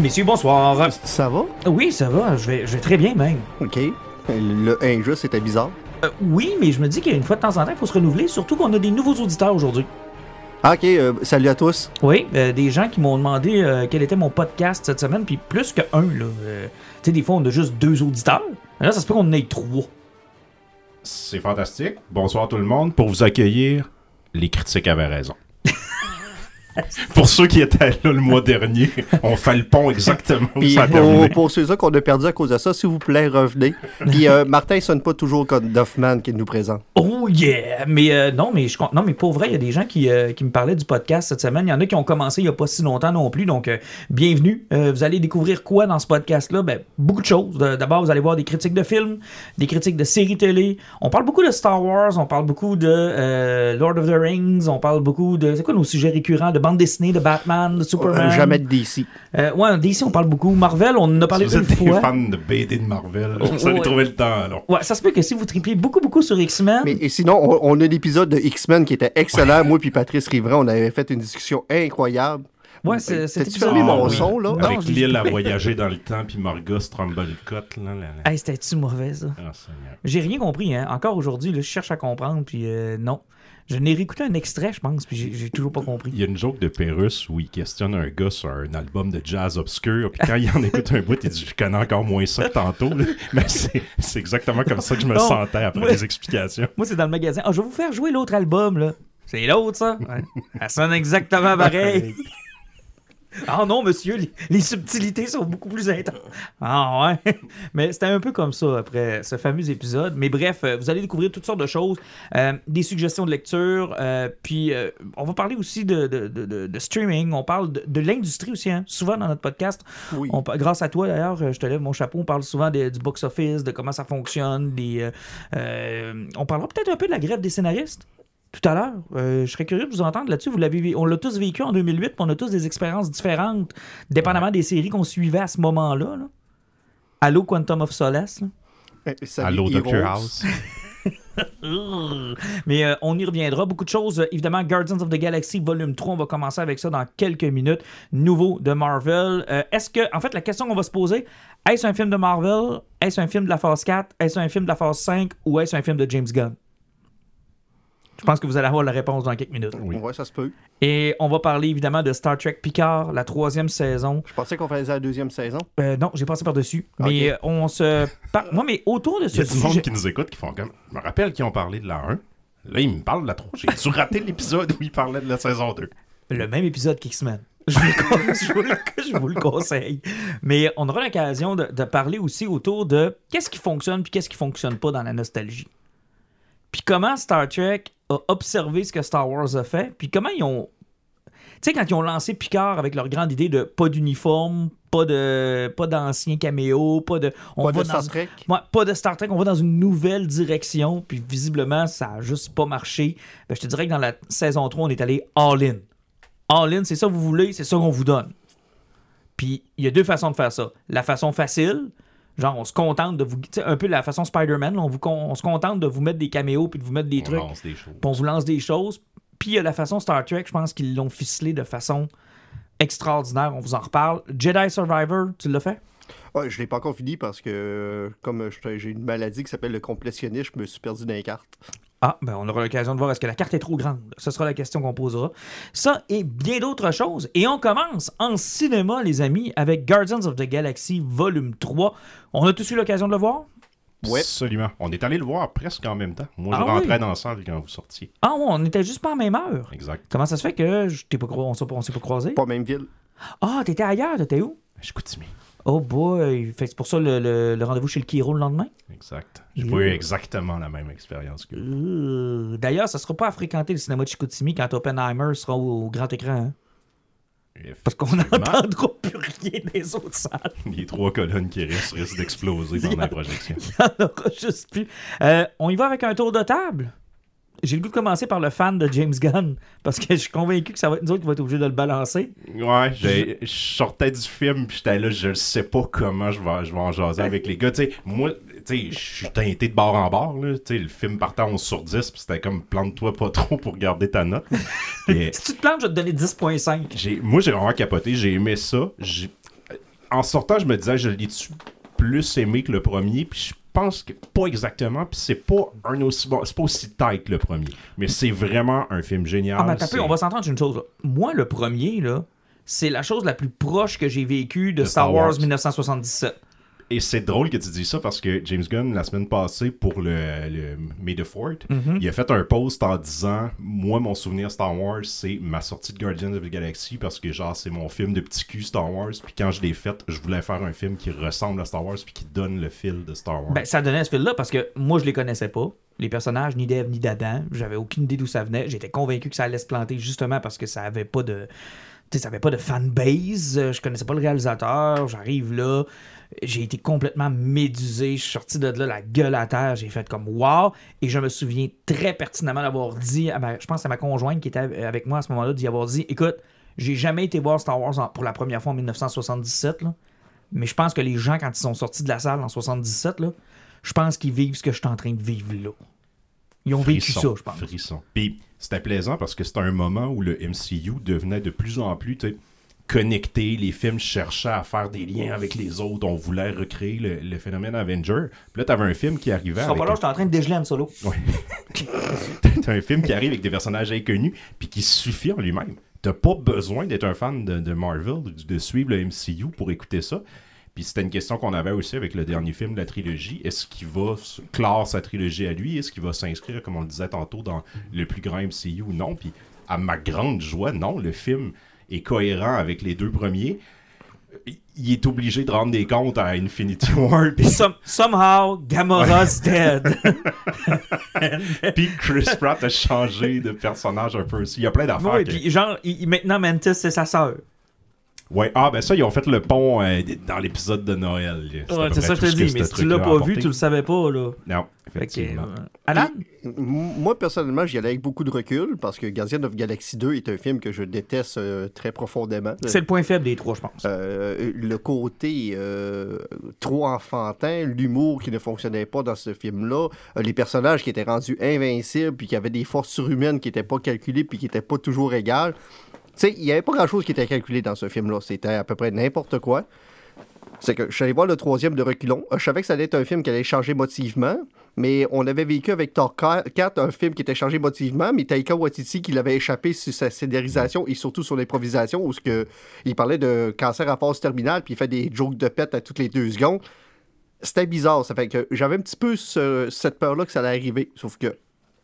Messieurs, bonsoir. Ça va? Oui, ça va, je vais, je vais très bien même. OK. Le injuste, c'était bizarre. Euh, oui, mais je me dis qu'une fois de temps en temps, il faut se renouveler, surtout qu'on a des nouveaux auditeurs aujourd'hui. Ah, OK, euh, salut à tous. Oui, euh, des gens qui m'ont demandé euh, quel était mon podcast cette semaine, puis plus que un, là. Euh, tu sais, des fois, on a juste deux auditeurs. Là, ça se peut qu'on en ait trois. C'est fantastique. Bonsoir tout le monde. Pour vous accueillir, les critiques avaient raison. Pour ceux qui étaient là le mois dernier, on fait le pont exactement où Puis ça a pour, ceux-là qu'on a perdu à cause de ça, s'il vous plaît, revenez. Puis euh, Martin il sonne pas toujours comme Duffman qui nous présente. Oh yeah! Mais euh, non, mais je non, mais pour vrai, il y a des gens qui, euh, qui me parlaient du podcast cette semaine. Il y en a qui ont commencé il n'y a pas si longtemps non plus. Donc, euh, bienvenue. Euh, vous allez découvrir quoi dans ce podcast-là? Ben, beaucoup de choses. D'abord, vous allez voir des critiques de films, des critiques de séries télé. On parle beaucoup de Star Wars, on parle beaucoup de euh, Lord of the Rings, on parle beaucoup de. C'est quoi nos sujets récurrents? De bande dessinée, de Batman, de Superman. Euh, jamais de DC. Euh, ouais, DC, on parle beaucoup. Marvel, on en a parlé Si vous une êtes des fois. fans de BD de Marvel, vous Ouais. allez trouver le temps long. Ouais, ça se peut que si vous tripiez beaucoup, beaucoup sur X-Men. Mais et sinon, on, on a l'épisode de X-Men qui était excellent. Moi puis Patrice Riverain, on avait fait une discussion incroyable. Ouais, c'est- cet T'as-tu épisode- fermé mon oui. son, là? Non, Avec l'île à voyager dans le temps, puis Margot Strumblecott. Là, là, là. Hey, c'était-tu mauvais, ça? Ah. J'ai rien compris, hein. Encore aujourd'hui, je cherche à comprendre, puis euh, non. Je n'ai réécouté un extrait, je pense, puis j'ai- toujours pas compris. Il y a une joke de Pérus où il questionne un gars sur un album de jazz obscur, puis quand il en écoute un bout, il dit Je connais encore moins ça que tantôt. là. Mais c'est c'est exactement comme ça que je me Non. sentais après les explications. Moi, c'est dans le magasin. Ah, je vais vous faire jouer l'autre album, là. C'est l'autre, ça? Ouais. Ça sonne exactement pareil. Ah non, monsieur, les, les subtilités sont beaucoup plus intenses. Ah ouais. Mais c'était un peu comme ça après ce fameux épisode. Mais bref, euh, vous allez découvrir toutes sortes de choses, euh, des suggestions de lecture, euh, puis euh, on va parler aussi de, de- de- de- de streaming, on parle de, l'industrie aussi, hein. souvent dans notre podcast. Oui. On grâce à toi d'ailleurs, je te lève mon chapeau, on parle souvent du box-office, de comment ça fonctionne, des, on parlera peut-être un peu de la grève des scénaristes tout à l'heure. Euh, je serais curieux de vous entendre là-dessus. Vous l'avez, on l'a tous vécu en 2008, puis on a tous des expériences différentes, dépendamment des séries qu'on suivait à ce moment-là. là. Allô, Quantum of Solace. là. Euh, salut, Allô. Dr. House. Mais euh, on y reviendra. Beaucoup de choses. Euh, évidemment, Guardians of the Galaxy Volume 3, on va commencer avec ça dans quelques minutes. Nouveau de Marvel. Euh, est-ce que, en fait, la question qu'on va se poser, est-ce un film de Marvel? Est-ce un film de la phase 4? Est-ce un film de la phase 5? Ou est-ce un film de James Gunn? Je pense que vous allez avoir la réponse dans quelques minutes. Oui. Ouais, ça se peut. Et on va parler évidemment de Star Trek Picard, la troisième saison. Je pensais qu'on faisait la deuxième saison. Euh, non, j'ai passé par-dessus. Mais euh, on se. par- Moi, mais autour de Il ce y a du monde qui nous écoute qui font comme. Je me rappelle qu'ils ont parlé de la 1. Là, ils me parlent de la 3. J'ai dû rater l'épisode où ils parlaient de la saison 2. le même épisode qu'X-Men. Je vous, le, con- je vous le- je vous le conseille. Mais on aura l'occasion de, de parler aussi autour de qu'est-ce qui fonctionne puis qu'est-ce qui fonctionne pas dans la nostalgie. Puis comment Star Trek a observé ce que Star Wars a fait, puis comment ils ont... Tu sais, quand ils ont lancé Picard avec leur grande idée de pas d'uniforme, pas de pas d'anciens caméos, pas de... On Pas va de dans- Star Trek. Ouais, pas de Star Trek, on va dans une nouvelle direction, puis visiblement, ça a juste pas marché. Ben, je te dirais que dans la saison 3, on est allé all-in. All-in, c'est ça que vous voulez, c'est ça qu'on vous donne. Puis il y a deux façons de faire ça. La façon facile, genre on se contente de vous. Tu sais, un peu la façon Spider-Man, on, vous on se contente de vous mettre des caméos puis de vous mettre des On trucs, lance des choses. puis on vous lance des choses. Puis il y a la façon Star Trek, je pense qu'ils l'ont ficelé de façon extraordinaire, on vous en reparle. Jedi Survivor, tu l'as fait? Ouais, je l'ai pas encore fini parce que, euh, comme j'ai une maladie qui s'appelle le complétionniste, je me suis perdu dans les cartes. Ah, ben on aura l'occasion de voir est-ce que la carte est trop grande. Ce sera la question qu'on posera. Ça et bien d'autres choses. Et on commence en cinéma, les amis, avec Guardians of the Galaxy Volume 3. On a tous eu l'occasion de le voir? Ouais. Absolument. On est allé le voir presque en même temps. Moi, Ah je rentrais oui? dans la salle quand vous sortiez. Ah ouais, on n'était juste pas en même heure. Exact. Comment ça se fait que je t'ai pas cro- on s'est pas, croisés? Pas même ville. Ah, t'étais ailleurs, t'étais où? Je continue. Oh boy! Fait c'est pour ça le, le- le rendez-vous chez le Kiro le lendemain? Exact. J'ai pas eu exactement la même expérience que Euh, D'ailleurs, ça sera pas à fréquenter le cinéma de Chicoutimi quand Oppenheimer sera au, au grand écran. hein? Parce qu'on n'entendra plus rien des autres salles. Les trois colonnes qui restent risquent d'exploser pendant la projection. Il n'y en aura juste plus. Euh, on y va avec un tour de table? J'ai le goût de commencer par le fan de James Gunn parce que je suis convaincu que ça va être nous autres qui va être obligés de le balancer. Ouais, j'ai- je sortais du film, puis j'étais là, je sais pas comment je vais, je vais en jaser avec les gars. Tu sais, moi, tu sais, je suis teinté de bord en bord, là. Tu sais, le film partait en 11 sur 10, puis c'était comme plante-toi pas trop pour garder ta note. Puis, Si tu te plantes, je vais te donner 10.5. j'ai- moi, j'ai vraiment capoté, j'ai aimé ça. En sortant, je me disais, je l'ai-tu plus aimé que le premier, puis je pense que pas exactement, puis c'est pas un aussi bon, c'est pas aussi tight que le premier, mais c'est vraiment un film génial. Ah, peu, c'est- on va s'entendre une chose. là. Moi, le premier, là, c'est la chose la plus proche que j'ai vécue de, De Star, Star Wars, Wars. 1977. Et c'est drôle que tu dis ça parce que James Gunn, la semaine passée, pour le, le May the Fourth, il a fait un post en disant Moi, mon souvenir Star Wars, c'est ma sortie de Guardians of the Galaxy parce que, genre, c'est mon film de petit cul Star Wars. Puis quand je l'ai fait, je voulais faire un film qui ressemble à Star Wars puis qui donne le fil de Star Wars. Ben, ça donnait ce fil-là parce que moi, je les connaissais pas. Les personnages, ni d'Eve, ni d'Adam. J'avais aucune idée d'où ça venait. J'étais convaincu que ça allait se planter justement parce que ça avait pas de. Tu sais, ça avait pas de fanbase. Euh, Je connaissais pas le réalisateur. J'arrive là. J'ai été complètement médusé. Je suis sorti de là, la gueule à terre. J'ai fait comme wow. Et je me souviens très pertinemment d'avoir dit, à ma- je pense à ma conjointe qui était avec moi à ce moment-là, d'y avoir dit écoute, j'ai jamais été voir Star Wars en- pour la première fois en 1977. Là. Mais je pense que les gens, quand ils sont sortis de la salle en 77, là, je pense qu'ils vivent ce que je suis en train de vivre là. Ils ont vécu ça, je pense. Frisson. Puis c'était plaisant parce que c'était un moment où le MCU devenait de plus en plus tu sais, connecté. Les films cherchaient à faire des liens avec les autres. On voulait recréer le, le phénomène Avenger. Puis là, t'avais un film qui arrivait avec... pas là, je suis en train de dégeler un solo. T'as un film qui arrive avec des personnages inconnus puis qui suffit en lui-même. T'as pas besoin d'être un fan de, de Marvel, de, de suivre le MCU pour écouter ça. Puis c'était une question qu'on avait aussi avec le dernier film de la trilogie. Est-ce qu'il va clore sa trilogie à lui? Est-ce qu'il va s'inscrire, comme on le disait tantôt, dans le plus grand MCU ou non? Puis à ma grande joie, non. Le film est cohérent avec les deux premiers. Il est obligé de rendre des comptes à Infinity War. Puis Some- somehow, Gamora's dead. puis Chris Pratt a changé de personnage un peu aussi. Il y a plein d'affaires. Que- puis genre, il- maintenant, Mantis, c'est sa sœur. Ouais, ah ben ça, ils ont fait le pont euh, dans l'épisode de Noël. Ouais, c'est ça, je tout te que dis. Mais si tu l'as a pas vu, tu le savais pas, là. Non, que, effectivement. euh, Alan? Moi, personnellement, j'y allais avec beaucoup de recul parce que Guardian of Galaxy 2 est un film que je déteste euh, très profondément. C'est le point faible des trois, je pense. Euh, le côté euh, trop enfantin, l'humour qui ne fonctionnait pas dans ce film-là, les personnages qui étaient rendus invincibles, puis qui avaient des forces surhumaines qui n'étaient pas calculées, puis qui n'étaient pas toujours égales. Sais, il n'y avait pas grand-chose qui était calculé dans ce film-là. C'était à peu près n'importe quoi. C'est que je suis allé voir le troisième de reculons. Euh, Je savais que ça allait être un film qui allait changer motivement, mais on avait vécu avec Thor 4 un film qui était changé motivement, mais Taika Waititi qui l'avait échappé sur sa scénarisation et surtout sur l'improvisation, où que, il parlait de cancer à phase terminale, puis il fait des jokes de pète à toutes les deux secondes. C'était bizarre. Ça fait que j'avais un petit peu ce- cette peur-là que ça allait arriver. Sauf que,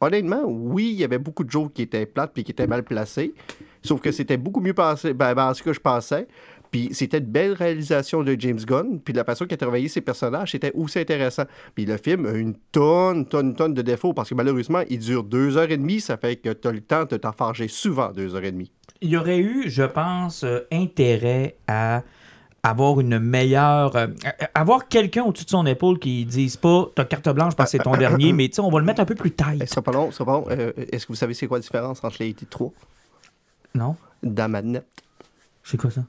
honnêtement, oui, il y avait beaucoup de jokes qui étaient plates puis qui étaient mal placés. Sauf que c'était beaucoup mieux passé, ben, ben, en ce que je pensais. Puis c'était une belle réalisation de James Gunn. Puis la façon qu'il a travaillé ses personnages, c'était aussi intéressant. Puis le film a une tonne, tonne, tonne de défauts parce que malheureusement, il dure deux heures et demie. Ça fait que tu as le temps de t'enfarger souvent deux heures et demie. Il y aurait eu, je pense, euh, intérêt à avoir une meilleure. euh, à- avoir quelqu'un au-dessus de son épaule qui dise pas t'as carte blanche parce que c'est ton dernier, mais tu sais, on va le mettre un peu plus tight. Sera pas long, sera pas long. Euh, Est-ce que vous savez c'est quoi la différence entre les trois? Non? Ma net. C'est quoi ça?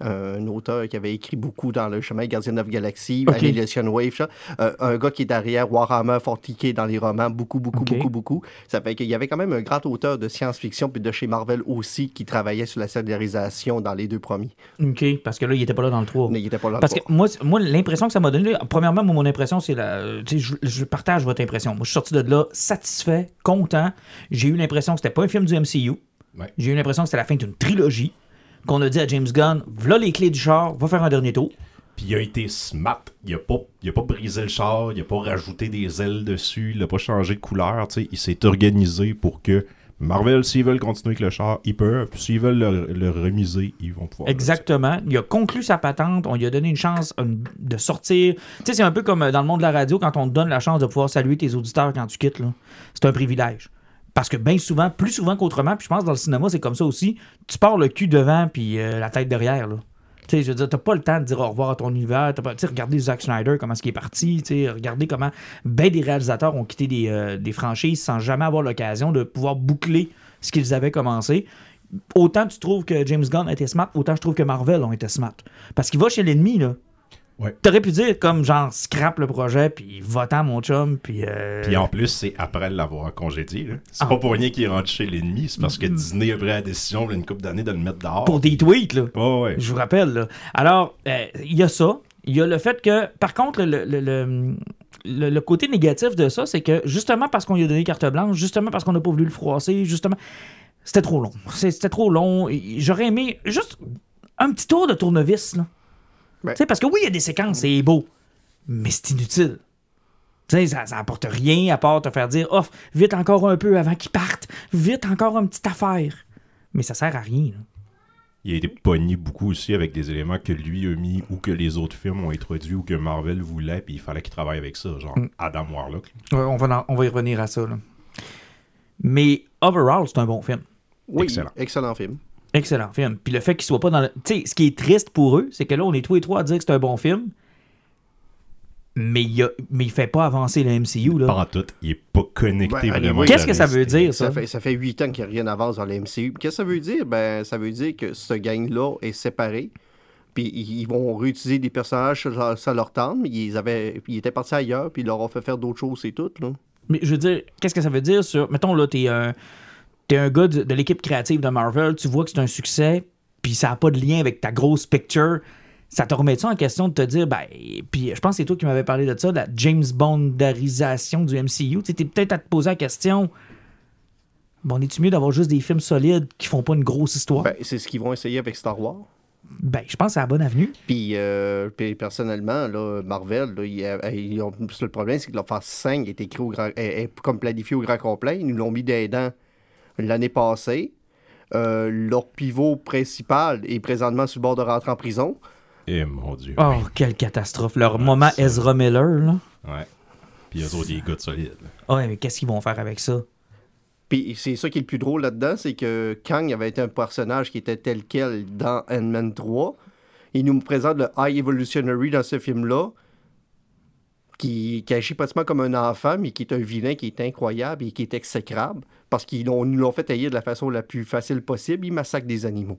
Un auteur qui avait écrit beaucoup dans le chemin Guardian of Galaxy, Ok. Annihilation Wave, ça. Euh, un gars qui est derrière Warhammer 40K dans les romans, beaucoup, beaucoup, beaucoup, beaucoup. Ça fait qu'il y avait quand même un grand auteur de science-fiction, puis de chez Marvel aussi, qui travaillait sur la scénarisation dans les deux premiers. OK, parce que là, il était pas là dans le 3. Mais il était pas là. Parce que moi, moi l'impression que ça m'a donné, premièrement, moi, mon impression, c'est la. euh, je, je partage votre impression. Moi, je suis sorti de là satisfait, content. J'ai eu l'impression que c'était pas un film du MCU. Ouais. J'ai eu l'impression que c'était la fin d'une trilogie. Qu'on a dit à James Gunn, voilà les clés du char, va faire un dernier tour. Puis il a été smart. Il a pas, il a pas brisé le char, il a pas rajouté des ailes dessus, il a pas changé de couleur. Il s'est organisé pour que Marvel, s'ils veulent continuer avec le char, ils peuvent. Puis S'ils veulent le, le remiser, ils vont pouvoir. Exactement. Il a conclu sa patente. On lui a donné une chance euh, de sortir. Tu sais, c'est un peu comme euh, dans le monde de la radio, quand on te donne la chance de pouvoir saluer tes auditeurs quand tu quittes. C'est un privilège. Parce que bien souvent, plus souvent qu'autrement, puis je pense dans le cinéma, c'est comme ça aussi, tu pars le cul devant puis euh, la tête derrière. Là. Tu sais, je veux dire, t'as pas le temps de dire au revoir à ton univers. T'as pas, tu sais, regardez Zack Snyder, comment est-ce qu'il est parti. Tu sais, regardez comment ben des réalisateurs ont quitté des, euh, des franchises sans jamais avoir l'occasion de pouvoir boucler ce qu'ils avaient commencé. Autant tu trouves que James Gunn été smart, autant je trouve que Marvel ont été smart. Parce qu'il va chez l'ennemi, là. Ouais. T'aurais pu dire comme genre scrap le projet, puis va-t'en mon chum, puis. euh, Puis en plus, c'est après l'avoir congédié. là. C'est Ah. pas pour rien qu'il rentre chez l'ennemi, c'est parce que Disney a pris la décision, il y a une couple d'années, de le mettre dehors. Pour des tweets, là. Ouais, ouais. Je vous rappelle. là. Alors, euh, il y a ça. Il y a le fait que, par contre, le, le- le- le- le côté négatif de ça, c'est que justement parce qu'on lui a donné carte blanche, justement parce qu'on n'a pas voulu le froisser, justement, c'était trop long. C'était trop long. J'aurais aimé juste un petit tour de tournevis. Là. Ouais. Tu sais, Parce que oui, il y a des séquences, c'est beau, mais c'est inutile. Tu sais, ça, ça apporte rien à part te faire dire off, vite encore un peu avant qu'ils partent, vite encore une petite affaire. Mais ça sert à rien. là. Il a été pogné beaucoup aussi avec des éléments que lui a mis ou que les autres films ont introduits ou que Marvel voulait, puis il fallait qu'il travaille avec ça, genre Mm. Adam Warlock. Ouais, on, va en- on va y revenir à ça. là. Mais overall, c'est un bon film. Oui, Excellent. excellent film. Excellent film. Puis le fait qu'il soit pas dans le. Tu sais, ce qui est triste pour eux, c'est que là, on est tous et trois à dire que c'est un bon film. Mais il, a- mais il fait pas avancer le MCU. Pas Là. en tout, il est pas connecté Ben, vraiment. Qu'est-ce que ça veut dire, ça? Ça fait, ça fait 8 ans qu'il n'y a rien d'avance dans le MCU. Qu'est-ce que ça veut dire? Ben, ça veut dire que ce gang-là est séparé. Puis ils vont réutiliser des personnages, ça, leur tente, mais ils, avaient, ils étaient partis ailleurs, puis ils leur ont fait faire d'autres choses, c'est tout. Là. Mais je veux dire, qu'est-ce que ça veut dire sur. Mettons, là, t'es un, t'es un gars de, de l'équipe créative de Marvel, tu vois que c'est un succès, puis ça n'a pas de lien avec ta grosse picture. Ça te remet ça en question de te dire, ben, puis je pense que c'est toi qui m'avais parlé de ça, de la James Bondarisation du MCU. Tu peut-être à te poser la question, bon, est-tu mieux d'avoir juste des films solides qui font pas une grosse histoire? Ben, Ben, c'est ce qu'ils vont essayer avec Star Wars. je pense que c'est la bonne avenue. Puis, euh, puis personnellement, là, Marvel, là, ils, euh, ils ont, le problème, c'est que leur phase 5 est écrit au grand, est, est comme planifié au grand complet. Ils nous l'ont mis des dents l'année passée. Euh, leur pivot principal est présentement sur le bord de rentrer en prison. Eh mon dieu. Oh, quelle catastrophe. Leur moment ça- Ezra Miller, là. Ouais. Puis eux autres, des gars de solides. Ouais, mais qu'est-ce qu'ils vont faire avec ça? Puis c'est ça qui est le plus drôle là-dedans, c'est que Kang avait été un personnage qui était tel quel dans Ant-Man 3. Il nous présente le High Evolutionary dans ce film-là, qui, qui agit pratiquement comme un enfant, mais qui est un vilain qui est incroyable et qui est exécrable, parce qu'ils nous l'ont fait haïr de la façon la plus facile possible. Il massacre des animaux.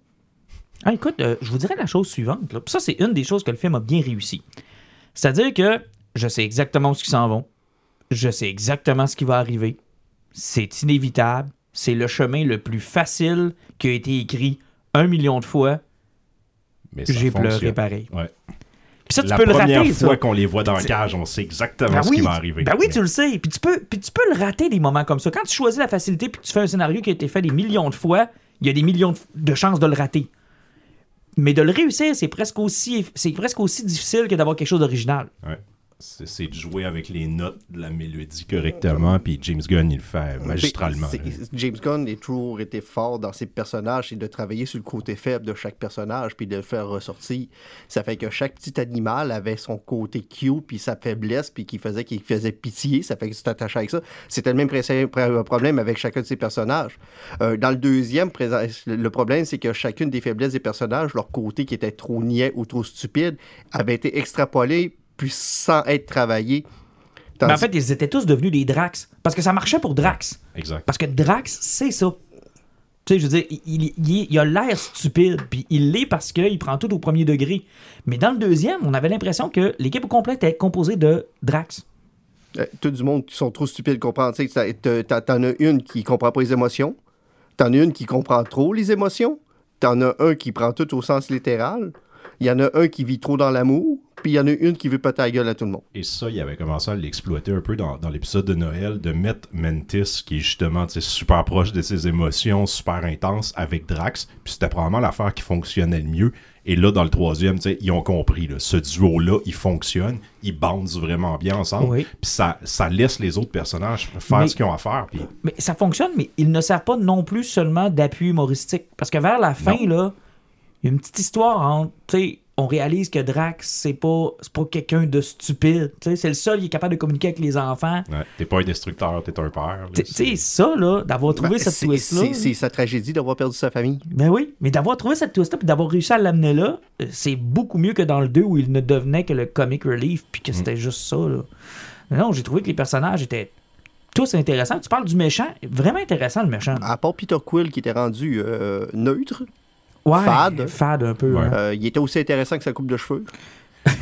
Ah, écoute, euh, je vous dirais la chose suivante. là. Ça, c'est une des choses que le film a bien réussi. C'est-à-dire que je sais exactement où ils s'en vont. Je sais exactement ce qui va arriver. C'est inévitable. C'est le chemin le plus facile qui a été écrit un million de fois. J'ai pleuré pareil. Ouais. Puis ça, tu La peux le première rater, fois ça. qu'on les voit dans la cage, on sait exactement Ben ce oui, qui va arriver. ben oui, tu le sais. Puis tu, peux, puis tu peux le rater des moments comme ça. Quand tu choisis la facilité puis que tu fais un scénario qui a été fait des millions de fois, il y a des millions de, de chances de le rater. Mais de le réussir, c'est presque aussi, c'est presque aussi difficile que d'avoir quelque chose d'original. Ouais. C'est c'est de jouer avec les notes de la mélodie correctement, puis James Gunn, il le fait magistralement. C'est-. James Gunn a toujours été fort dans ses personnages et de travailler sur le côté faible de chaque personnage puis de le faire ressortir. Ça fait que chaque petit animal avait son côté cute puis sa faiblesse puis qui faisait qu'il faisait pitié. Ça fait que tu t'attachais avec ça. C'était le même problème avec chacun de ses personnages. Euh, dans le deuxième, le problème c'est que chacune des faiblesses des personnages, leur côté qui était trop niais ou trop stupide, avait été extrapolé puis sans être travaillé. Mais en fait, ils étaient tous devenus des Drax. Parce que ça marchait pour Drax. Exact. Parce que Drax, c'est ça. Tu sais, je veux dire, il, il- il- il a l'air stupide, puis il l'est parce qu'il prend tout au premier degré. Mais dans le deuxième, on avait l'impression que l'équipe complète était composée de Drax. Euh, tout du monde qui sont trop stupides de comprendre. Tu sais, T'en as une qui comprend pas les émotions. T'en as une qui comprend trop les émotions. T'en as un qui prend tout au sens littéral. Il y en a un qui vit trop dans l'amour, puis il y en a une qui veut péter la gueule à tout le monde. Et ça, il avait commencé à l'exploiter un peu dans, dans l'épisode de Noël, de mettre Mantis, qui est justement super proche de ses émotions, super intense, avec Drax. Puis c'était probablement l'affaire qui fonctionnait le mieux. Et là, dans le troisième, tu sais, ils ont compris, là, ce duo-là, il fonctionne, ils bandent vraiment bien ensemble. Oui. Puis ça, ça laisse les autres personnages faire Mais- ce qu'ils ont à faire. Puis Mais ça fonctionne, mais il ne sert pas non plus seulement d'appui humoristique. Parce que vers la fin, là, il y a une petite histoire entre, tu sais, on réalise que Drax, c'est pas, c'est pas quelqu'un de stupide. Tu sais, c'est le seul qui est capable de communiquer avec les enfants. ouais, t'es pas un destructeur, t'es un père. c'est- ça, là, d'avoir trouvé Ben, cette twist-là. c'est- sa tragédie d'avoir perdu sa famille. Ben oui, mais d'avoir trouvé cette twist-là puis d'avoir réussi à l'amener là, euh, c'est beaucoup mieux que dans le 2 où il ne devenait que le comic relief puis que c'était juste ça. Là. Non, j'ai trouvé que les personnages étaient tous intéressants. Tu parles du méchant, vraiment intéressant le méchant. À part Peter Quill qui était rendu euh, neutre, Ouais, fade. Fade un peu. Ouais. euh, il était aussi intéressant que sa coupe de cheveux.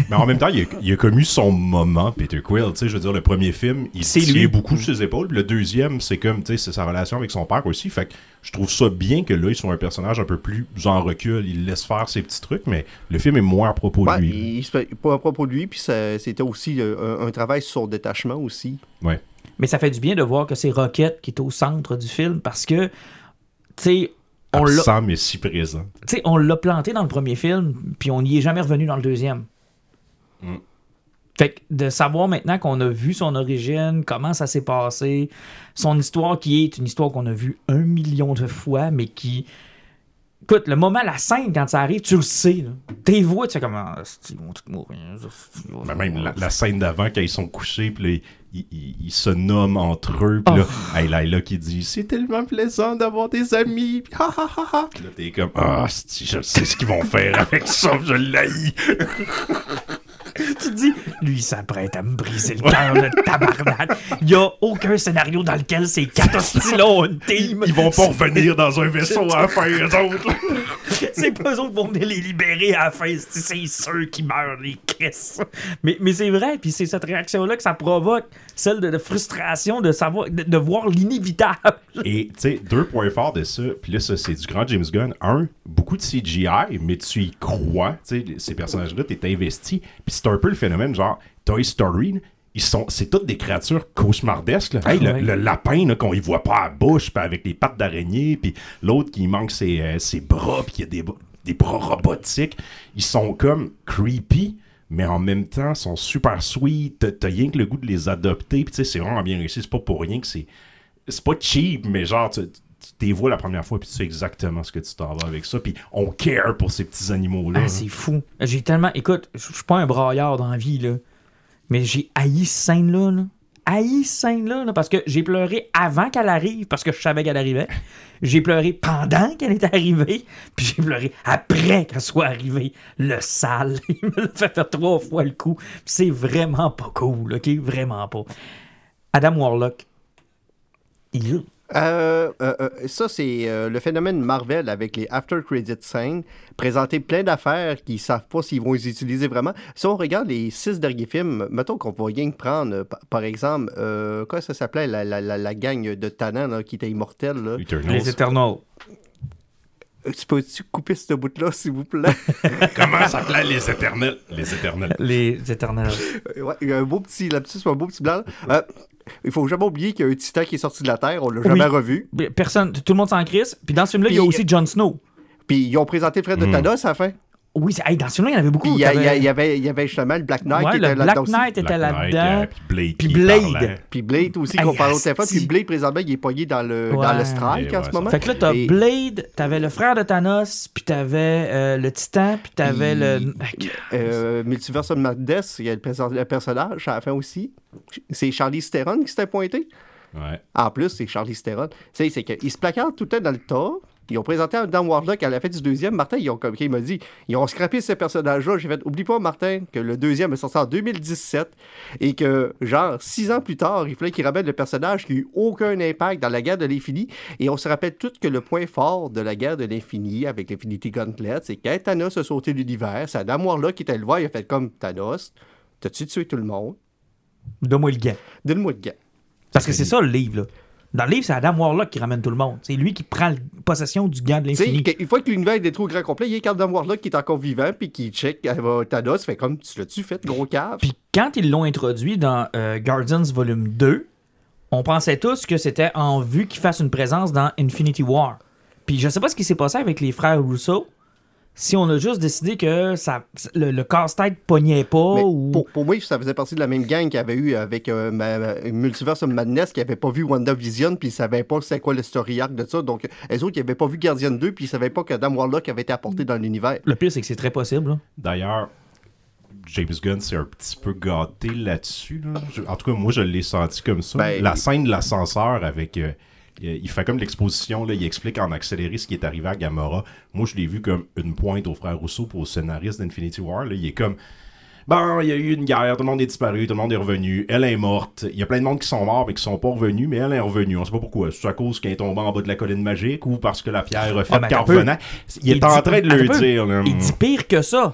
Mais en même temps, il a, il a son moment, Peter Quill. Tu sais, je veux dire, le premier film, il tient lui. beaucoup sur ses épaules. Puis le deuxième, c'est comme, tu sais, c'est sa relation avec son père aussi. Fait que je trouve ça bien que là, il soit un personnage un peu plus en recul. Il laisse faire ses petits trucs, mais le film est moins à propos Ouais, de lui. il, pas à propos de lui, puis c'était aussi euh, un, un travail sur son détachement aussi. Ouais. Mais ça fait du bien de voir que c'est Rocket qui est au centre du film parce que, tu sais, on l'a Absent, mais si présent. tu sais, on l'a planté dans le premier film, puis on n'y est jamais revenu dans le deuxième. Mm. Fait que de savoir maintenant qu'on a vu son origine, comment ça s'est passé, son histoire qui est une histoire qu'on a vue un million de fois, mais qui. Écoute, le moment, la scène, quand ça arrive, tu le sais. Là. Tes voix, tu sais comment. Ils vont tous mourir. même la, scène d'avant, quand ils sont couchés, puis ils, ils- ils se nomment entre eux, puis là, Oh. hey, qui dit C'est tellement plaisant d'avoir des amis, puis ha ha ha ha. Puis là, t'es comme Ah, c'ti, je sais ce qu'ils vont faire avec ça, je l'haïs. Tu te dis, lui, il s'apprête à me briser le cœur, le tabarnak. Il n'y a aucun scénario dans lequel ces quatre hosties-là ont une team. Ils vont pas revenir dans un vaisseau à la fin, eux autres. C'est pas eux autres qui vont venir les libérer à la fin. C'est c'est ceux qui meurent, les Chris. Mais, mais c'est vrai, puis c'est cette réaction-là que ça provoque, celle de, de frustration de savoir, de, de voir l'inévitable. Et, tu sais, deux points forts de ça, puis là, ça, c'est du grand James Gunn. Un, beaucoup de CGI, mais tu y crois, tu sais, ces personnages-là, t'es investi. Puis c'est un peu le phénomène, genre, Toy Story, là, ils sont, c'est toutes des créatures cauchemardesques. Là. Hey, le, lapin, qu'on y voit pas à la bouche, puis avec les pattes d'araignée, puis l'autre qui manque ses, euh, ses bras, puis il y a des, bras- des bras robotiques. Ils sont comme creepy, mais en même temps, sont super sweet. T'as- T'as rien que le goût de les adopter, puis tu sais, c'est vraiment bien réussi. C'est pas pour rien que c'est c'est pas cheap, mais genre, tu, tu t'es vois la première fois, puis tu sais exactement ce que tu t'en vas avec ça, puis on care pour ces petits animaux-là. Ah, hein. c'est fou. J'ai tellement. Écoute, je suis pas un braillard dans la vie, là. Mais j'ai haï cette scène-là, là. Haï cette scène-là, là, parce que j'ai pleuré avant qu'elle arrive, parce que je savais qu'elle arrivait. J'ai pleuré pendant qu'elle était arrivée, puis j'ai pleuré après qu'elle soit arrivée. Le sale, il me l'a fait faire trois fois le coup. C'est vraiment pas cool, OK? Vraiment pas. Adam Warlock. Il... Euh, euh, euh, ça, c'est euh, le phénomène Marvel avec les after credit scènes. Présenter plein d'affaires qu'ils savent pas s'ils vont les utiliser vraiment. Si on regarde les six derniers films, mettons qu'on va rien prendre, pa- par exemple, euh, quoi ça s'appelait, la, la, la, la gang de Tanan là, qui était immortelle. Là? Les Eternals. Tu peux-tu couper ce bout-là, s'il vous plaît? Comment s'appelaient les éternels? Les éternels. Les Eternals. Euh, ouais, il y a un beau petit lapsus, un beau petit blanc. Euh, il faut jamais oublier qu'il y a un titan qui est sorti de la Terre, on l'a Oui. jamais revu. Personne, tout le monde s'en crisse. Puis dans ce film-là, il y a aussi Jon Snow. Puis ils ont présenté le frère de Hmm. Thanos à la fin. Oui, c'est- hey, dans ce film-là, il y en avait beaucoup. Il y, avait, y avait justement le Black Knight Ouais, qui était Black là-dedans aussi. Knight était Black là-dedans. euh, puis Blade. Puis Blade. Puis Blade aussi, Hey, qu'on parlait autrefois. asti. Puis Blade, présentement, il est poigné dans le, Ouais. dans le strike en ouais, ce moment. Fait que là, t'as Et- Blade, t'avais le frère de Thanos, puis t'avais euh, le Titan, puis t'avais le. Euh, Multiverse of Madness, il y a le, perso- le personnage à la fin aussi. C'est Charlie Theron qui s'était pointé. Ouais. En plus, c'est Charlie Theron. Tu sais, c'est qu'il se placardent tout le temps dans le tas. Ils ont présenté un Dan Warlock à la fin du deuxième. Martin, ils ont, comme il m'a dit, ils ont scrappé ce personnage-là. J'ai fait, oublie pas, Martin, que le deuxième est sorti en 2017 et que, genre, six ans plus tard, il fallait qu'ils ramènent le personnage qui n'a eu aucun impact dans la guerre de l'infini. Et on se rappelle tout que le point fort de la guerre de l'infini avec l'Infinity Gauntlet, c'est quand Thanos a sauté l'univers, c'est Adam Warlock qui était le voir, il a fait comme Thanos, t'as-tu tué tout le monde? Donne-moi le gars. Donne-moi le gars. Parce que c'est ça le livre, là. Dans le livre, c'est Adam Warlock qui ramène tout le monde. C'est lui qui prend possession du gant de l'infini. que- une fois que l'univers est détruit au grand complet, il y a Adam Warlock qui est encore vivant, puis qui check euh, Thanos, fait comme tu l'as-tu fait, gros cave? Puis quand ils l'ont introduit dans euh, Guardians Volume 2, on pensait tous que c'était en vue qu'il fasse une présence dans Infinity War. Puis je sais pas ce qui s'est passé avec les frères Russo. Si on a juste décidé que ça, le, le casse-tête pognait pas Mais ou. pour, pour moi, ça faisait partie de la même gang qu'il y avait eu avec euh, ma- ma- Multiverse of Madness qui n'avait pas vu WandaVision puis ils savaient pas c'est quoi le story arc de ça. Donc, les autres, ils n'avaient pas vu Guardian 2 puis ils savaient pas que Adam Warlock avait été apporté dans l'univers. Le pire, c'est que c'est très possible. là. D'ailleurs, James Gunn s'est un petit peu gâté là-dessus. là. En tout cas, moi, je l'ai senti comme ça. Ben, la scène de l'ascenseur avec. euh, il il fait comme l'exposition, là, il explique en accéléré ce qui est arrivé à Gamora. Moi, je l'ai vu comme une pointe au frère Rousseau pour au scénariste d'Infinity War. là. Il est comme. Bon, il y a eu une guerre, tout le monde est disparu, tout le monde est revenu, elle est morte. Il y a plein de monde qui sont morts mais qui sont pas revenus, mais elle est revenue. On sait pas pourquoi. C'est à cause qu'elle est tombée en bas de la colline magique ou parce que la pierre a fait Ah, ben. Il est Il en dit- train de le dire. là. Il dit pire que ça.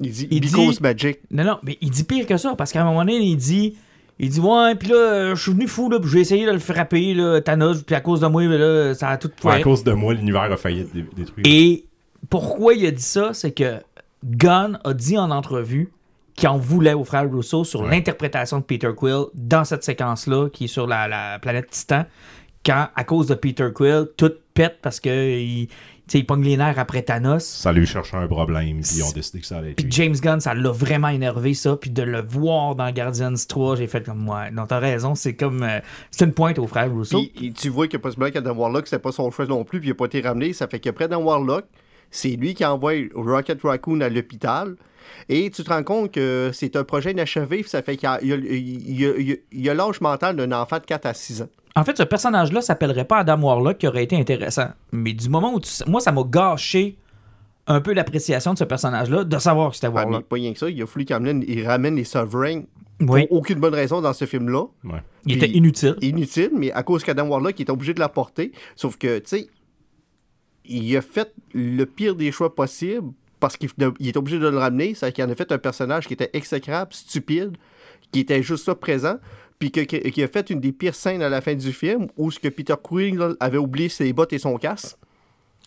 Il dit Il dit- Magic. Non, non, mais il dit pire que ça, parce qu'à un moment donné, il dit. Il dit, ouais, puis là, euh, je suis venu fou, là, puis j'ai essayé de le frapper, là, Thanos, puis à cause de moi, là, ça a tout Ouais, à cause de moi, l'univers a failli être dé- détruit. Et pourquoi il a dit ça, c'est que Gunn a dit en entrevue qu'il en voulait au frère Russo sur Ouais. l'interprétation de Peter Quill dans cette séquence-là, qui est sur la, la planète Titan, quand, à cause de Peter Quill, tout pète parce que il, pogne les nerfs après Thanos. Ça lui cherchait un problème, puis ils ont décidé que ça allait être Puis lui. James Gunn, ça l'a vraiment énervé, ça. Puis de le voir dans Guardians 3, j'ai fait comme moi. Non, t'as raison, c'est comme. euh, c'est une pointe au frère Russo. Puis et tu vois que possiblement qu'Adam Warlock, c'était pas son choix non plus, puis il n'a pas été ramené. Ça fait qu'après Adam Warlock, c'est lui qui envoie Rocket Raccoon à l'hôpital. Et tu te rends compte que c'est un projet inachevé, puis ça fait qu'il y a, il y a- il y a- il y a- il y a l'âge mental d'un enfant de 4 à 6 ans. En fait, ce personnage-là s'appellerait pas Adam Warlock, qui aurait été intéressant. Mais du moment où tu... Moi, ça m'a gâché un peu l'appréciation de ce personnage-là, de savoir que c'était Ah, mais Warlock. pas rien que ça, il a fallu qu'il ramène, il ramène les Sovereigns Oui, pour aucune bonne raison dans ce film-là. Ouais. il était inutile. Inutile, mais à cause qu'Adam Warlock il était obligé de la porter. Sauf que, tu sais, il a fait le pire des choix possibles parce qu'il il est obligé de le ramener. C'est qu'il en a fait un personnage qui était exécrable, stupide, qui était juste là présent, puis que- que- qui a fait une des pires scènes à la fin du film où ce que Peter Quill avait oublié ses bottes et son casque.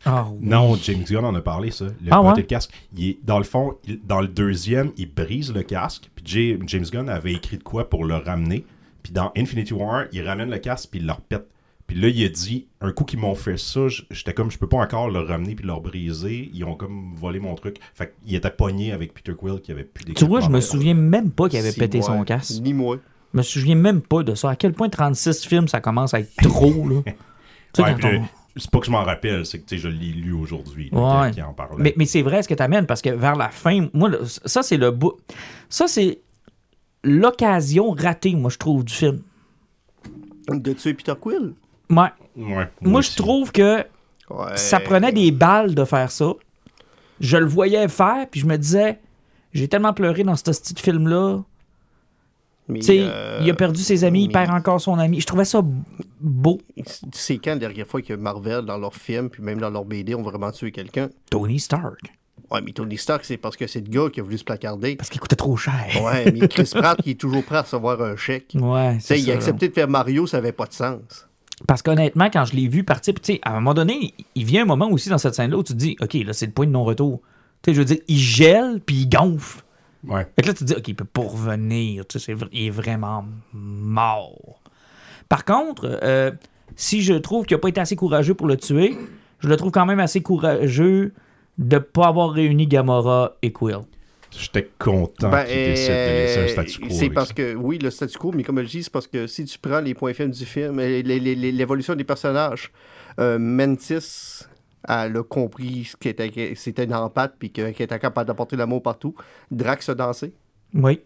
Ah, oui. Non, James Gunn en a parlé, ça. Le Ah, ouais? et le casque. Il est, dans le fond, il- dans le deuxième, il brise le casque. Puis James Gunn avait écrit de quoi pour le ramener. Puis dans Infinity War, il ramène le casque puis il le repète. Puis là, il a dit, un coup qu'ils m'ont fait ça, j'étais comme, je peux pas encore le ramener puis le briser. Ils ont comme volé mon truc. Fait qu'il était pogné avec Peter Quill qui avait plus Tu vois, je me souviens même pas qu'il avait Si, pété moi, son casque. Ni moi. Je me souviens même pas de ça. À quel point 36 films, ça commence à être trop, là? Ouais, on- c'est pas que je m'en rappelle, c'est que tu sais, je l'ai lu aujourd'hui. Ouais. qui- en parlait. Mais, mais c'est vrai ce que tu amènes parce que vers la fin, moi, ça, c'est le bout. Ça, c'est l'occasion ratée, moi, je trouve, du film. De tuer Peter Quill? Ouais. Ouais, Moi, aussi. je trouve que Ouais. ça prenait des balles de faire ça. Je le voyais faire, puis je me disais, j'ai tellement pleuré dans ce petit film-là. Mais, Tu sais, euh, il a perdu ses amis, il perd encore son ami. Je trouvais ça beau. C'est quand la dernière fois que Marvel, dans leurs films, puis même dans leurs BD, ont vraiment tué quelqu'un? Tony Stark. Ouais, mais Tony Stark, c'est parce que c'est le gars qui a voulu se placarder. Parce qu'il coûtait trop cher. Ouais, mais Chris Pratt, il est toujours prêt à recevoir un chèque. Ouais, Tu c'est sais, il a accepté de faire Mario, ça avait pas de sens. Parce qu'honnêtement, quand je l'ai vu partir, tu sais, à un moment donné, il vient un moment aussi dans cette scène-là où tu te dis, OK, là, c'est le point de non-retour. Tu sais, je veux dire, il gèle, puis il gonfle. Ouais. Fait que là, tu te dis, OK, il peut pas revenir. Tu sais, c'est vr- il est vraiment mort. Par contre, euh, si je trouve qu'il n'a pas été assez courageux pour le tuer, je le trouve quand même assez courageux de pas avoir réuni Gamora et Quill. J'étais content Ben, qu'il décide de laisser un euh, statu quo. C'est parce ça. que, oui, le statu quo, mais comme je dis, c'est parce que si tu prends les points faibles du film, euh, l'évolution des personnages, euh, Mantis, elle a compris ce qu'était- que c'était une empathe, puis que- qu'elle était capable d'apporter l'amour partout. Drax a dansé. Oui.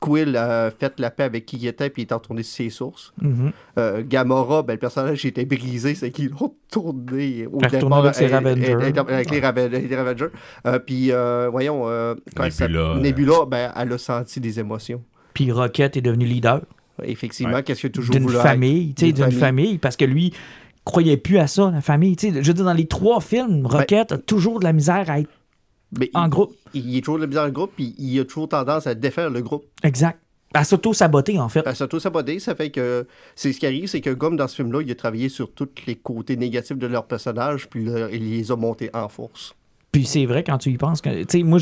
Quill a fait la paix avec qui il était, puis il est retourné sur ses sources. Mhm. Euh, Gamora, ben, le personnage était brisé, c'est qu'ils l'ont tourné au départ avec ses euh, Ravengers. euh, Avec les Raven- les Ravengers. Euh, puis, euh, voyons, euh, quand elle Nebula, s'appelle-? Nebula, ben, elle a senti des émotions. Puis Rocket est devenu leader Effectivement, Ouais. qu'est-ce qu'il a toujours d'une voulu famille, tu sais, D'une d'une famille, parce que lui croyait plus à ça, la famille. Tu sais, je veux dire, dans les trois films, Rocket a toujours de la misère à être Mais en il, groupe. il est toujours de la misère en groupe, puis il a toujours tendance à défaire le groupe. Exact. À s'auto-saboter, en fait. À s'auto-saboter, ça fait que. C'est ce qui arrive, c'est que Gomme, dans ce film-là, il a travaillé sur tous les côtés négatifs de leur personnage, puis là, il les a montés en force. Puis c'est vrai quand tu y penses que. Tu sais, moi,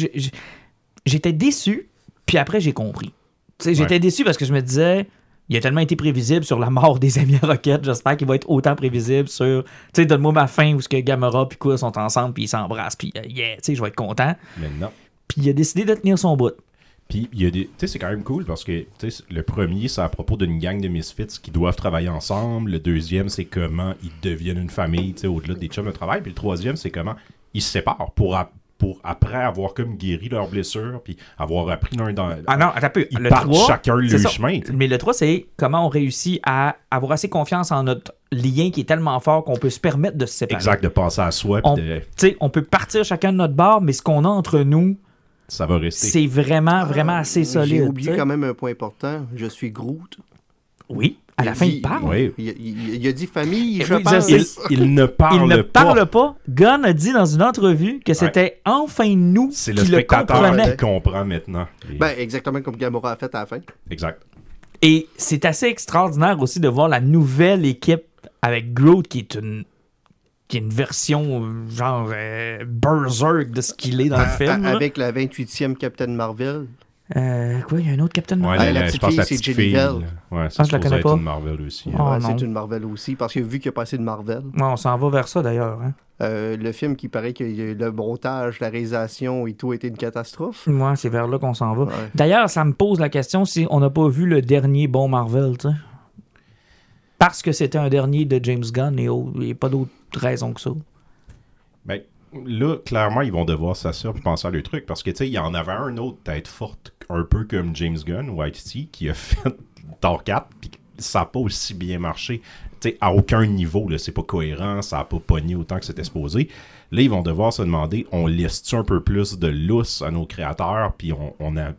j'étais déçu, puis après, j'ai compris. Tu sais, j'étais Ouais. déçu parce que je me disais. Il a tellement été prévisible sur la mort des amis à Rocket. J'espère qu'il va être autant prévisible sur. Tu sais, donne-moi ma fin où ce que Gamora puis quoi sont ensemble puis ils s'embrassent puis euh, yeah, tu sais, je vais être content. Mais non. Puis il a décidé de tenir son bout. Puis, il y a des. Tu sais, c'est quand même cool parce que tu sais, le premier, c'est à propos d'une gang de misfits qui doivent travailler ensemble. Le deuxième, c'est comment ils deviennent une famille, tu sais, au-delà des chums de travail. Puis le troisième, c'est comment ils se séparent pour, pour après avoir comme guéri leurs blessures, puis avoir appris l'un dans. Ah non, attends un peu. Ils le partent 3, chacun le chemin. Mais le 3, c'est comment on réussit à avoir assez confiance en notre lien qui est tellement fort qu'on peut se permettre de se séparer. Exact, de penser à soi, On, de- tu sais, on peut partir chacun de notre bord, mais ce qu'on a entre nous, ça va rester. c'est vraiment, vraiment assez solide. J'ai oublié quand même un point important. Je suis Groot. Oui, à la Il fin, dit- il parle. Oui. Il, il- il a dit famille, Eh je oui, pense. Il, il ne parle Il ne pas. parle pas. Gunn a dit dans une entrevue que c'était enfin nous C'est qui le le comprenait. qui comprend maintenant. Et- Ben, exactement comme Gamora a fait à la fin. exact. Et c'est assez extraordinaire aussi de voir la nouvelle équipe avec Groot qui est une qui est une version euh, genre euh, berserk de ce qu'il est dans le film. avec la 28e Captain Marvel. Euh, quoi, il y a un autre Captain Ouais, Marvel? Ah, la la- petite je pense fille, la c'est petite Jenny fille. Bell. Ouais, Ah, ça je la connais pas. une Marvel aussi. Oh, Ouais, non. c'est une Marvel aussi. Parce que vu qu'il a passé de Marvel, Ouais, on s'en va vers ça d'ailleurs. hein. euh, le film qui paraît que le montage, la réalisation et tout a été une catastrophe. Ouais, c'est vers là qu'on s'en va. Ouais. D'ailleurs, ça me pose la question si on n'a pas vu le dernier bon Marvel, tu sais. Parce que c'était un dernier de James Gunn et au- il n'y a pas d'autre raison que ça. Ben, là, clairement, ils vont devoir s'assurer et penser à le truc parce que, tu sais, il y en avait un autre tête forte, un peu comme James Gunn, White T, qui a fait Thor 4, puis ça n'a pas aussi bien marché. À aucun niveau, c'est pas cohérent, ça n'a pas pogné autant que c'était supposé. Là, ils vont devoir se demander, on laisse-tu un peu plus de lousse à nos créateurs, puis on, on, a,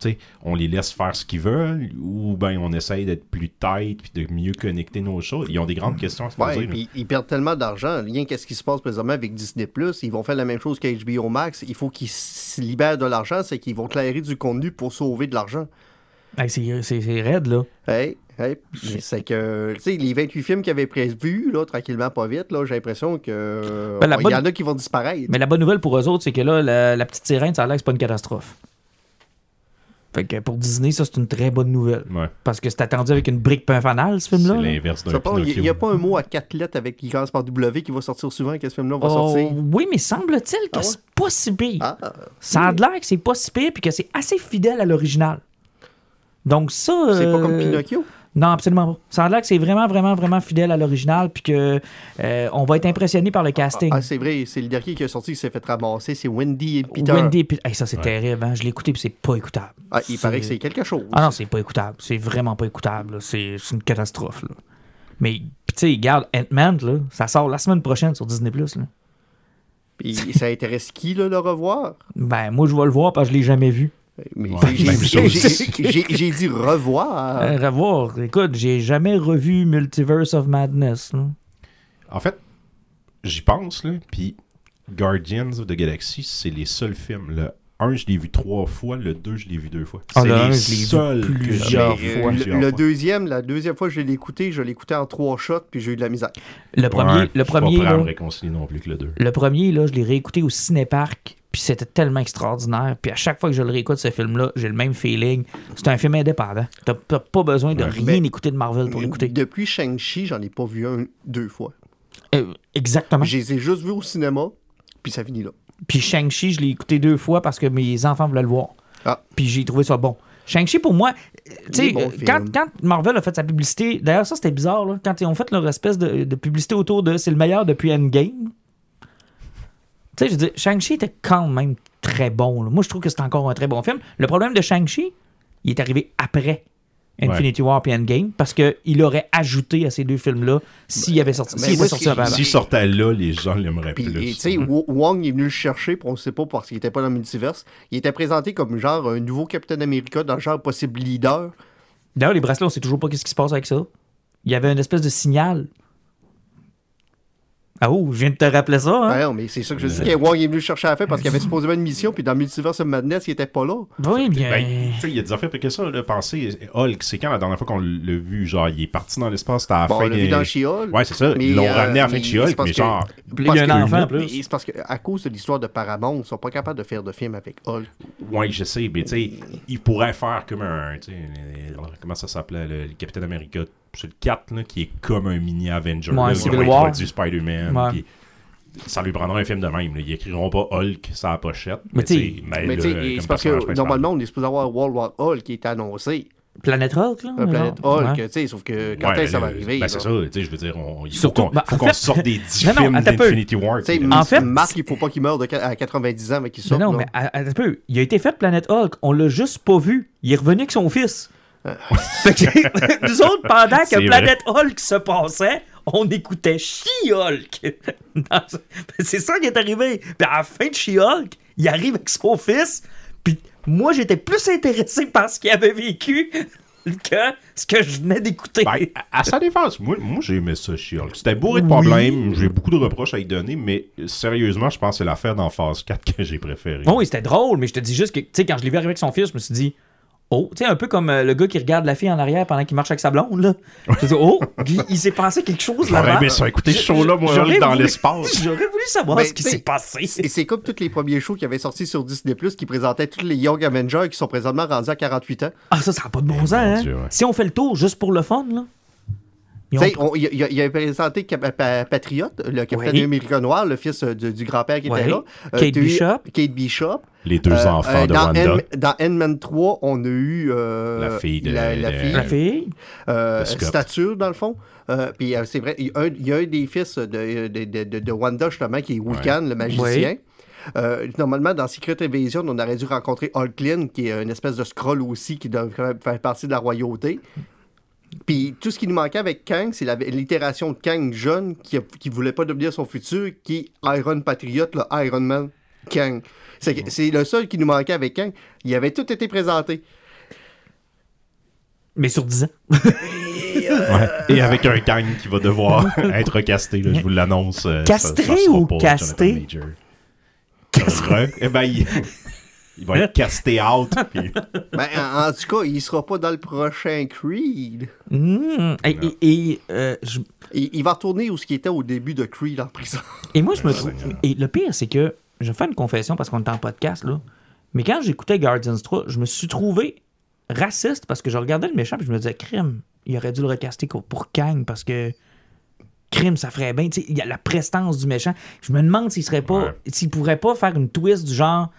les laisse faire ce qu'ils veulent, ou ben on essaye d'être plus tight, puis de mieux connecter nos choses? Ils ont des grandes questions à se poser. Ouais, là. puis ils perdent tellement d'argent. Rien qu'est-ce qui se passe présentement avec Disney+, ils vont faire la même chose qu'HBO Max. Il faut qu'ils se libèrent de l'argent, c'est qu'ils vont clairer du contenu pour sauver de l'argent. Hey, c'est raide, là. Hey, c'est que, tu sais, les 28 films qu'ils avaient prévus, là, tranquillement, pas vite, là, j'ai l'impression que. Ben, la il bonne- y en a qui vont disparaître. Mais la bonne nouvelle pour eux autres, c'est que là, la, la petite sirène, ça a l'air que c'est pas une catastrophe. Fait que pour Disney, ça, c'est une très bonne nouvelle. Ouais, Parce que c'est attendu avec une brique pas un fanal, ce c'est film-là. là. l'inverse d'un Il n'y a pas un mot à quatre lettres avec qui commence par W qui va sortir souvent, que ce film-là va Oh, sortir? oui, mais semble-t-il que Ah ouais? c'est pas si pire. Ah, Ça a l'air que c'est pas si pire puis que c'est assez fidèle à l'original. Donc ça... c'est pas euh, comme Pinocchio? Non, absolument pas. Ça a l'air que c'est vraiment, vraiment, vraiment fidèle à l'original puis que euh, on va être impressionné par le casting. Ah, c'est vrai, c'est le dernier qui est sorti qui s'est fait ramasser, c'est Wendy et Peter. Wendy Hey, ça, c'est Ouais. terrible. hein. Je l'ai écouté puis c'est pas écoutable. Ah, il paraît que c'est quelque chose. Ah non, c'est pas écoutable. C'est vraiment pas écoutable. C'est une catastrophe. là. Mais, tu sais, regarde, Ant-Man, là, ça sort la semaine prochaine sur Disney+. Là. Puis ça intéresse qui, là, le revoir? Ben, moi, je vais le voir parce que je l'ai jamais vu. Mais Ouais, j'ai- dit revoir. Euh, revoir. Écoute, j'ai jamais revu Multiverse of Madness. là. En fait, j'y pense, là, puis Guardians of the Galaxy, c'est les seuls films. Le 1, je l'ai vu trois fois, le 2, je l'ai vu deux fois. Ah, c'est le les seuls que plusieurs fois. Le, deuxième, la deuxième fois que je l'ai écouté, je l'ai écouté en trois shots, puis j'ai eu de la misère. Le premier, Ouais, le je suis premier, pas prêt à là, me réconcilier non plus que le 2. le premier, là, je l'ai réécouté au cinéparc, puis c'était tellement extraordinaire. Puis à chaque fois que je le réécoute, ce film-là, j'ai le même feeling. C'est un film indépendant. T'as pas besoin de rien Mais- écouter de Marvel pour l'écouter. Depuis Shang-Chi, j'en ai pas vu un deux fois. Euh, exactement. Je les ai juste vus au cinéma, puis ça finit là. Puis Shang-Chi, je l'ai écouté deux fois parce que mes enfants voulaient le voir. Ah. Puis j'ai trouvé ça bon. Shang-Chi, pour moi, tu sais, euh, quand, Marvel a fait sa publicité, d'ailleurs, ça c'était bizarre, là, quand ils ont fait leur espèce de, de publicité autour de c'est le meilleur depuis Endgame. Tu sais, je veux dire, Shang-Chi était quand même très bon. là. Moi, je trouve que c'est encore un très bon film. Le problème de Shang-Chi, il est arrivé après Infinity War et Endgame parce qu'il aurait ajouté à ces deux films-là s'il avait sorti, s'il ce sorti. S'il sortait là, les gens l'aimeraient plus. tu sais, Wo- Wong est venu le chercher, on ne sait pas parce qu'il était pas dans le multiverse. Il était présenté comme genre un nouveau Captain America dans le genre possible leader. D'ailleurs, les bracelets, on sait toujours pas qu'est-ce qui se passe avec ça. Il y avait une espèce de signal Ah, oh, je viens de te rappeler ça, hein? Ben non, mais c'est ça que je dis. Wong est venu le chercher à la fin parce qu'il avait supposément une mission, puis dans Multiverse of Madness, il était pas là. Oui, bien. Ben, tu sais, il y a des affaires que ça, là, pensez, Hulk, c'est quand la dernière fois qu'on l'a vu, genre, il est parti dans l'espace, c'était à la Bon, on fin l'a des... vu dans She-Hulk. Ouais, c'est ça, Mais, ils l'ont euh, ramené à la fin de She-Hulk, mais que- genre, il y a un parce que- enfant, plus. C'est parce qu'à cause de l'histoire de Paramount, ils sont pas capables de faire de film avec Hulk. ouais, je sais, mais tu sais, il pourrait faire comme un, tu sais, euh, comment ça s'appelait, le, le Capitaine America, c'est le 4, là, qui est comme un mini Avenger, Ouais, là, Civil War. introduit Spider-Man, Ouais. ça lui prendra un film de même, là. ils écriront pas Hulk la pochette, Mais mais, tu sais- comme c'est parce que principal. normalement, on est supposé avoir World War Hulk qui est annoncé. Planète Hulk, là? La planète? Hulk, Ouais. tu sais, sauf que quand Ouais, est-ce que ça va arriver? Ben, c'est ça, tu sais, je veux dire, on, il faut Surtout- qu'on ben, fait- sorte des 10 Non, non, films d'Infinity War. Tu sais, tu sais, En fait- Marc, il faut pas qu'il meure de à 90 ans, mais qu'il Mais sorte. non, mais à- un peu. Il a été fait Planète Hulk. On l'a juste pas vu. Il est revenu avec son fils. Que, nous autres, pendant que. Planète Hulk se passait, on écoutait She-Hulk. Dans- C'est ça qui est arrivé. Puis à la fin de She-Hulk, il arrive avec son fils. Puis moi, j'étais plus intéressé par ce qu'il avait vécu que ce que je venais d'écouter. Ben, à, à sa défense, moi, moi j'ai aimé ça, She-Hulk. C'était bourré de Oui. problèmes, j'ai beaucoup de reproches à y donner, mais sérieusement, je pense que c'est l'affaire dans phase 4 que j'ai préférée. Bon, oui, c'était drôle, mais je te dis juste que, tu sais, quand je l'ai vu arriver avec son fils, je me suis dit, oh, tu sais, un peu comme euh, le gars qui regarde la fille en arrière pendant qu'il marche avec sa blonde, là. Je oh, il, il s'est passé quelque chose J'aurais là-bas. aimé ça, écouter ce show-là, moi, dans voulu- l'espace. J'aurais voulu savoir Mais, ce qui s'est passé. Et c'est comme tous les premiers shows qui avaient sorti sur Disney Plus qui présentaient tous les Young Avengers qui sont présentement rendus à 48 ans. Ah, ça, ça n'a pas de bon sens, hein. Dieu, ouais. Si on fait le tour juste pour le fun, là. il avait présenté Cap- Pa- Patriot, le capitaine Oui. américain noir, le fils euh, du, du grand-père qui Oui. était là. Euh, Kate Bishop. Kate Bishop. Les deux Euh, enfants euh, de dans Wanda. Ant- dans Ant-Man 3, on a eu euh, La fille de- la, la de- fille, La fille? euh, de Scott. stature dans le fond. Euh, puis euh, c'est vrai, il y, a un, il y a un des fils de, de, de, de- de Wanda justement qui est Wiccan, le magicien. Euh, normalement, dans Secret Invasion, on aurait dû rencontrer Hulklin, qui est une espèce de scroll aussi, qui devrait faire partie de la royauté. Puis tout ce qui nous manquait avec Kang, c'est la- l'itération de Kang jeune, qui, qui voulait pas devenir son futur, qui est Iron Patriot, le Iron Man Kang. C'est que- c'est le seul qui nous manquait avec Kang. Il avait tout été présenté. Mais sur 10 ans. Ouais. Et avec un Kang qui va devoir être casté, là, je vous l'annonce. euh, Castré ça- ça sera ou pas casté? Re- eh ben, il... il va être casté out. puis- Ben, en, en tout cas, il sera pas dans le prochain Creed. Mmh. Et, et- et, euh, je- Il, il va retourner où ce qui était au début de Creed en prison. Et moi, je me trouve. Et le pire, c'est que je vais faire une confession parce qu'on est en podcast, là. Mais quand j'écoutais Guardians 3, je me suis trouvé raciste parce que je regardais le méchant et je me disais, crime, il aurait dû le recaster pour Kang parce que. Crime, ça ferait bien. Tu sais, Il y a la prestance du méchant. Je me demande s'il serait pas. Ouais. S'il pourrait pas faire une twist du genre.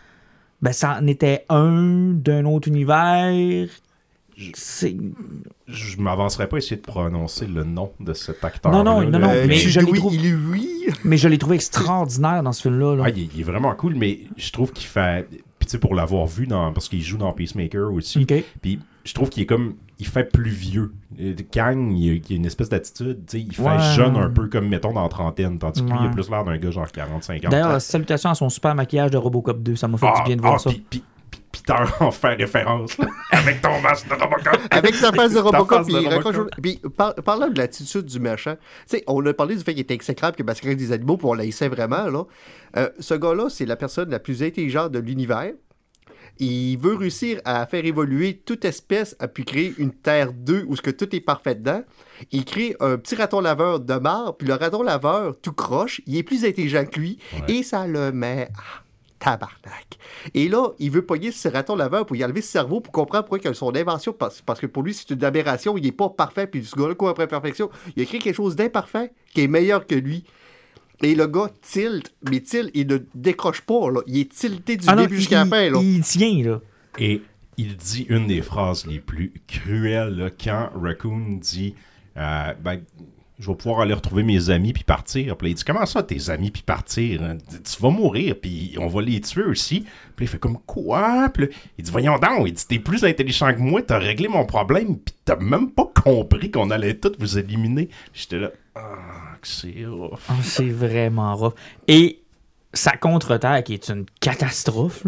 Ben, ça en était un d'un autre univers. C'est. Je m'avancerai pas à essayer de prononcer le nom de cet acteur. Non, non, non, non, Euh, mais je l'ai Louis. Mais je l'ai trouvé extraordinaire dans ce film-là. là. Ah, il, est- il est vraiment cool, mais je trouve qu'il fait. Puis tu sais, pour l'avoir vu dans. Parce qu'il joue dans Peacemaker aussi. Ok. Puis je trouve qu'il est comme. Il fait plus vieux. Euh, Kang, il, a- il a une espèce d'attitude. tu sais, Il fait Ouais. jeune un peu comme, mettons, dans trentaine. Tandis que lui, il a plus l'air d'un gars genre 40-50. D'ailleurs, salutations à son super maquillage de Robocop 2. Ça m'a fait du bien de voir ça. Ah, puis Peter en fait référence. là, avec ton masque de Robocop. Avec ta face de Robocop, puis Robocop. Puis par- parlant de l'attitude du méchant, tu sais, on a parlé du fait qu'il était exécrable, que masquerait des animaux, puis on l'haïssait vraiment, là. Euh, ce gars-là, c'est la personne la plus intelligente de l'univers. Il veut réussir à faire évoluer toute espèce, à puis créer une Terre 2 où ce que tout est parfait dedans. Il crée un petit raton laveur de marbre, puis le raton laveur, tout croche, il est plus intelligent que lui, Ouais. et ça le met à tabarnak. Et là, il veut pogner ce raton laveur pour y enlever ce cerveau pour comprendre pourquoi son invention, parce, parce que pour lui, c'est une aberration, il n'est pas parfait, puis ce gars-là, quoi après perfection, il a créé quelque chose d'imparfait qui est meilleur que lui. Et le gars tilt, mais tilt, il ne décroche pas, là. Il est tilté du Ah début jusqu'à la il- fin, là. Il tient, là. Et il dit une des phrases les plus cruelles là, quand Raccoon dit euh, ben, Je vais pouvoir aller retrouver mes amis puis partir. Puis il dit Comment ça, tes amis puis partir hein? Tu vas mourir, puis on va les tuer aussi. Puis il fait comme Quoi? Puis il dit Voyons donc, il dit T'es plus intelligent que moi, t'as réglé mon problème, puis t'as même pas compris qu'on allait tous vous éliminer. J'étais là Ah, c'est rough. Ah, c'est vraiment rough. Et sa contre-terre, qui est une catastrophe.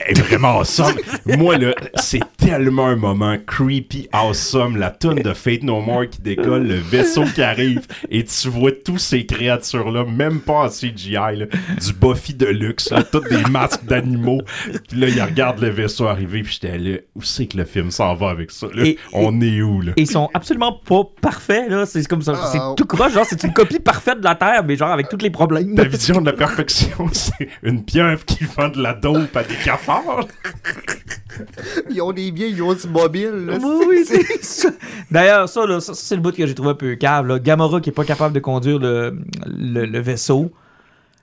Est vraiment awesome. Moi, là, c'est tellement un moment creepy, awesome. La tonne de Fate No More qui décolle, le vaisseau qui arrive, et tu vois tous ces créatures-là, même pas en CGI, là, du Buffy de luxe, là, toutes des masques d'animaux. Puis là, il regarde le vaisseau arriver, puis j'étais là, où c'est que le film s'en va avec ça? là? Et- On est où, là? Et ils sont absolument pas parfaits, là. C'est comme ça. C'est tout croche, genre, c'est une copie parfaite de la Terre, mais genre avec tous les problèmes. Ta vision de la perfection, c'est une pieuvre qui vend de la dope à des Ils ont des biens, ils ont du mobile. là. Oui, oui, c'est ça. D'ailleurs, ça, là, ça, ça, c'est le bout que j'ai trouvé un peu cave. Là. Gamora qui est pas capable de conduire le, le, le vaisseau.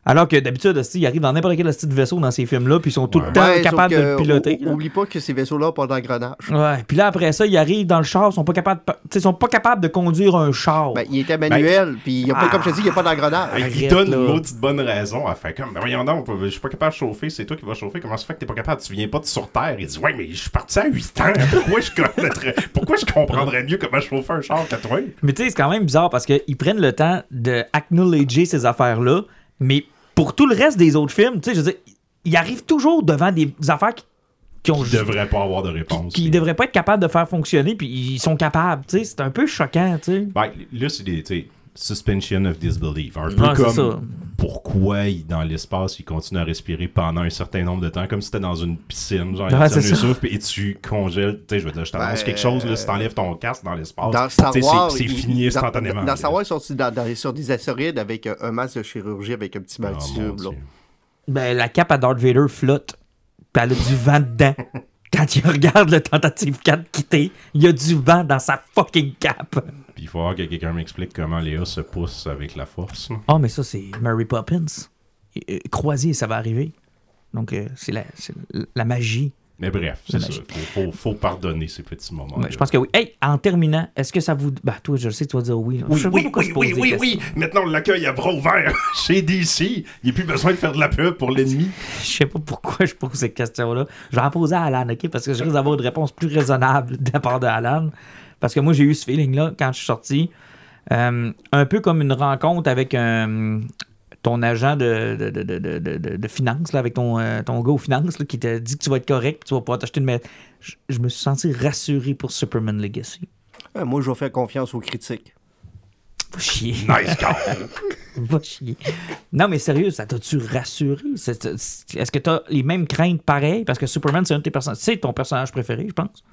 Alors que d'habitude, esti, il arrive dans n'importe quel de vaisseau dans ces films-là, puis ils sont tout le temps Ouais, capables de le piloter. ou-. Oublie pas que ces vaisseaux-là n'ont pas d'engrenage. Ouais. Puis là, après ça, ils arrivent dans le char, ils sont pas capables de, tu sais, ils sont pas capables de conduire un char. Ben, il était manuel, puis il y a pas, Ah. comme je te dis, il n'y a pas d'engrenage. Il Arrête, donne là. une maudite bonne raison. Elle fait comme, Ben voyons donc, je suis pas capable de chauffer, c'est toi qui vas chauffer. Comment ça fait que t'es pas capable? Tu viens pas de sur Terre? Il dit, ouais, mais je suis parti à 8 ans. Pourquoi je connaîtrais, pourquoi je comprendrais mieux comment chauffer un char que toi? Mais tu sais, c'est quand même bizarre parce qu'ils prennent le temps de acknowledger ces affaires-là, mais pour tout le reste des autres films, tu sais, je veux dire, ils arrivent toujours devant des affaires qui, qui ont Il devrait pas avoir de réponse. qui, devraient pas être capables de faire fonctionner, puis ils sont capables, tu sais, c'est un peu choquant, tu sais. Ben, là, c'est des, suspension of disbelief. Un peu Ouais, c'est comme ça. pourquoi il- dans l'espace, il continue à respirer pendant un certain nombre de temps, comme si c'était dans une piscine. Genre, Ouais, il tient souffle et tu congèles. Tu sais, je veux dire, je t'annonce Ben, quelque chose, là, si t'enlèves ton casque dans l'espace, Dans Star Wars, c'est fini dans- instantanément. Dans, là. Star Wars, ils sont dans, dans- sur des astéroïdes avec un, un masque de chirurgie avec un petit Ah, mon tube. là? Dieu. Ben, la cape à Darth Vader flotte, puis elle a du vent dedans. Quand il regarde le tentative 4 quitter, il y a du vent dans sa fucking cape. Puis il faut voir que quelqu'un m'explique comment Léa se pousse avec la force. là. Oh, mais ça, c'est Mary Poppins. Croisier, ça va arriver. Donc, euh, c'est la, c'est la magie. Mais bref, c'est ça. Faut, faut, faut pardonner ces petits moments. Ouais, je pense que oui. Hey, en terminant, est-ce que ça vous. Bah, toi, je le sais, tu vas dire oui. Je Oui, sais pas oui, pourquoi oui, je pose oui, oui, oui. Maintenant, on l'accueil à bras ouverts chez DC. Il n'y a plus besoin de faire de la pub pour l'ennemi. Je sais pas pourquoi je pose cette question-là. Je vais en poser à Alan, OK? Parce que je risque d'avoir une réponse plus raisonnable de la part de Alan. Parce que moi, j'ai eu ce feeling-là quand je suis sorti. Euh, un peu comme une rencontre avec un- ton agent de, de, finance, là, avec ton, euh, gars aux finances, qui t'a dit que tu vas être correct, que tu vas pouvoir t'acheter une... mais Je, je me suis senti rassuré pour Superman Legacy. Euh, moi, je vais faire confiance aux critiques. Va chier. Nice. Va chier. Non, mais sérieux, ça t'a-tu rassuré? Est-ce que t'as les mêmes craintes pareilles? Parce que Superman, c'est un de tes personnages. C'est ton personnage préféré, je pense.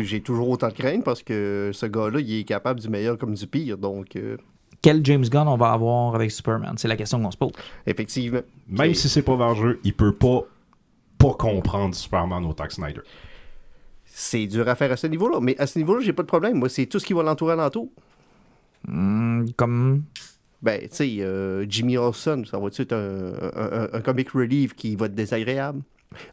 J'ai toujours autant de crainte parce que ce gars-là, il est capable du meilleur comme du pire. Donc, euh, Quel James Gunn on va avoir avec Superman? C'est la question qu'on se pose. effectivement. Même Et- si c'est pas vengeux, il peut pas pas comprendre Superman autant que Snyder. C'est dur à faire à ce niveau-là. Mais à ce niveau-là, j'ai pas de problème. Moi, c'est tout ce qui va l'entourer alentour. Hmm, comme. Ben, tu sais, euh, Jimmy Olsen, ça va-tu être un, un- comic relief qui va être désagréable?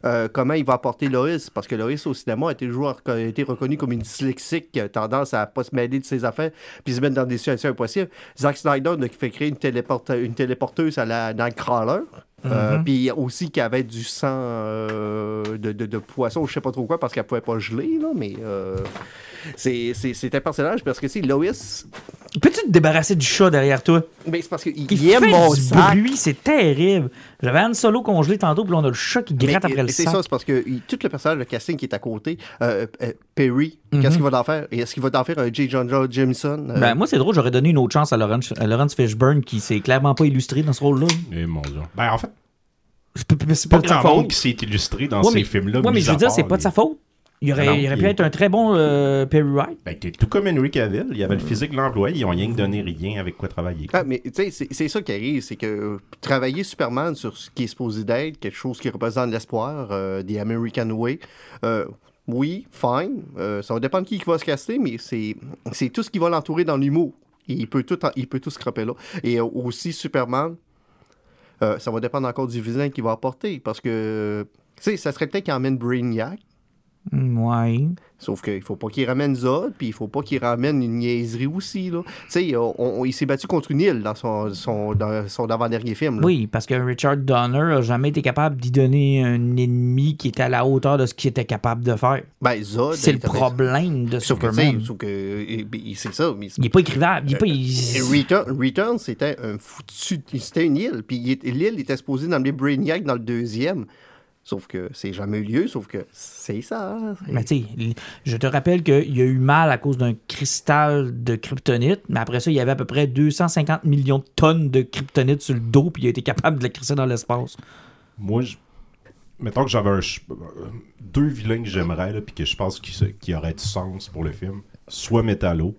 Euh, comment il va apporter Lois? Parce que Lois, au cinéma, a été, a été reconnu comme une dyslexique qui a tendance à pas se mêler de ses affaires puis se mettre dans des situations impossibles. Zack Snyder a fait créer une, téléporte- une téléporteuse à la Nightcrawler. Euh, Puis aussi qui avait du sang euh, de, de, de poisson, je sais pas trop quoi, parce qu'elle pouvait pas geler, là, mais c'est un personnage parce que, sais, Lois, Peux-tu te débarrasser du chat derrière toi? mais c'est parce qu'il Il fait mon du sac. bruit, c'est terrible. J'avais un solo congelé tantôt, puis là, on a le chat qui gratte Mais, après le C'est sac. ça, c'est parce que il- tout le personnage de casting qui est à côté, euh, euh, Perry, Mhm. qu'est-ce qu'il va en faire? Et Est-ce qu'il va en faire un J. John John Jameson? Euh, Ben, moi, c'est drôle, j'aurais donné une autre chance à Lawrence, à Lawrence Fishburne qui s'est clairement pas illustré dans ce rôle-là. Et mon dieu. Ben, en fait, C'est pas, c'est pas de sa faute. qui s'est illustré dans Ouais, ces films-là. Ouais, mais je veux dire, c'est pas de sa faute. Il aurait, non, il aurait pu être un très bon euh, Perry Wright. Ben, t'es tout comme Henry Cavill, il avait le physique de l'emploi, ils ont rien que donné rien avec quoi travailler. Ah, mais tu sais, c'est- ça qui arrive, c'est que travailler Superman sur ce qui est supposé d'être, quelque chose qui représente l'espoir, euh, The American Way, euh, oui, fine, euh, ça va dépendre de qui qui va se caster, mais c'est c'est tout ce qui va l'entourer dans l'humour. Il peut tout, il peut tout scraper là. Et euh, aussi Superman, euh, ça va dépendre encore du vilain qu'il va apporter, parce que, tu sais, ça serait peut-être qu'il emmène Brainiac, Ouais. Sauf qu'il faut pas qu'il ramène Zod, puis il faut pas qu'il ramène une niaiserie aussi. Là. Tu sais, on- on- il s'est battu contre une île dans son, son, dans son avant-dernier film. là. Oui, parce que Richard Donner a jamais été capable d'y donner un ennemi qui était à la hauteur de ce qu'il était capable de faire. Ben, Zod. C'est le problème de Sauf que, Superman. sauf que, et c'est ça. Mais Il est pas écrivable. Il est pas. Il- Return, Return, c'était un foutu. C'était une île. Puis l'île était supposée d'emmener Brainiac dans le deuxième. Sauf que c'est jamais eu lieu, sauf que c'est ça. c'est- Mais tu sais, je te rappelle qu'il y a eu mal à cause d'un cristal de kryptonite, mais après ça, il y avait à peu près 250 millions de tonnes de kryptonite sur le dos, puis il a été capable de le crisser dans l'espace. Moi, je... mettons que j'avais un ch- euh, deux vilains que j'aimerais, là, puis que je pense qui, se- qui auraient du sens pour le film. Soit Metallo.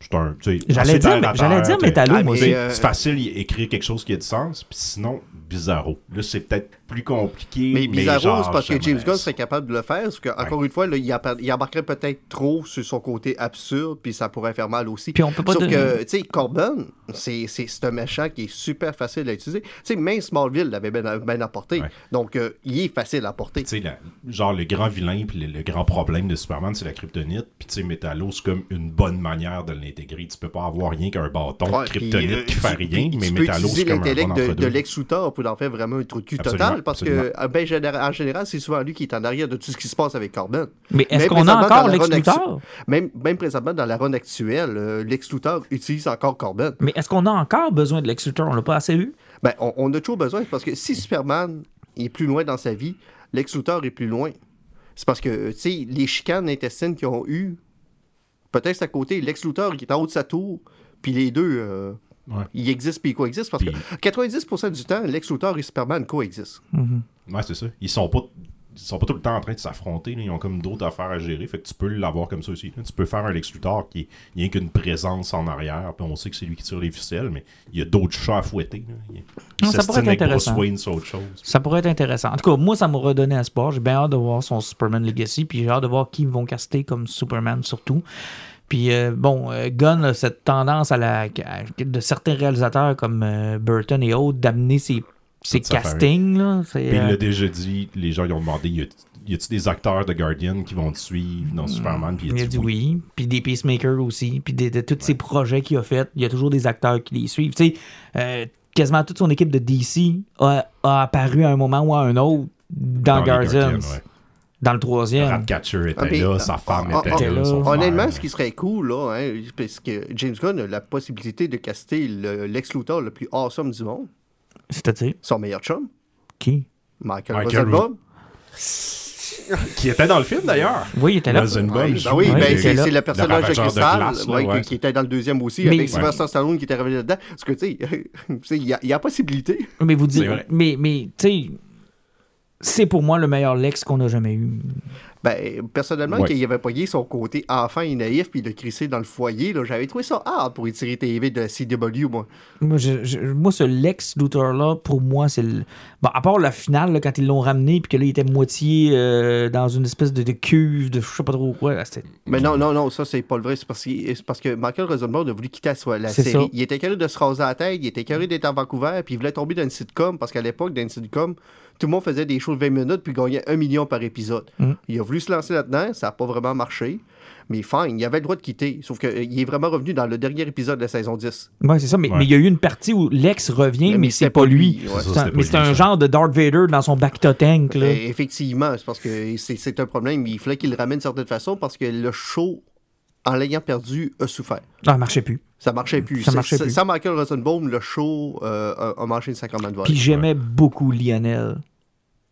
C'est un, tu sais, J'allais dire, j'allais dire. Metallo, Ah, moi mais, aussi. euh, C'est facile d'écrire quelque chose qui a du sens, puis sinon, Bizarro. Là, c'est peut-être plus compliqué. Mais Bizarro, c'est parce que James Gunn serait capable de le faire. Parce que, encore une fois, là, il, appa- il embarquerait peut-être trop sur son côté absurde, puis ça pourrait faire mal aussi. Puis on peut pas Sauf donner- que, tu sais, Corbin, c'est c'est- c'est un méchant qui est super facile à utiliser. Tu sais, même Smallville l'avait bien, bien apporté. Ouais. Donc, euh, il est facile à porter. Tu sais, genre, le grand vilain, puis le, le grand problème de Superman, c'est la kryptonite. Puis, tu sais, Metallo, c'est comme une bonne manière de l'intégrer. Tu peux pas avoir rien qu'un bâton Ouais, de puis, kryptonite euh, qui fait rien, mais Metallo, c'est comme un l'intellect bon de, de entre-deux. Lex Luthor pour en faire vraiment un trou de cul Absolument, total, parce absolument. que euh, ben, général- en général, c'est souvent lui qui est en arrière de tout ce qui se passe avec Corbin. Mais est-ce qu'on a encore Lex actu-? Même, même présentement, dans la run actuelle, euh, Lex Luthor utilise encore Corbin. Mais est-ce qu'on a encore besoin de Lex Luthor? On l'a pas assez eu? Ben, on, on a toujours besoin, parce que si Superman est plus loin dans sa vie, Lex Luthor est plus loin. C'est parce que, tu sais, les chicanes intestines qu'ils ont eues, peut-être à côté, Lex Luthor qui est en haut de sa tour, puis les deux, euh, Ouais. ils existent puis ils coexistent, parce Puis- que 90% du temps, Lex Luthor et Superman coexistent. Ouais, c'est ça. Ils sont pas. Ils sont pas tout le temps en train de s'affronter, là. ils ont comme d'autres affaires à gérer, fait que tu peux l'avoir comme ça aussi. là. Tu peux faire un Lex Luthor qui rien qu'une présence en arrière, puis on sait que c'est lui qui tire les ficelles, mais il y a d'autres chats à fouetter. là. Il, il Non, ça pourrait être avec Bruce intéressant. Wayne, autre chose. Ça pourrait être intéressant. En tout cas, moi, ça m'a redonné espoir. J'ai bien hâte de voir son Superman Legacy, puis j'ai hâte de voir qui ils vont caster comme Superman surtout. Puis euh, bon, euh, Gunn a cette tendance à la, à- de certains réalisateurs comme euh, Burton et autres d'amener ses, castings. Là. Puis il l'a déjà dit, les gens lui ont demandé y a- y a-tu des acteurs de Guardian qui vont te suivre dans Superman? Puis Mm. il a dit oui. Puis des Peacemakers aussi. Puis de, tous ces projets qu'il a fait, il y a toujours des acteurs qui les suivent. Tu sais, euh, quasiment toute son équipe de DC a, a apparu à un moment ou à un autre dans, Guardians. ouais. Dans le troisième. Ratcatcher était Ah, mais- là, sa femme ah, était ah, là, son Honnêtement, frère. ce qui serait cool, là, hein, parce que James Gunn a la possibilité de caster le Lex Luthor le plus awesome du monde, C'est-à-dire, son meilleur chum, qui? Michael, Michael Rosenbaum. Qui était dans le film d'ailleurs. Oui, il était là. Rosenbaum, Ouais, ben oui, Ouais, ben, c'est le personnage de de Cristal glace, là, ouais, ouais. qui, qui était dans le deuxième aussi, Mais- avec Sylvester Stallone qui était revenu là-dedans. Parce que, tu sais, tu sais, il y, a- il y a possibilité. Mais vous dites, mais, mais tu sais, c'est pour moi le meilleur Lex qu'on a jamais eu. Ben, personnellement, Ouais. qu'il avait pogné son côté enfant et naïf puis le crissé dans le foyer, là, j'avais trouvé ça hard pour étirer TV de la CW, moi. Moi, je- je- moi ce Lex Luthor-là, pour moi, c'est le. Bon, à part la finale, là, quand ils l'ont ramené, puis que là, il était moitié euh, dans une espèce de, de cuve, de je sais pas trop quoi. là, c'était- Mais non, non, non, ça, c'est pas le vrai. C'est parce, que- c'est parce que Michael Rosenbaum a voulu quitter la, la C'est série. ça. Il était carré de se raser la tête, il était carré d'être à Vancouver, puis il voulait tomber dans une sitcom, parce qu'à l'époque, dans une sitcom, tout le monde faisait des shows de 20 minutes, puis gagnait un million par épisode. Mm. Il a voulu se lancer là-dedans, ça n'a pas vraiment marché. Mais fine, il avait le droit de quitter. Sauf qu'il est vraiment revenu dans le dernier épisode de la saison 10. Ouais, c'est ça. Mais Ouais. mais il y a eu une partie où Lex revient, mais, c'est pas lui. ouais. Ça, un- mais c'est un genre de Darth Vader dans son Bacta Tank. Là. Et effectivement, c'est parce que c'est- c'est un problème. Il fallait qu'il le ramène d'une certaine façon parce que le show, en l'ayant perdu, a souffert. Ah, ça marchait plus. Ça marchait plus. Ça marchait Sans- plus. Sans Michael Rosenbaum, le show euh, a, a mangé une sacrement de vol. Puis j'aimais beaucoup Lionel.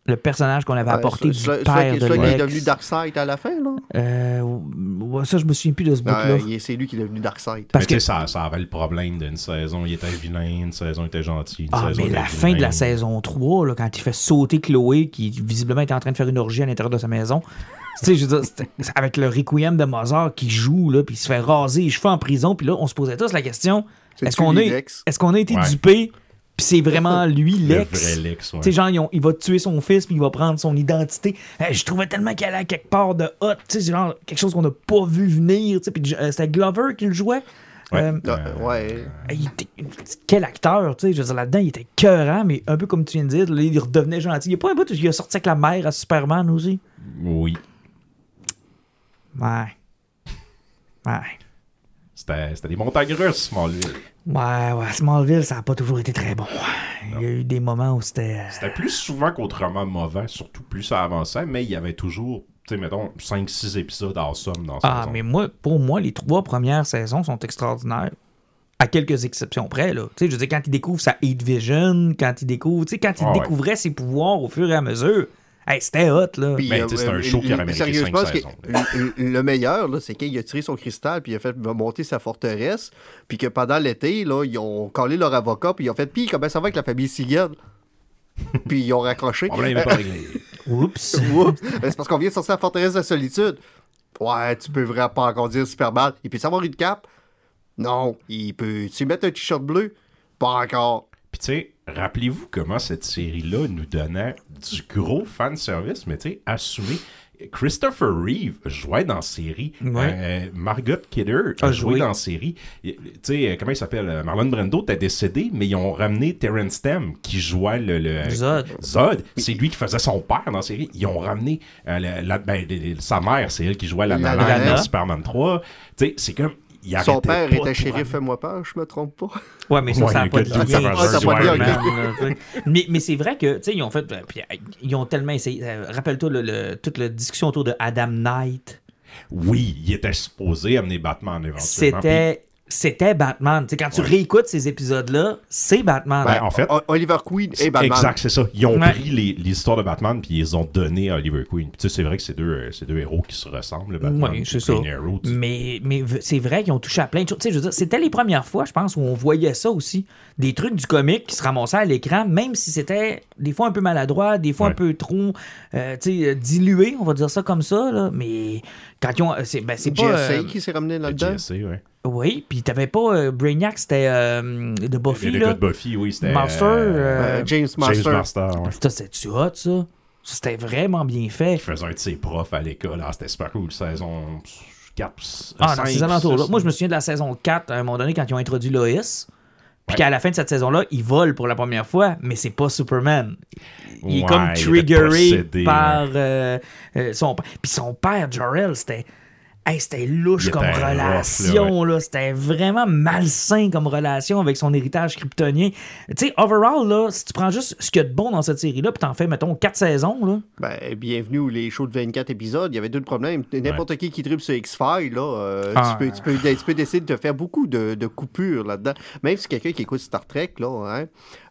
Le personnage qu'on avait Ouais, apporté du celui père qui- de celui qui est Lex. devenu Darkseid à la fin, là? Euh, ouais, ça, je me souviens plus de ce bout-là. C'est lui qui est devenu Darkseid. Parce mais tu que- sais, ça, ça avait le problème d'une saison, il était vilain, une saison, il était gentil. Une Ah, saison, mais la fin de la saison 3, là, quand il fait sauter Chloé, qui visiblement était en train de faire une orgie à l'intérieur de sa maison. tu sais, je veux dire, avec le Requiem de Mozart qui joue, là, puis il se fait raser les cheveux en prison, puis là, on se posait tous la question est-ce qu'on a, Lex? est-ce qu'on a été Ouais. dupé, puis c'est vraiment lui, Le Lex vrai Lex, ouais. Tu sais, genre, ils ont- il va tuer son fils, puis il va prendre son identité. Hey, je trouvais tellement qu'il allait à quelque part de hot, tu sais, c'est genre quelque chose qu'on n'a pas vu venir, tu sais, puis euh, c'était Glover qui le jouait. Ouais. Euh, ouais. il était- quel acteur, tu sais, je veux dire, là-dedans, il était cœurant, mais un peu comme tu viens de dire, là, il redevenait gentil. Il n'y a pas un bout où il a sorti avec la mère à Superman aussi? Oui. Ouais. Ouais. C'était des montagnes russes, Smallville. Ouais, ouais, Smallville, ça n'a pas toujours été très bon. Il y a eu des moments où c'était... euh, C'était plus souvent qu'autrement mauvais, surtout plus ça avançait, mais il y avait toujours, tu sais, mettons, 5-6 épisodes awesome dans cette Ah, saison. mais moi, pour moi, les trois premières saisons sont extraordinaires. À quelques exceptions près, là. Tu sais, je veux dire, quand il découvre sa Hate Vision, quand il découvre, tu sais, quand il Ah ouais. découvrait ses pouvoirs au fur et à mesure, Hey, c'était hot, là. Puis, Ben, euh, c'est un euh, show qui aurait euh, mérité saisons. le, le meilleur, là, c'est qu'il a tiré son cristal, puis il a fait monter sa forteresse, puis que pendant l'été, là, ils ont collé leur avocat, puis ils ont fait Puis comment ça va avec la famille Seagal Puis ils ont raccroché. Problème n'est pas réglé. Oups. Oups, c'est parce qu'on vient de sortir la forteresse de la solitude. Ouais, tu peux vraiment pas encore dire Superman. Il peut savoir une cape? Non. Il peut. Tu mettre un t-shirt bleu? Pas encore. Puis tu sais, rappelez-vous comment cette série-là nous donnait du gros fanservice, mais tu sais, assumé. Christopher Reeve jouait dans la série. Ouais. Euh, Margot Kidder a A joué joué. dans la série. Tu sais, euh, comment il s'appelle? Euh, Marlon Brando était décédé, mais ils ont ramené Terrence Stamp qui jouait le. le Zod. Zod. C'est lui qui faisait son père dans la série. Ils ont ramené euh, la- la- ben, sa mère, c'est elle qui jouait la La Nana. dans Superman 3. Tu sais, c'est comme. Il Son père pas était shérif, tout fais-moi peur, je me trompe pas. Ouais, mais ça, Ouais, ça n'a pas de lien. Ah, lien, mais, mais c'est vrai que, tu sais, ils ont fait. euh, puis, euh, ils ont tellement essayé. euh, Rappelle-toi le, le- toute la discussion autour de Adam Knight. Oui, il était supposé amener Batman éventuellement. C'était. C'était Batman. Quand tu Ouais. réécoutes ces épisodes-là, c'est Batman. Ben, en fait- O- Oliver Queen et Batman. Exact, c'est ça. Ils ont Ouais. pris les, les histoires de Batman puis ils les ont donné à Oliver Queen. Puis tu sais, c'est vrai que c'est deux, euh, deux héros qui se ressemblent, le Batman c'est ça. Arrow. tu- Mais, c'est vrai qu'ils ont touché à plein de choses. Tu sais, je veux dire, c'était les premières fois, je pense, où on voyait ça aussi. Des trucs du comique qui se ramassaient à l'écran, même si c'était des fois un peu maladroit, des fois un Ouais. peu trop euh, dilué, on va dire ça comme ça. Là. Mais quand ils ont. euh, C'est, ben, c'est pas. Euh, qui s'est ramené Le là-dedans. Oui, puis t'avais pas euh, Brainiac, c'était euh, de Buffy. Le là. gars de Buffy, oui, c'était. Master, euh, euh, Euh, James James Master. Master, ouais. Ça, c'était-tu hot, ça? C'était vraiment bien fait. Il faisait un de ses profs à l'école. Ah, c'était super cool. Saison 4. Ah, dans ces alentours-là. Moi, je me souviens de la saison 4, à un moment donné, quand ils ont introduit Lois. Puis Ouais. qu'à la fin de cette saison-là, il vole pour la première fois, mais c'est pas Superman. Il est comme il triggeré possédé, par euh, euh, son père. Puis son père, Jor-El, c'était. Hey, c'était louche comme était rough, là, relation, là. C'était vraiment malsain comme relation avec son héritage kryptonien. Tu sais, overall, là, si tu prends juste ce qu'il y a de bon dans cette série-là, puis t'en fais, mettons, 4 saisons, là. Ben, bienvenue aux les shows de 24 épisodes. Il y avait deux problèmes. N'importe qui qui tripe sur X-Files, là, euh, Ah. tu, peux, tu, peux, tu peux décider de te faire beaucoup de, de coupures là-dedans. Même si quelqu'un qui écoute Star Trek, là, hein,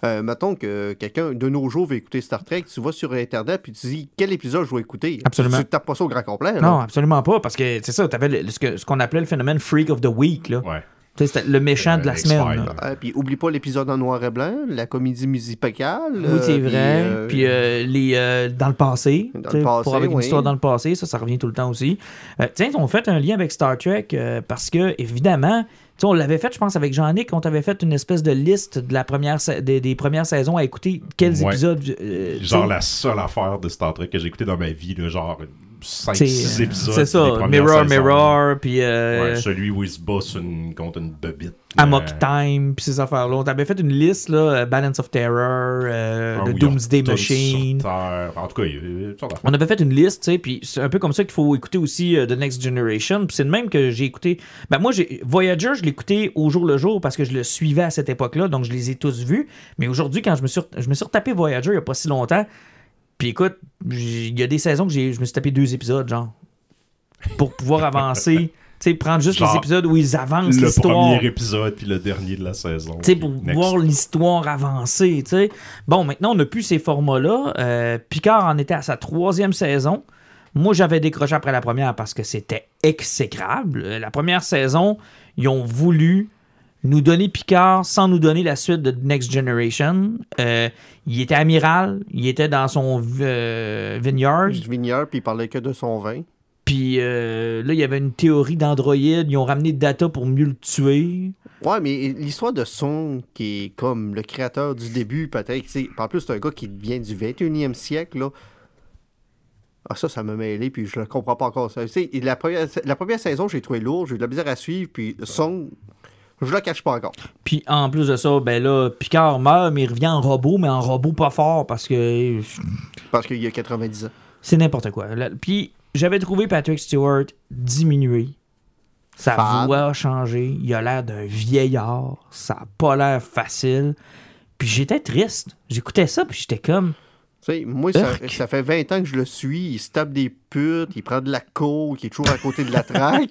euh, mettons que quelqu'un de nos jours veut écouter Star Trek, tu vas sur Internet puis tu dis quel épisode je vais écouter? Absolument. Tu, tu tapes pas ça au grand complet. là. Non, absolument pas, parce que c'est ça, t'avais le- ce que- ce qu'on appelait le phénomène Freak of the Week, là. Ouais. Tu sais, C'était le méchant Euh, de la X-Files, semaine. Ah, puis oublie pas l'épisode en noir et blanc, la comédie musicale. Oui, c'est euh, vrai. puis, euh, Puis euh, les euh, dans le passé, Dans tu le sais, passé, pour avec une oui. histoire dans le passé, ça, ça revient tout le temps aussi. Euh, tiens, on fait un lien avec Star Trek euh, parce que évidemment, on l'avait fait, je pense, avec Jean-Nic, on t'avait fait une espèce de liste de la première sa- des, des premières saisons à écouter. Quels Ouais. épisodes euh, Genre la seule affaire de Star Trek que j'ai écouté dans ma vie, là, genre c'est, 5-6 euh, épisodes. C'est ça, Mirror, saisons. Mirror, puis euh, Ouais, celui où il se bat une- contre une bebite. Amok Euh, Time, puis ces affaires-là. On t'avait fait une liste, là, euh, Balance of Terror, euh, ah, de Doomsday Machine. En tout cas. On avait fait une liste, tu sais, puis c'est un peu comme ça qu'il faut écouter aussi euh, The Next Generation. Puis c'est le même que j'ai écouté. Ben moi, j'ai Voyager, je l'écoutais au jour le jour parce que je le suivais à cette époque-là, donc je les ai tous vus. Mais aujourd'hui, quand je me suis, je me suis retapé Voyager il n'y a pas si longtemps, puis écoute, il y a des saisons que j'ai, je me suis tapé deux épisodes, genre, pour pouvoir avancer. Tu sais, prendre juste les épisodes où ils avancent Le l'histoire. premier épisode puis le dernier de la saison. Tu sais, pour next. voir l'histoire avancer, tu sais. Bon, maintenant, on n'a plus ces formats-là. Euh, Picard en était à sa troisième saison. Moi, j'avais décroché après la première parce que c'était exécrable. Euh, La première saison, ils ont voulu nous donner Picard sans nous donner la suite de Next Generation. Euh, il était amiral, il était dans son euh, vineyard. Vigneur, puis il parlait que de son vin. Puis euh, là, il y avait une théorie d'androïde. Ils ont ramené Data pour mieux le tuer. Ouais, mais l'histoire de Song, qui est comme le créateur du début, peut-être, en plus, c'est un gars qui vient du 21e siècle, là. Ah, ça, ça m'a mêlé, puis je le comprends pas encore. Ça. La, première, la première saison, j'ai trouvé lourd, j'ai eu de la misère à suivre, puis Song, je le cache pas encore. Puis en plus de ça, ben là, Picard meurt, mais il revient en robot, mais en robot pas fort parce que Parce qu'il y a 90 ans. c'est n'importe quoi. Puis j'avais trouvé Patrick Stewart diminué. Sa voix a changé. Il a l'air d'un vieillard. Ça a pas l'air facile. Puis j'étais triste. J'écoutais ça, puis j'étais comme. Sais, moi, ça, fait 20 ans que je le suis. Il se tape des putes, il prend de la coke, il est toujours à côté de la traque.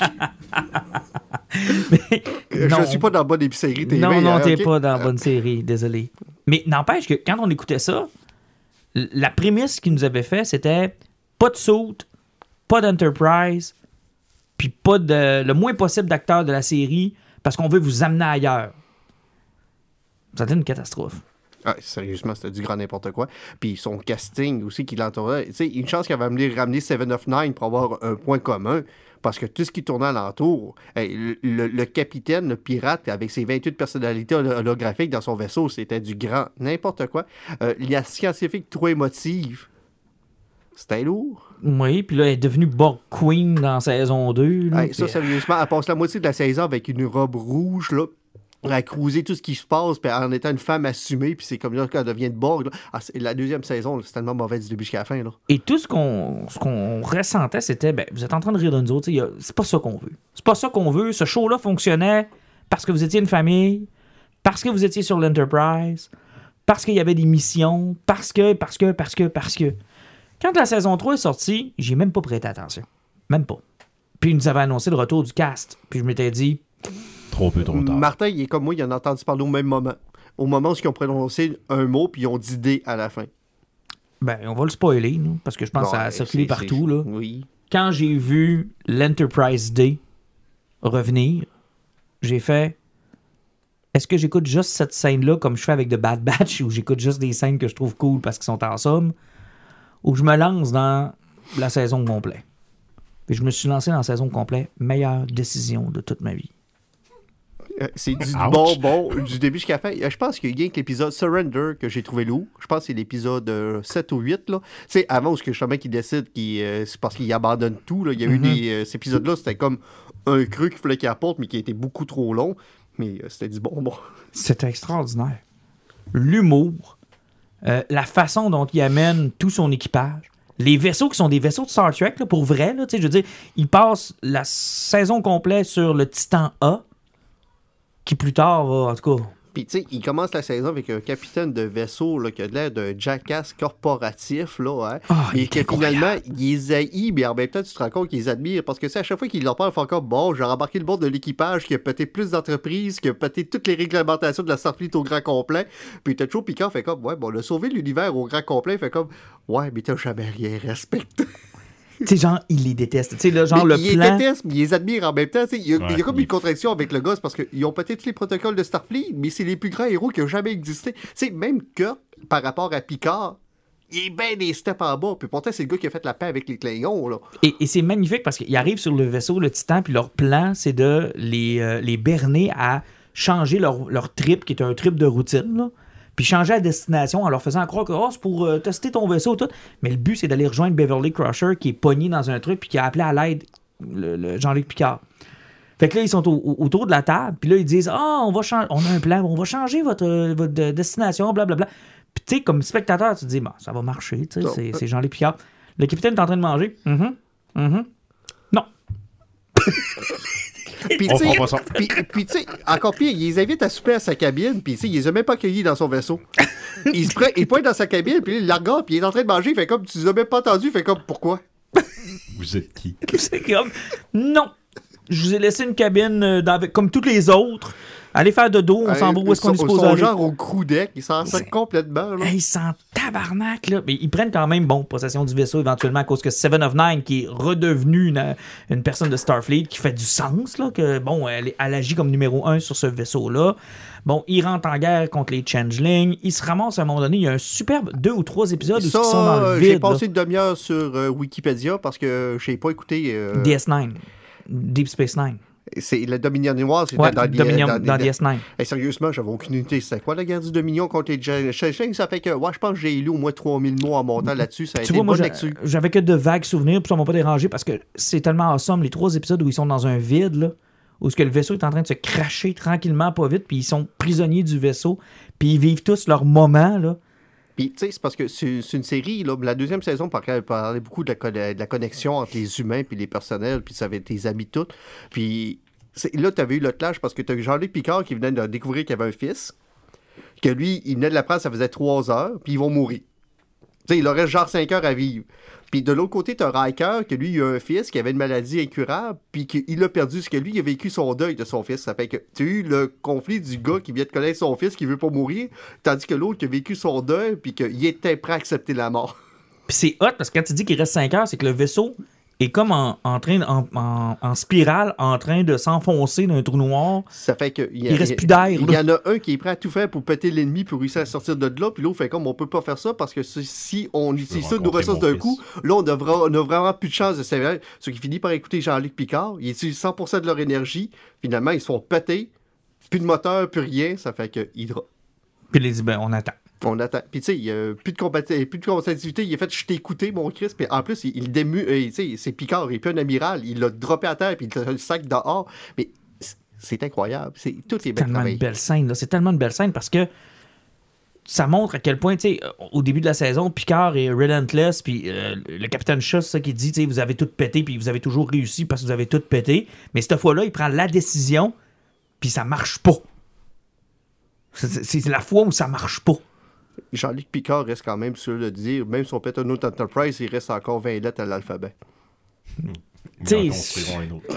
je non. ne suis pas dans la bonne épicerie TV. non, non, hein, t'es pas dans la bonne série, désolé. Mais n'empêche que quand on écoutait ça, La prémisse qu'ils nous avaient fait, c'était pas de saut, pas d'Enterprise, puis pas de le moins possible d'acteurs de la série parce qu'on veut vous amener ailleurs. Été une catastrophe. Ah, sérieusement, c'était du grand n'importe quoi. Puis son casting aussi qui l'entourait. Tu sais, une chance qu'il avait amené, ramené Seven of Nine pour avoir un point commun. Parce que tout ce qui tournait alentour, hey, le, capitaine, le pirate, avec ses 28 personnalités holo- holographiques dans son vaisseau, c'était du grand n'importe quoi. Euh, la scientifique trop émotive, c'était lourd. Oui, puis là, elle est devenue Borg Queen dans saison 2. là, Hey, ça, sérieusement, elle passe la moitié de la saison avec une robe rouge, là. À cruiser tout ce qui se passe, en étant une femme assumée, puis c'est comme là qu'elle devient de Borg. Ah, la deuxième saison, c'est tellement mauvais du début jusqu'à la fin. Là. Et tout ce qu'on ressentait, c'était ben, vous êtes en train de rire de nous autres, c'est pas ça qu'on veut. C'est pas ça qu'on veut. Ce show-là fonctionnait parce que vous étiez une famille, parce que vous étiez sur l'Enterprise, parce qu'il y avait des missions, parce que, parce que, parce que, parce que. Quand la saison 3 est sortie, j'ai même pas prêté attention. Même pas. Puis ils nous avaient annoncé le retour du cast. Puis je m'étais dit, Trop peu, trop tard. Martin, il est comme moi, il en a entendu parler au même moment. Au moment où ils ont prononcé un mot, puis ils ont dit D à la fin. ben, on va le spoiler, nous, parce que je pense que ça a circulé partout, là. Oui. quand j'ai vu l'Enterprise Day revenir, j'ai fait est-ce que j'écoute juste cette scène-là comme je fais avec The Bad Batch ou j'écoute juste des scènes que je trouve cool parce qu'ils sont en somme ou je me lance dans la saison complète. Puis je me suis lancé dans la saison complète, meilleure décision de toute ma vie. Euh, c'est du Ouch. bonbon du début jusqu'à la fin. Euh, Je pense qu'il y a que l'épisode Surrender que j'ai trouvé lourd. Je pense que c'est l'épisode euh, 7 ou 8. Là. Tu sais, avant où ce que justement qui décide euh, c'est parce qu'il abandonne tout. Là. Il y a eu des. euh, cet épisode-là, c'était comme un cru qu'il fallait qu'il apporte, mais qui était beaucoup trop long. Mais euh, c'était du bonbon. C'était extraordinaire. L'humour, euh, la façon dont il amène tout son équipage, les vaisseaux qui sont des vaisseaux de Star Trek, là, pour vrai, là, je veux dire, il passe la saison complète sur le Titan A, qui plus tard va, en tout cas, Puis, tu sais, il commence la saison avec un capitaine de vaisseau là, qui a l'air d'un jackass corporatif, là, hein. Ah, il est que finalement, il les haït, mais en même temps, tu te rends compte qu'ils admirent. Parce que c'est à chaque fois qu'il leur parle, il fait encore bon, j'ai embarqué le bord de l'équipage qui a pété plus d'entreprises, qui a pété toutes les réglementations de la Starfleet au grand complet. Puis t'as toujours Picard fait comme, ouais, bon, on a sauvé l'univers au grand complet, fait comme, ouais, mais t'as jamais rien respecté. Tu sais, genre, il les déteste. Tu sais, là, genre, Mais le ils plan. les détestent, mais ils les admirent en même temps. tu sais. Il y a, il y a Ouais, comme il- une contradiction avec le gosse parce qu'ils ont peut-être tous les protocoles de Starfleet, mais c'est les plus grands héros qui ont jamais existé. Tu sais, même Kirk, par rapport à Picard, il est bien des steps en bas. Puis pourtant, c'est le gars qui a fait la paix avec les Klingons. Là. Et, et c'est magnifique parce qu'ils arrivent sur le vaisseau, le Titan, puis leur plan, c'est de les, euh, les berner à changer leur, leur trip, qui est un trip de routine, là. Puis changer la destination en leur faisant croire que oh, c'est pour euh, tester ton vaisseau, tout. Mais le but, c'est d'aller rejoindre Beverly Crusher, qui est pogné dans un truc, puis qui a appelé à l'aide le, le Jean-Luc Picard. Fait que là, ils sont au- au- autour de la table, puis là, ils disent Ah, on va changer, on a un plan, on va changer votre, votre de- destination, blablabla. Puis tu sais, comme spectateur, tu te dis ça va marcher, tu sais, Non. c'est- c'est Jean-Luc Picard. Le capitaine est en train de manger. Mhm, mhm. Non. Puis, On puis, puis, tu sais, encore pire, il les invite à souper à sa cabine, puis tu sais, il les a même pas accueillis dans son vaisseau. il, se prend, il pointe dans sa cabine, puis il la regarde, puis il est en train de manger, il fait comme, tu les as même pas entendu, il fait comme, pourquoi? Vous êtes qui? C'est comme non. Je vous ai laissé une cabine euh, dans- comme toutes les autres. Allez faire de dos, on s'en va où est-ce qu'on est supposé aller. genre au crew deck, ils s'en sortent complètement. Là. Hey, ils sont tabarnak, là. Mais ils prennent quand même, bon, possession du vaisseau éventuellement à cause que Seven of Nine, qui est redevenu une, une personne de Starfleet, qui fait du sens, là, que, bon, elle, elle agit comme numéro un sur ce vaisseau-là. Bon, ils rentrent en guerre contre les Changelings. Ils se ramassent à un moment donné. Il y a un superbe deux ou trois épisodes où ils sont dans le euh, vide. j'ai passé une demi-heure sur euh, Wikipédia parce que je n'ai pas écouté. euh, DS9. Deep Space Nine. C'est le Dominion Noir, c'était Ouais, dans, Dominion- dans, dans des- DS9. Hey, sérieusement, j'avais aucune idée. C'était quoi la guerre du Dominion contre les Changelings? Ça fait que, ouais, je pense que j'ai lu au moins 3000 mots en montant là-dessus. Ça a Tu été vois, une moi, bonne j'a- lecture. j'avais que de vagues souvenirs, puis ça m'a pas dérangé parce que c'est tellement awesome. Les trois épisodes où ils sont dans un vide, là, où ce que le vaisseau est en train de se cracher tranquillement, pas vite, puis ils sont prisonniers du vaisseau, puis ils vivent tous leur moment, là. Puis, tu sais, c'est parce que c'est une série, la deuxième saison parlait, parlait beaucoup de la, connexion entre les humains puis les personnels, puis ça avait tes amis toutes. Puis là, tu avais eu le clash parce que tu as Jean-Luc Picard qui venait de découvrir qu'il avait un fils, que lui, il venait de l'apprendre, ça faisait trois heures, puis ils vont mourir. Il aurait genre 5 heures à vivre. Puis de l'autre côté, t'as Riker, que lui, il a un fils qui avait une maladie incurable, puis qu'il a perdu ce que lui, il a vécu son deuil de son fils. Ça fait que tu as eu le conflit du gars qui vient de connaître son fils, qui veut pas mourir, tandis que l'autre qui a vécu son deuil, puis qu'il était prêt à accepter la mort. Puis c'est hot parce que quand tu dis qu'il reste 5 heures, c'est que le vaisseau est comme en, en train, en, en- en spirale, en train de s'enfoncer dans un trou noir. Ça fait que. Il, y a- Il reste plus d'air, Il y en a un qui est prêt à tout faire pour péter l'ennemi pour réussir à sortir de là, puis l'autre fait comme on peut pas faire ça parce que si- on utilise ça de nos ressources d'un coup, là on, devra, on a vraiment plus de chance de s'éveiller. Ce qui finit par écouter Jean-Luc Picard. Ils utilisent 100% de leur énergie. Finalement, ils se font péter. Plus de moteur, plus rien. Ça fait que Hydra. Puis il dit, ben, on attend. On attend. Puis tu sais, il y a plus de plus de. Il a fait je t'ai écouté, mon Chris. Puis en plus, il, il euh, tu sais, c'est Picard, il est plus un amiral. Il l'a droppé à terre, puis il a le sac dehors. Mais c'est- incroyable. C'est, tout est bien tellement une travaillé. belle scène. là. C'est tellement une belle scène parce que ça montre à quel point, tu sais, au début de la saison, Picard est relentless, puis euh, le capitaine c'est ça qui dit, tu sais, vous avez tout pété, puis vous avez toujours réussi parce que vous avez tout pété. Mais cette fois-là, il prend la décision, puis ça marche pas. C'est la fois où ça marche pas. Jean-Luc Picard reste quand même sûr de dire, même si on pète un autre Enterprise, il reste encore 20 lettres à l'alphabet. Ils autre.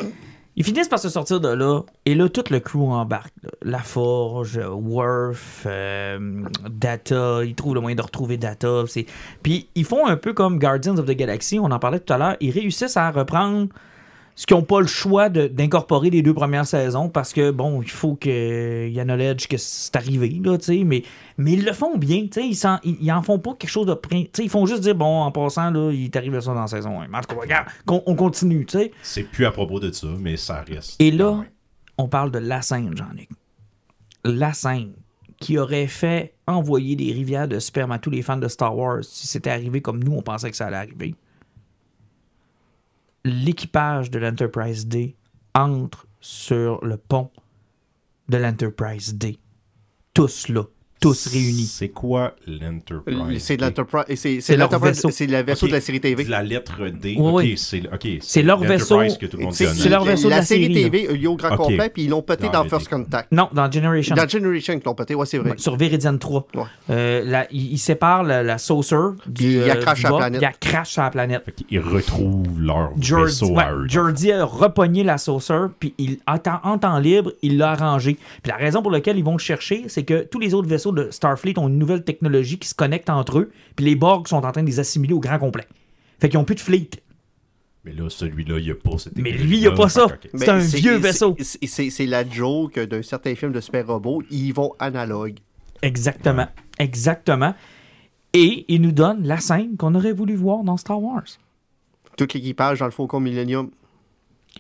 Ils finissent par se sortir de là, et là, tout le crew embarque. La Forge, Worf, euh, Data, ils trouvent le moyen de retrouver Data. Puis ils font un peu comme Guardians of the Galaxy, on en parlait tout à l'heure. Ils réussissent à reprendre ce qu'ils n'ont pas le choix de- d'incorporer les deux premières saisons parce que, bon, il faut qu'il y en knowledge que c'est arrivé, là, tu sais, mais, mais ils le font bien, tu sais, ils, ils, ils en font pas quelque chose de... Tu sais, ils font juste dire, bon, en passant, là, il est arrivé ça dans la saison 1. Mais en tout cas, regarde, on continue, tu sais. C'est plus à propos de ça, mais ça reste. Et là, Ah on parle de la scène, Jean-Luc. La scène qui aurait fait envoyer des rivières de sperme à tous les fans de Star Wars si c'était arrivé comme nous, on pensait que ça allait arriver. L'équipage de l'Enterprise D entre sur le pont de l'Enterprise D. Tous là, tous réunis. C'est quoi l'Enterprise? C'est l'Enterprise. C'est, C'est c'est leur l'Enterprise- vaisseau. c'est le vaisseau de la série TV. La lettre D. Oui, ok, oui. c'est ok, C'est leur vaisseau. C'est, leur vaisseau de la, la série TV, il y a au grand complet, puis ils l'ont pété Dans First. Contact. Non, dans Generation. Dans Generation, ils l'ont pété, ouais, c'est vrai. Sur Viridian 3. Ouais. Euh, la- il, il sépare la, la saucer du. Il euh, sur la planète. Il la planète. Fait qu'ils retrouvent leur vaisseau ouais, à eux. Geordi a repogné la sauceur, puis il, en, temps, en temps libre, il l'a arrangé. Puis la raison pour laquelle ils vont le chercher, c'est que tous les autres vaisseaux de Starfleet ont une nouvelle technologie qui se connecte entre eux, puis les Borg sont en train de les assimiler au grand complet. Fait qu'ils ont plus de fleet. Mais là, celui-là, il n'y a pas cette Mais lui, il a pas ça. C'est un vieux vaisseau. c'est- la joke d'un certain film de super robots. Ils vont analogue. Exactement. Exactement. Et il nous donne la scène qu'on aurait voulu voir dans Star Wars. Tout l'équipage dans le Faucon Millennium.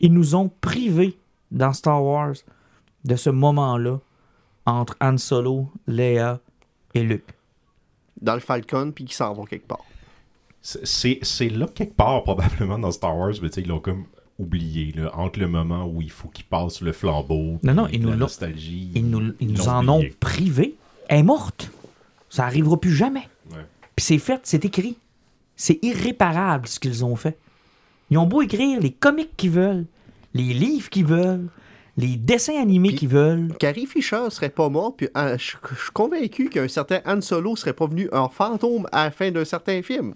Ils nous ont privés dans Star Wars de ce moment-là entre Han Solo, Leia et Luke. dans le Falcon, puis qui s'en vont quelque part. C'est- là quelque part, probablement, dans Star Wars, mais tu sais, ils l'ont comme oublié, là, entre le moment où il faut qu'ils passent le flambeau, Non, non, ils nous la l'ont- nostalgie. Ils nous, ils nous en ont privé. Elle est morte. Ça arrivera plus jamais. Ouais. Puis c'est fait, c'est écrit. C'est irréparable ce qu'ils ont fait. Ils ont beau écrire les comics qu'ils veulent, les livres qu'ils veulent, les dessins animés qu'ils veulent. Carrie Fisher serait pas mort, puis euh, je suis convaincu qu'un certain Han Solo serait pas venu en fantôme à la fin d'un certain film.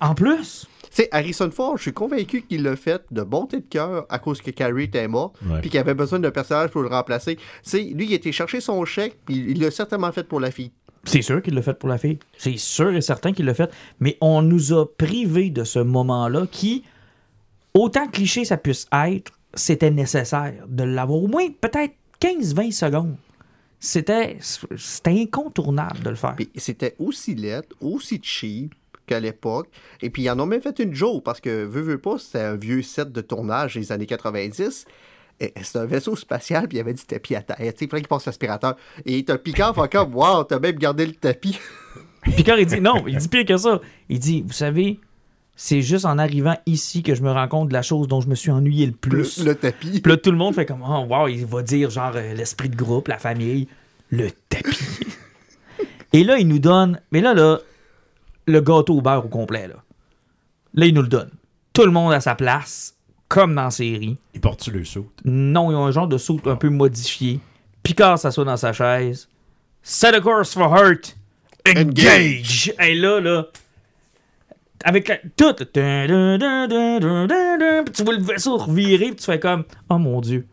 En plus, sais, Harrison Ford, je suis convaincu qu'il l'a fait de bonté de cœur à cause que Carrie était mort, puis qu'il avait besoin d'un personnage pour le remplacer. Sais, lui, il a été chercher son chèque, puis il l'a certainement fait pour la fille. c'est sûr qu'il l'a fait pour la fille. C'est sûr et certain qu'il l'a fait. Mais on nous a privés de ce moment-là qui, autant cliché ça puisse être, c'était nécessaire de l'avoir au moins peut-être 15-20 secondes. C'était c'était incontournable de le faire. C'était aussi laid, aussi cheap qu'à l'époque. Et puis ils en ont même fait une joke, parce que, veux, veux pas, c'était un vieux set de tournage des années 90. Et C'est un vaisseau spatial, puis il y avait du tapis à terre. Tu sais, il fallait qu'il passe l'aspirateur. Et t'as Picard, fait comme, wow, t'as même gardé le tapis. Picard, il dit non, il dit pire que ça. Il dit, vous savez, c'est juste en arrivant ici que je me rends compte de la chose dont je me suis ennuyé le plus. Le, le tapis. Puis là, tout le monde fait comme, oh, wow, il va dire genre euh, l'esprit de groupe, la famille, le tapis. Et là, il nous donne, mais là, là, le gâteau au beurre au complet, là. Là, il nous le donne. Tout le monde à sa place, comme dans la série. Ils portent-tu le saut? Non, ils ont un genre de saut un peu modifié. Picard s'assoit dans sa chaise. Set a course for Hurt. Engage! Et là, là, avec la, tout. Tu vois le vaisseau revirer, puis tu fais comme, oh mon dieu.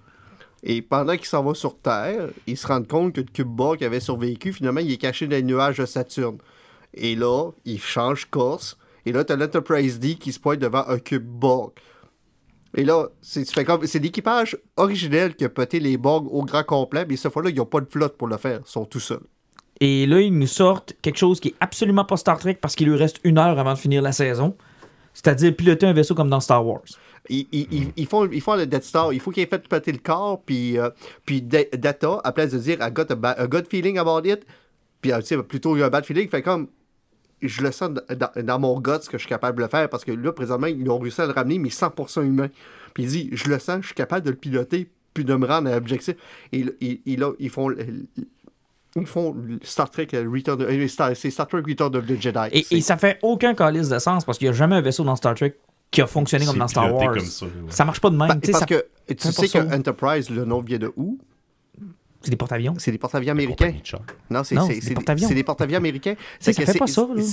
Et pendant qu'il s'en va sur Terre, il se rend compte que le cube Borg qui avait survécu, finalement, il est caché dans les nuages de Saturne. Et là, il change course. Et là, t'as l'Enterprise D qui se pointe devant un cube Borg. Et là, c'est tu fais comme c'est l'équipage originel qui a pété les Borg au grand complet, mais cette fois-là, ils n'ont pas de flotte pour le faire. Ils sont tout seuls. Et là, ils nous sortent quelque chose qui est absolument pas Star Trek parce qu'il lui reste une heure avant de finir la saison. C'est-à-dire piloter un vaisseau comme dans Star Wars. Ils, ils- ils- font, le Death Star. Il faut qu'il ait fait péter le corps. Puis, euh, puis Da- Data, à place de dire I got a, a good feeling about it, puis euh, tu sais, plutôt un bad feeling, fait comme je le sens dans, dans- mon gut ce que je suis capable de le faire parce que là, présentement, ils ont réussi à le ramener, mais 100% humain. Puis il dit je le sens, je suis capable de le piloter, puis de me rendre à l'objectif. Et il- il a- ils font. Ils font Star Trek euh, Return of, euh, Star- c'est Star Trek Return of the Jedi. Et, et ça fait aucun calice de sens parce qu'il n'y a jamais un vaisseau dans Star Trek qui a fonctionné comme dans Star Wars. comme ça, ouais. Ça marche pas de même. Sais, parce ça- que tu sais que. Enterprise, le nom vient de où? C'est des porte-avions. C'est des porte-avions américains. Non, c'est des porte-avions. c'est des porte-avions américains. C'est ça fait pas ça, là.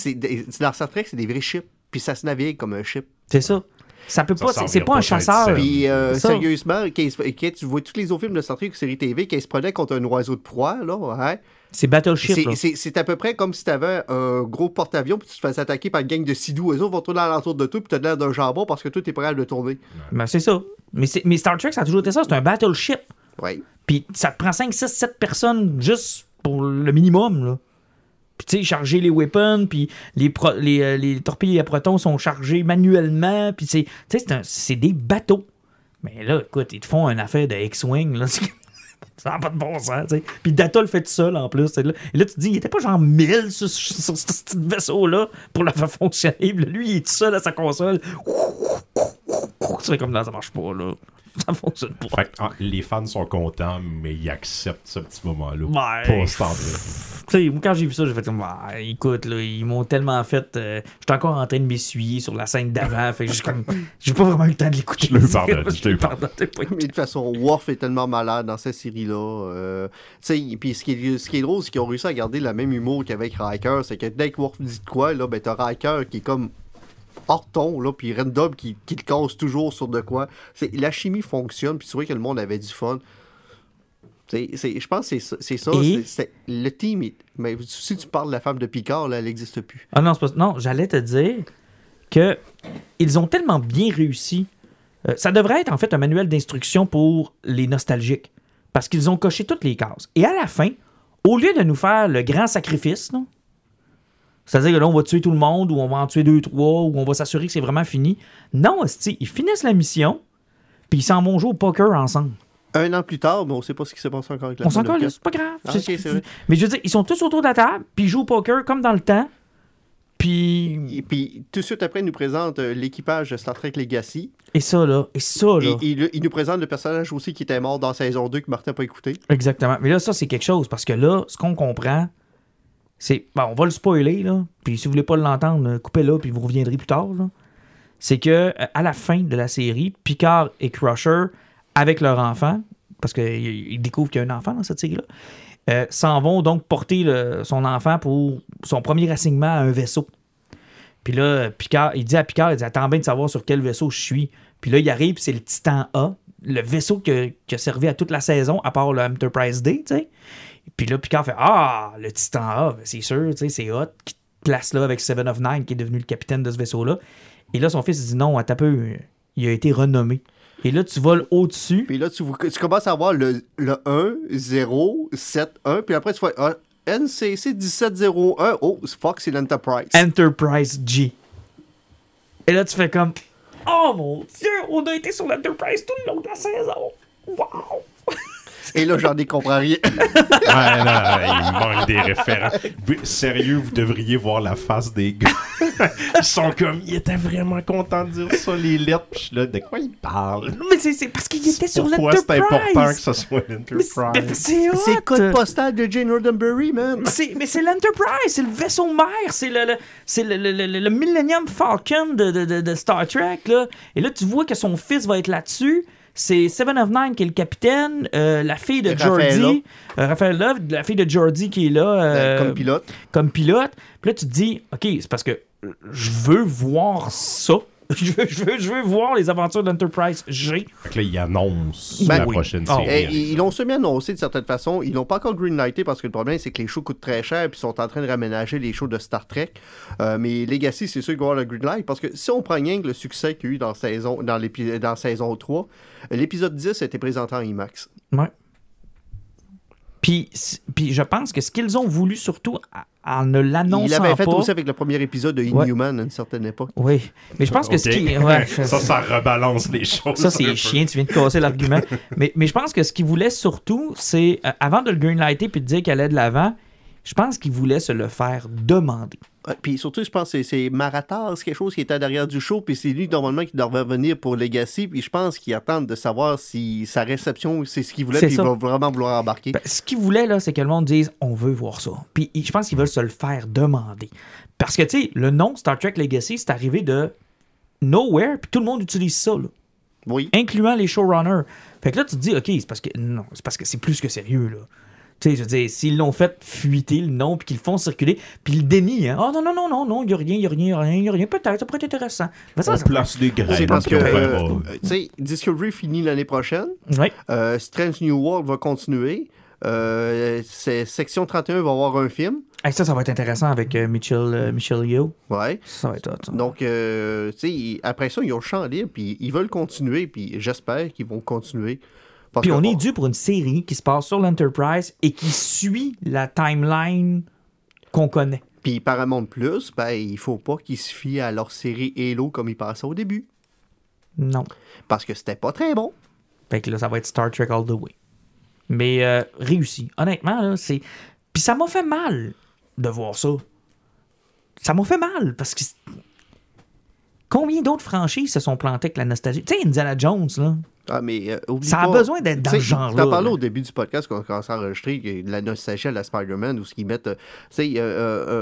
Dans Star Trek, c'est des vrais ships. Puis ça se navigue comme un ship. C'est ça. Ça peut pas. C'est pas un chasseur. Puis euh, sérieusement, quand, tu vois tous les autres films de Star Trek ou séries TV, ils se prenaient contre un oiseau de proie, là, hein, C'est Battleship. c'est- là. c'est c'est à peu près comme si tu avais un gros porte-avions puis tu te fais attaquer par une gang de sidous. Eux autres vont tourner alentour de toi puis t'as l'air d'un jambon parce que toi, t'es prêt à le tourner. Ben, c'est ça. Mais, mais Star Trek, ça a toujours été ça. C'est un Battleship. Ouais. Puis ça te prend 5, 6, 7 personnes juste pour le minimum, là. Puis tu sais, charger les weapons, puis les, pro- les, euh, les torpilles à protons sont chargés manuellement, puis c'est, tu sais, c'est c'est des bateaux. Mais là, écoute, ils te font une affaire de X-Wing, là. Ça n'a pas de bon sens, tu sais. Puis Data le fait tout seul, en plus. c'est Là. Et là, tu te dis, il était pas genre 1000 sur, ce petit vaisseau-là pour le faire fonctionner. Lui, il est tout seul à sa console. Fais comme là, ça marche pas, là. Ça fonctionne pas. Fait que, ah, les fans sont contents, mais ils acceptent ce petit moment-là. Ouais. Pas. Tu sais, moi, quand j'ai vu ça, j'ai fait comme, Ah, écoute, là, ils m'ont tellement fait. euh, J'étais encore en train de m'essuyer sur la scène d'avant. fait que j'ai comme. J'ai pas vraiment eu le temps de l'écouter. Je le pardonne, je te le pardonne. Mais de toute façon, Worf est tellement malade dans cette série-là. euh, tu sais, puis ce qui, est, ce qui est drôle, c'est qu'ils ont réussi à garder le même humour qu'avec Riker. C'est que dès que Worf dit de quoi, là, ben t'as Riker qui est comme hors ton, là, puis Random qui, qui le casse toujours sur de quoi. C'est, la chimie fonctionne, puis tu vois que le monde avait du fun. C'est, c'est- je pense que c'est ça. C'est ça Et- le team, mais si tu parles de la femme de Picard, là, elle n'existe plus. Ah non, c'est pas... non j'allais te dire que ils ont tellement bien réussi. Euh, ça devrait être en fait un manuel d'instruction pour les nostalgiques. Parce qu'ils ont coché toutes les cases. Et à la fin, au lieu de nous faire le grand sacrifice, là, c'est-à-dire que là, on va tuer tout le monde, ou on va en tuer deux, trois, ou on va s'assurer que c'est vraiment fini. Non, hostie, ils finissent la mission, puis ils s'en vont jouer au poker ensemble. Un an plus tard, mais on sait pas ce qui s'est passé encore avec la On s'en colle, c'est pas grave. Ah, ce vrai. Mais je veux dire, ils sont tous autour de la table, puis ils jouent au poker comme dans le temps. Puis. Et puis, tout de suite après, il nous présente euh, l'équipage de Star Trek Legacy. Et ça, là. Et ça, là. Et il nous présente le personnage aussi qui était mort dans saison 2 que Martin n'a pas écouté. Exactement. Mais là, ça, c'est quelque chose. Parce que là, ce qu'on comprend, c'est. Bon, on va le spoiler, là. Puis si vous voulez pas l'entendre, euh, coupez-le, puis vous reviendrez plus tard. C'est que, euh, à la fin de la série, Picard et Crusher, avec leur enfant, parce qu'ils ils découvrent qu'il y a un enfant dans cette série-là, euh, s'en vont donc porter son enfant pour son premier assignement à un vaisseau. Puis là, Picard, il dit à Picard, il dit Attends bien de savoir sur quel vaisseau je suis. Puis là, il arrive, c'est le Titan A, le vaisseau qui a servi à toute la saison, à part le Enterprise D, tu sais. Puis là, Picard fait Ah, le Titan A, ben, c'est sûr, tu sais, c'est hot, qui te place là avec Seven of Nine, qui est devenu le capitaine de ce vaisseau-là. Et là, son fils, il dit Non, un peu, il a été renommé. Et là, tu voles au-dessus. Puis là, tu, tu commences à voir le, le 1, 0, 7, 1. Puis après, tu fais ah, NCC 1701. Oh, fuck, c'est l'Enterprise. Enterprise G. Et là, tu fais comme Oh mon Dieu, on a été sur l'Enterprise tout le long de la saison. Wow! Et là, j'en ai compris rien. Ouais, non, il manque des référents. Sérieux, vous devriez voir la face des gars. Ils sont comme, ils étaient vraiment contents de dire ça, les lettres. Puis je suis là, de quoi ils parlent? Mais c'est parce qu'il était sur Pourquoi c'est important que l'Enterprise. ce soit l'Enterprise? c'est le code postal de Jane Roddenberry, man. C'est- mais c'est l'Enterprise, c'est le vaisseau mère, c'est le, le, le- le- le Millennium Falcon de, de- de- de Star Trek. Là. Et là, tu vois que son fils va être là-dessus. C'est Seven of Nine qui est le capitaine, euh, la fille de Jordi, euh, Raphaël Love, la fille de Jordi qui est là Euh, comme pilote. comme pilote. Puis là, tu te dis, OK, c'est parce que je veux voir ça. Je veux, je veux, je veux voir les aventures d'Enterprise G. Fait que là, il annonce Ben la oui. prochaine Ah, série. Ils l'ont semi-annoncé de certaine façon. Ils l'ont pas encore greenlighté parce que le problème, c'est que les shows coûtent très cher puis ils sont en train de raménager les shows de Star Trek. Euh, mais Legacy, c'est sûr qu'il va y avoir le greenlight parce que si on prend rien que le succès qu'il y a eu dans, saison, dans, dans saison 3, l'épisode 10 a été présenté en IMAX. Ouais. Puis, puis je pense que ce qu'ils ont voulu surtout à- en ne l'annonçant Il l'avait fait pas. aussi avec le premier épisode de Ouais. Inhuman à une certaine époque. Oui, mais je pense que ce qui. ouais, je- ça, ça rebalance les choses. Ça, un c'est peu. chiant, tu viens de casser l'argument. mais, mais je pense que ce qu'il voulait surtout, c'est, euh, avant de le greenlighter puis de dire qu'elle allait de l'avant, je pense qu'il voulait se le faire demander. Puis surtout, je pense que c'est- c'est quelque chose qui était derrière du show, puis c'est lui normalement qui devait venir pour Legacy, puis je pense qu'il attend de savoir si sa réception, c'est ce qu'il voulait, puis il va vraiment vouloir embarquer. Ben, ce qu'il voulait, là, c'est que le monde dise on veut voir ça. Puis je pense qu'ils veulent se le faire demander. Parce que, tu sais, le nom Star Trek Legacy, c'est arrivé de nowhere, puis tout le monde utilise ça, là, oui. incluant les showrunners. Fait que là, tu te dis, OK, c'est parce que. Non, c'est parce que c'est plus que sérieux, là. Tu sais, je veux dire, s'ils l'ont fait fuiter le nom, puis qu'ils le font circuler, puis ils le dénient, hein. Oh non, non, non, non, non, il n'y a rien, il n'y a rien, il n'y a rien, il n'y a rien. Peut-être, ça pourrait être intéressant. Mais ça, On ça- place des graines. C'est parce que, euh, tu sais, Discovery finit l'année prochaine. Euh, Strange New World va continuer. Euh, Section 31 va avoir un film. Hey, ça, ça va être intéressant avec euh, Mitchell, euh, Michel Yeoh. Ouais. Ça va être hot, ça. Donc, euh, tu sais, après ça, ils ont le champ libre, puis ils veulent continuer, puis j'espère qu'ils vont continuer. Puis on est dû pour une série qui se passe sur l'Enterprise et qui suit la timeline qu'on connaît. Puis Paramount Plus, ben, il faut pas qu'ils se fient à leur série Halo comme ils passaient au début. Non. Parce que c'était pas très bon. Fait que là, ça va être Star Trek all the way. Mais euh, réussi. Honnêtement, là, c'est. Puis ça m'a fait mal de voir ça. Ça m'a fait mal parce que. Combien d'autres franchises se sont plantées avec la nostalgie? Tu sais, Indiana Jones, là. Ah, mais euh, oublie Ça a pas- besoin d'être dans sais, genre-là, T'en parlais là. au début du podcast quand on commençait à enregistrer, que la nostalgie à la Spider-Man, où ce qu'ils mettent. euh, tu sais, euh,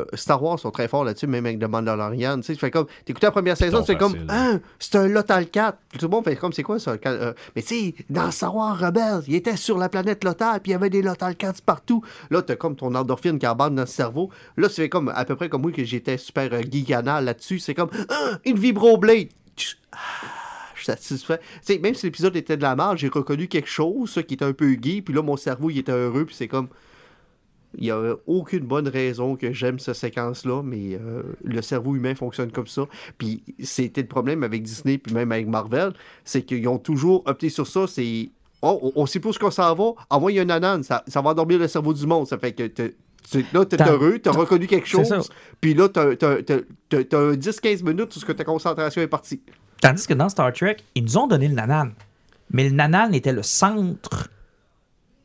euh, Star Wars sont très forts là-dessus, même avec The Mandalorian. Tu sais, tu fais comme. T'écoutes la première saison, fais comme. Ah, c'est un Lotal 4. Tout le monde fait comme, c'est quoi ça? Euh, mais tu sais, dans Star Wars Rebels, il était sur la planète Lotal, puis il y avait des Lotal 4 partout. Là, t'as comme ton endorphine qui embarque dans le cerveau. Là, tu fais comme, à peu près comme moi, que j'étais super euh, là-dessus. C'est comme, ah, une vibroblade. Je suis satisfait. Même si l'épisode était de la merde, j'ai reconnu quelque chose, ça, qui était un peu gay, puis là, mon cerveau, il était heureux, puis c'est comme... Il n'y a aucune bonne raison que j'aime cette séquence-là, mais euh, le cerveau humain fonctionne comme ça. Puis c'était le problème avec Disney, puis même avec Marvel, c'est qu'ils ont toujours opté sur ça, c'est... Oh, on- sait pas qu'on s'en va, envoie un ananas, ça, ça va endormir le cerveau du monde. Ça fait que là, t'es heureux, t'as reconnu quelque chose, puis là, t'as un 10-15 minutes où ce que ta concentration est partie. Tandis que dans Star Trek, ils nous ont donné le nanan. Mais le nanan était le centre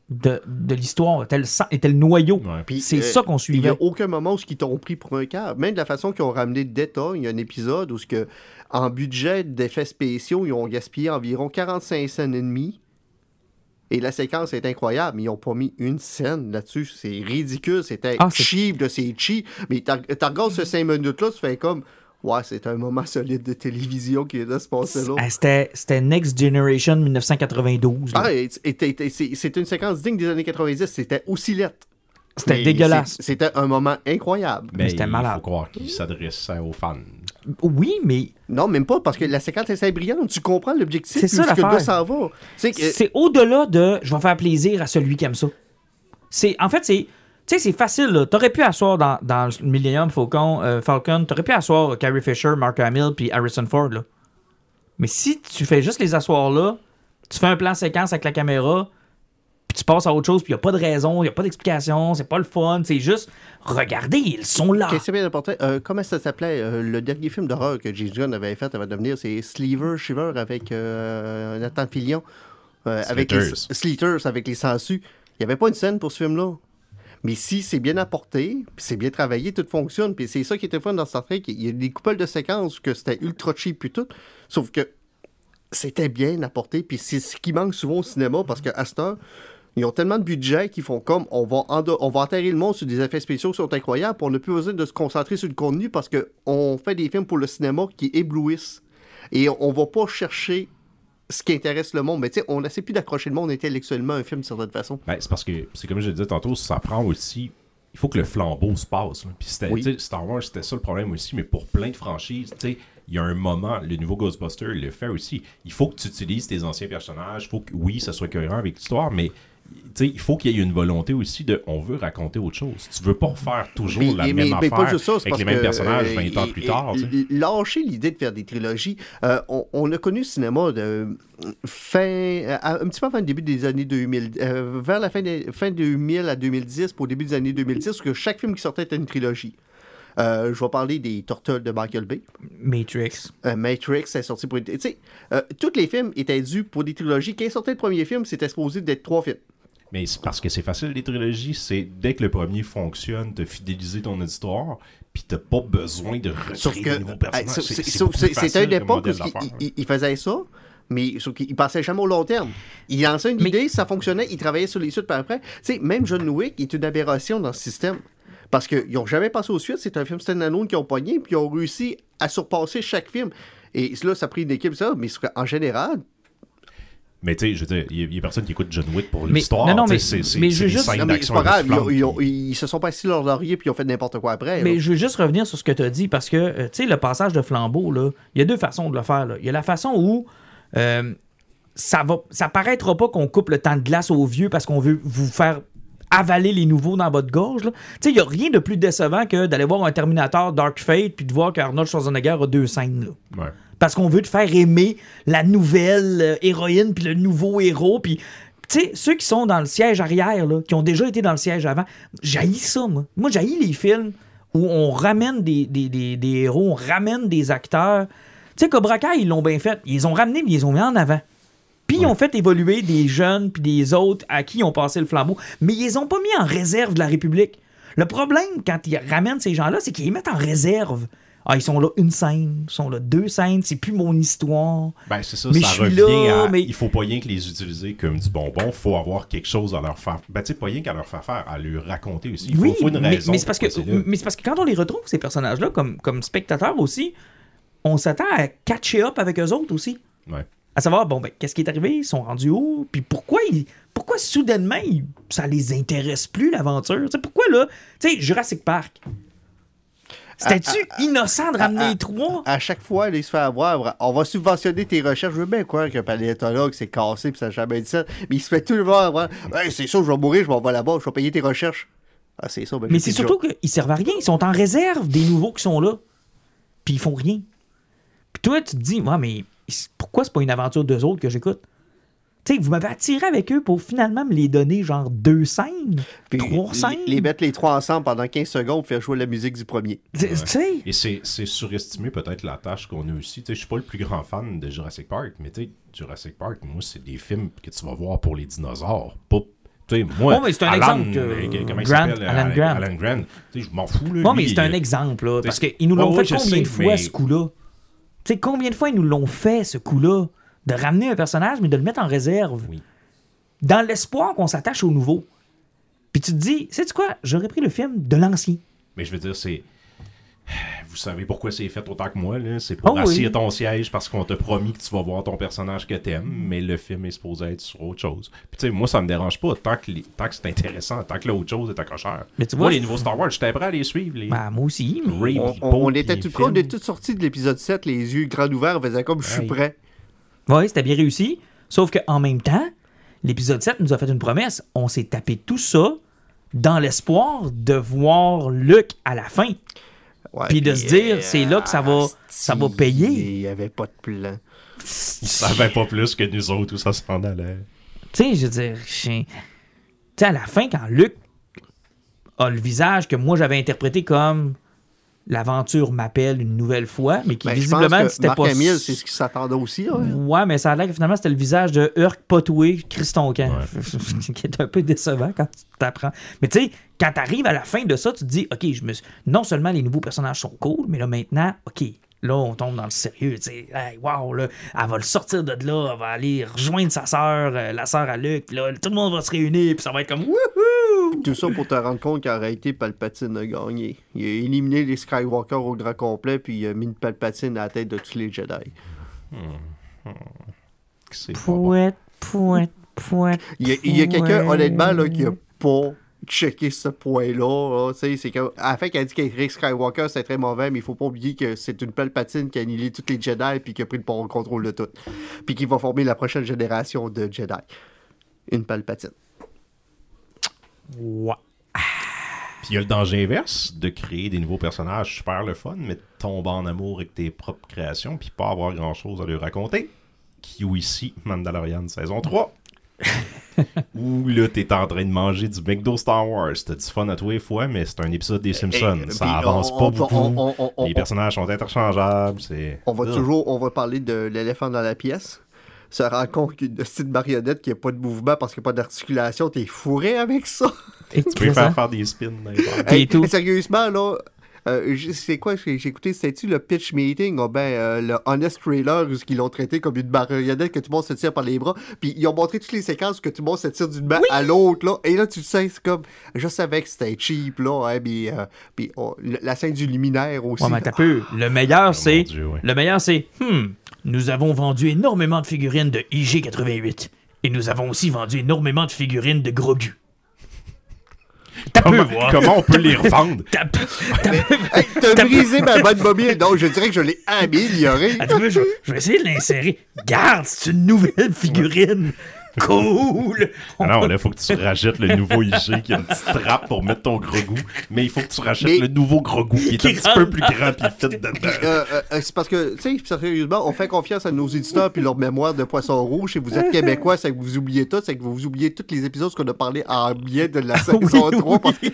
de, de l'histoire, était était le noyau. Ouais. C'est euh, ça qu'on Il n'y suivait. a aucun moment où ils t'ont pris pour un câble. Même de la façon qu'ils ont ramené Data, il y a un épisode où, ce que, en budget d'effets spéciaux, ils ont gaspillé environ 45 scènes et demie. Et la séquence est incroyable, mais ils n'ont pas mis une scène là-dessus. C'est ridicule, c'était Ah, c'est- cheap de c'est cheap. Mais tu regardes ce 5 minutes-là, tu fais comme, ouais, c'est un moment solide de télévision qui est de se passer là. Ah, C'était c'était Next Generation 1992. là. Ah, c'est une séquence digne des années 90, c'était aussi lettre. C'était Mais dégueulasse. C'était un moment incroyable. Mais c'était il malade. faut croire qu'il s'adresse aux fans. Oui, mais Non, même pas, parce que la séquence est assez brillante. Tu comprends l'objectif, C'est ça, ce l'affaire. s'en va. C'est que- c'est au-delà de je vais faire plaisir à celui qui aime ça. C'est en fait c'est sais c'est facile là. T'aurais pu asseoir dans, dans le Millennium Falcon, euh, Falcon, t'aurais pu asseoir Carrie Fisher, Mark Hamill puis Harrison Ford là. Mais si tu fais juste les asseoir là, tu fais un plan séquence avec la caméra, puis tu passes à autre chose, puis il y a pas de raison, il y a pas d'explication, c'est pas le fun, c'est juste regardez, ils sont là. Qu'est-ce que c'est bien important? Euh, comment ça s'appelait? Euh, le dernier film d'horreur que James Gunn avait fait avant de venir, c'est Sliver, Shiver avec euh, Nathan Fillion. Euh, avec les, avec les sangsues. Il n'y avait pas une scène pour ce film-là? Mais si c'est bien apporté, c'est bien travaillé, tout fonctionne. Puis c'est ça qui était fun dans Star Trek. Il y a des couples de séquences que c'était ultra cheap puis tout. Sauf que c'était bien apporté. Puis c'est ce qui manque souvent au cinéma parce qu'à cette heure, ils ont tellement de budget qu'ils font comme on va, on va enterrer le monde sur des effets spéciaux qui sont incroyables. on n'a plus besoin de se concentrer sur le contenu parce qu'on fait des films pour le cinéma qui éblouissent. Et on va pas chercher ce qui intéresse le monde. Mais tu sais, on n'essaie plus d'accrocher le monde intellectuellement à un film de certaine façon. Ben, c'est parce que, c'est comme je le disais tantôt, ça prend aussi il faut que le flambeau se passe. Puis Oui. Star Wars, c'était ça le problème aussi, mais pour plein de franchises, tu sais, il y a un moment, le nouveau Ghostbuster il le fait aussi. Il faut que tu utilises tes anciens personnages, il faut que, oui, ça soit cohérent avec l'histoire, mais tu sais, il faut qu'il y ait une volonté aussi de on veut raconter autre chose. Tu veux pas refaire toujours Mais- la mais- même mais affaire pas juste ça, avec les mêmes que, personnages euh, 20 ans et- plus et- tard. Lâcher l'idée de faire des trilogies. Euh, on, on a connu le cinéma de fin, euh, un petit peu avant le début des années 2000, euh, vers la fin, des, fin 2000 à 2010, pour le début des années 2010, où que chaque film qui sortait était une trilogie. Euh, je vais parler des Turtles de Michael Bay. Matrix. Euh, Matrix est sorti pour une. Tu sais, euh, tous les films étaient dus pour des trilogies. Quand sortait le premier film, c'était supposé d'être trois films. Mais c'est parce que c'est facile, les trilogies, c'est dès que le premier fonctionne, de fidéliser ton auditoire, puis t'as pas besoin de recréer que des nouveaux personnages. C'est- comme époque où il, faisait ça, mais sauf qu'il passait jamais au long terme. Il lançait une Mais- idée, ça fonctionnait, il travaillait sur les suites par après. Tu sais, même John Wick est une aberration dans ce système. Parce qu'ils n'ont jamais passé aux suites, c'est un film standalone qu'ils ont pogné, puis ils ont réussi à surpasser chaque film. Et là, ça a pris une équipe, ça, mais en général, Mais tu sais, je veux dire, il y, a- il y a personne qui écoute John Wick pour l'histoire. non, non, mais- c'est- c'est- mais c'est je des juste- scènes non, mais c'est d'action pas grave, ils, ils ont- puis- ils se sont pas assis leur laurier puis ils ont fait n'importe quoi après. Mais là. je veux juste revenir sur ce que tu as dit parce que, euh, tu sais, le passage de flambeau, là, il y a deux façons de le faire. Il y a la façon où euh, ça va, ça paraîtra pas qu'on coupe le temps de glace aux vieux parce qu'on veut vous faire avaler les nouveaux dans votre gorge. Tu sais, il n'y a rien de plus décevant que d'aller voir un Terminator Dark Fate puis de voir qu'Arnold Schwarzenegger a deux scènes. Là. Ouais. Parce qu'on veut te faire aimer la nouvelle euh, héroïne puis le nouveau héros. Puis, tu sais, ceux qui sont dans le siège arrière, là, qui ont déjà été dans le siège avant, j'haïs ça, moi. Moi, j'haïs les films où on ramène des, des, des- des héros, on ramène des acteurs. Tu sais, Cobra Kai, ils l'ont bien fait. Ils les ont ramenés, mais ils les ont mis en avant. Puis ils ont fait évoluer des jeunes puis des autres à qui ils ont passé le flambeau. Mais ils les ont pas mis en réserve de la République. Le problème, quand ils ramènent ces gens-là, c'est qu'ils les mettent en réserve. Ah, ils sont là une scène, ils sont là deux scènes, c'est plus mon histoire. Ben, c'est ça, Mais ça je suis revient là, à. mais- Il faut pas rien que les utiliser comme du bonbon, faut avoir quelque chose à leur faire. Ben, tu sais, pas rien qu'à leur faire faire, à leur raconter aussi. Il faut, oui, faut une mais, raison. mais c'est parce que mais parce que quand on les retrouve ces personnages-là comme comme spectateurs aussi, on s'attend à catcher up avec eux autres aussi. Ouais. À savoir bon ben qu'est-ce qui est arrivé, ils sont rendus où, puis pourquoi ils pourquoi soudainement ça les intéresse plus l'aventure, tu sais pourquoi là, tu sais Jurassic Park. C'était-tu innocent de ramener les trois? à chaque fois, il se fait avoir. On va subventionner tes recherches. Je veux bien croire qu'un paléontologue s'est cassé puis ça n'a jamais dit ça. Mais il se fait tout le monde avoir. Hey, c'est ça, je vais mourir, je m'en vais là-bas, je vais payer tes recherches. Ah, c'est ça. ben, Mais c'est surtout qu'ils servent à rien. Ils sont en réserve des nouveaux qui sont là. Puis ils font rien. Puis toi, tu te dis, ouais, mais pourquoi c'est pas une aventure d'eux autres que j'écoute? Tu sais, vous m'avez attiré avec eux pour finalement me les donner genre deux scènes, Puis trois scènes. Les mettre les trois ensemble pendant 15 secondes, faire jouer la musique du premier. Sais, Et c'est c'est surestimé peut-être la tâche qu'on a aussi. Tu sais, Je suis pas le plus grand fan de Jurassic Park, mais tu sais, Jurassic Park, moi, c'est des films que tu vas voir pour les dinosaures. Pas. Tu sais, moi, Oh, mais c'est un Alan, exemple que- euh, comment il Grant, s'appelle, Alan euh, Grant. Alan Grant. Tu sais, je m'en fous. Là, bon, mais c'est un il- exemple, là, parce t'sais, qu'ils nous l'ont ouais, ouais, fait combien sais, de fois mais- ce coup-là? Tu sais, combien de fois ils nous l'ont fait, ce coup-là? De ramener un personnage, mais de le mettre en réserve. Oui. Dans l'espoir qu'on s'attache au nouveau. Puis tu te dis, sais-tu quoi? J'aurais pris le film de l'ancien. Mais je veux dire, c'est. Vous savez pourquoi c'est fait autant que moi, là? C'est pour Oh oui. assis à ton siège parce qu'on t'a promis que tu vas voir ton personnage que t'aimes, mais le film est supposé être sur autre chose. Puis tu sais, moi, ça me dérange pas tant que, les- tant que c'est intéressant, tant que l'autre chose est accrocheur. Mais tu moi, vois, les nouveaux Star Wars, j'étais prêt à les suivre. Les... Ben, moi aussi. mais- Ray, On, on- on était tout prêts, on est tous sortis de l'épisode 7, les yeux grands ouverts, on faisait comme je suis prêt. Oui, c'était bien réussi. Sauf qu'en même temps, l'épisode 7 nous a fait une promesse. On s'est tapé tout ça dans l'espoir de voir Luc à la fin. Ouais, Puis de se dire, euh, c'est là que ça va- ça va payer. Il n'y avait pas de plan. Ils savaient pas plus que nous autres où ça s'en allait. Tu sais, je veux dire, je- tu sais, à la fin, quand Luc a le visage que moi j'avais interprété comme l'aventure m'appelle une nouvelle fois, mais qui Ben, visiblement c'était Marc pas. Hamill, c'est ce qui s'attendait aussi. là. Ouais, mais ça a l'air que finalement c'était le visage de Urk Potoué, Christon Camp. qui est un peu décevant quand tu t'apprends. Mais tu sais, quand t'arrives à la fin de ça, tu te dis, OK, je me non seulement les nouveaux personnages sont cool, mais là maintenant, OK, là on tombe dans le sérieux. Tu sais, hey, wow, là, elle va le sortir de là, elle va aller rejoindre sa sœur, euh, la sœur à Luc, puis là, tout le monde va se réunir, puis ça va être comme wouhou! Tout ça pour te rendre compte qu'en réalité, Palpatine a gagné. Il a éliminé les Skywalker au grand complet, puis il a mis une Palpatine à la tête de tous les Jedi. C'est bon. Pouette, pouette, pouette. Il y a, a quelqu'un, honnêtement, là, qui a pas checker ce point-là. là, tu sais, c'est que, à la fin, qu'elle dit qu'Eric Skywalker, c'est très mauvais, mais il faut pas oublier que c'est une Palpatine qui a annihilé tous les Jedi puis qui a pris le bon contrôle de tout. Puis qui va former la prochaine génération de Jedi. Une Palpatine. Ouais. Puis il y a le danger inverse de créer des nouveaux personnages super le fun, mais de tomber en amour avec tes propres créations, puis pas avoir grand chose à lui raconter. Qui ou ici, Mandalorian saison 3. Où là, t'es en train de manger du McDo Star Wars. T'as du fun à tous les fois, mais c'est un épisode des Simpsons. Et- Ça avance on- pas on- beaucoup. on- on- on- les personnages sont interchangeables. C'est. On va Ugh. toujours on va parler de l'éléphant dans la pièce. Se rend compte qu'une petite marionnette qui n'a pas de mouvement parce qu'il n'y a pas d'articulation, t'es fourré avec ça. Et Tu peux faire faire des spins. mais sérieusement, là, euh, c'est quoi j'ai écouté? C'était-tu le pitch meeting? Ou ben euh, le Honest Trailer où ils l'ont traité comme une marionnette que tout le monde se tire par les bras? Puis ils ont montré toutes les séquences que tout le monde se tire d'une main à l'autre, là. Et là, tu le sais, c'est comme... Je savais que c'était cheap, là, hein, mais, euh, puis oh, la scène du luminaire aussi. Ouais, mais t'as peu. Le meilleur, c'est. Dieu, ouais. Le meilleur, c'est. Hmm, nous avons vendu énormément de figurines de IG88. Et nous avons aussi vendu énormément de figurines de Grogu. Comment, on peut les revendre? T'as. Hey, brisé ma bonne mobile. Donc, je dirais que je l'ai amélioré. Attends, je, je vais essayer de l'insérer. Garde, c'est une nouvelle figurine. Cool. Ah non, là, il faut que tu rajoutes le nouveau IG qui a une petite trappe pour mettre ton gros goût. Mais il faut que tu rachètes Mais- le nouveau gros goût qui est un petit peu plus grand puis fit dedans. Euh, euh, c'est parce que, tu sais, sérieusement, on fait confiance à nos éditeurs puis leur mémoire de poisson rouge. Si vous êtes québécois, c'est que vous oubliez tout, c'est que vous oubliez tous les épisodes qu'on a parlé en bien de la saison Oui, 3. parce que-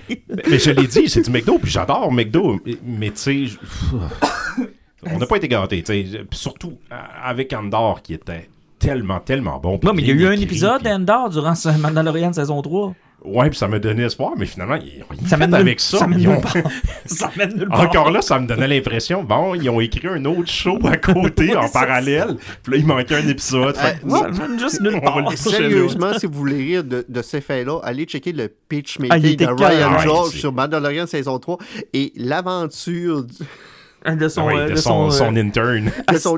Mais je l'ai dit, c'est du McDo, puis j'adore McDo. Mais tu sais, je- on n'a pas été gâtés. tu sais. Puis Surtout avec Andor qui était tellement, tellement bon. Non, mais il y a eu un épisode puis- d'Endor durant ce Mandalorian saison 3. Ouais, puis ça me donnait espoir, mais finalement, ils ont Ça fait avec ça. Ça mène Ils ont-. Ça mène. Encore là, ça me donnait l'impression, bon, ils ont écrit un autre show à côté en parallèle. Puis là, il manquait un épisode. Fait Ça mène juste nulle part. Sérieusement, si vous voulez rire de, de ces faits-là, allez checker le pitch Ah, de. Ryan George sur Mandalorian saison 3 et l'aventure du- De son, Ah oui, euh, de de son, son, son intern. de son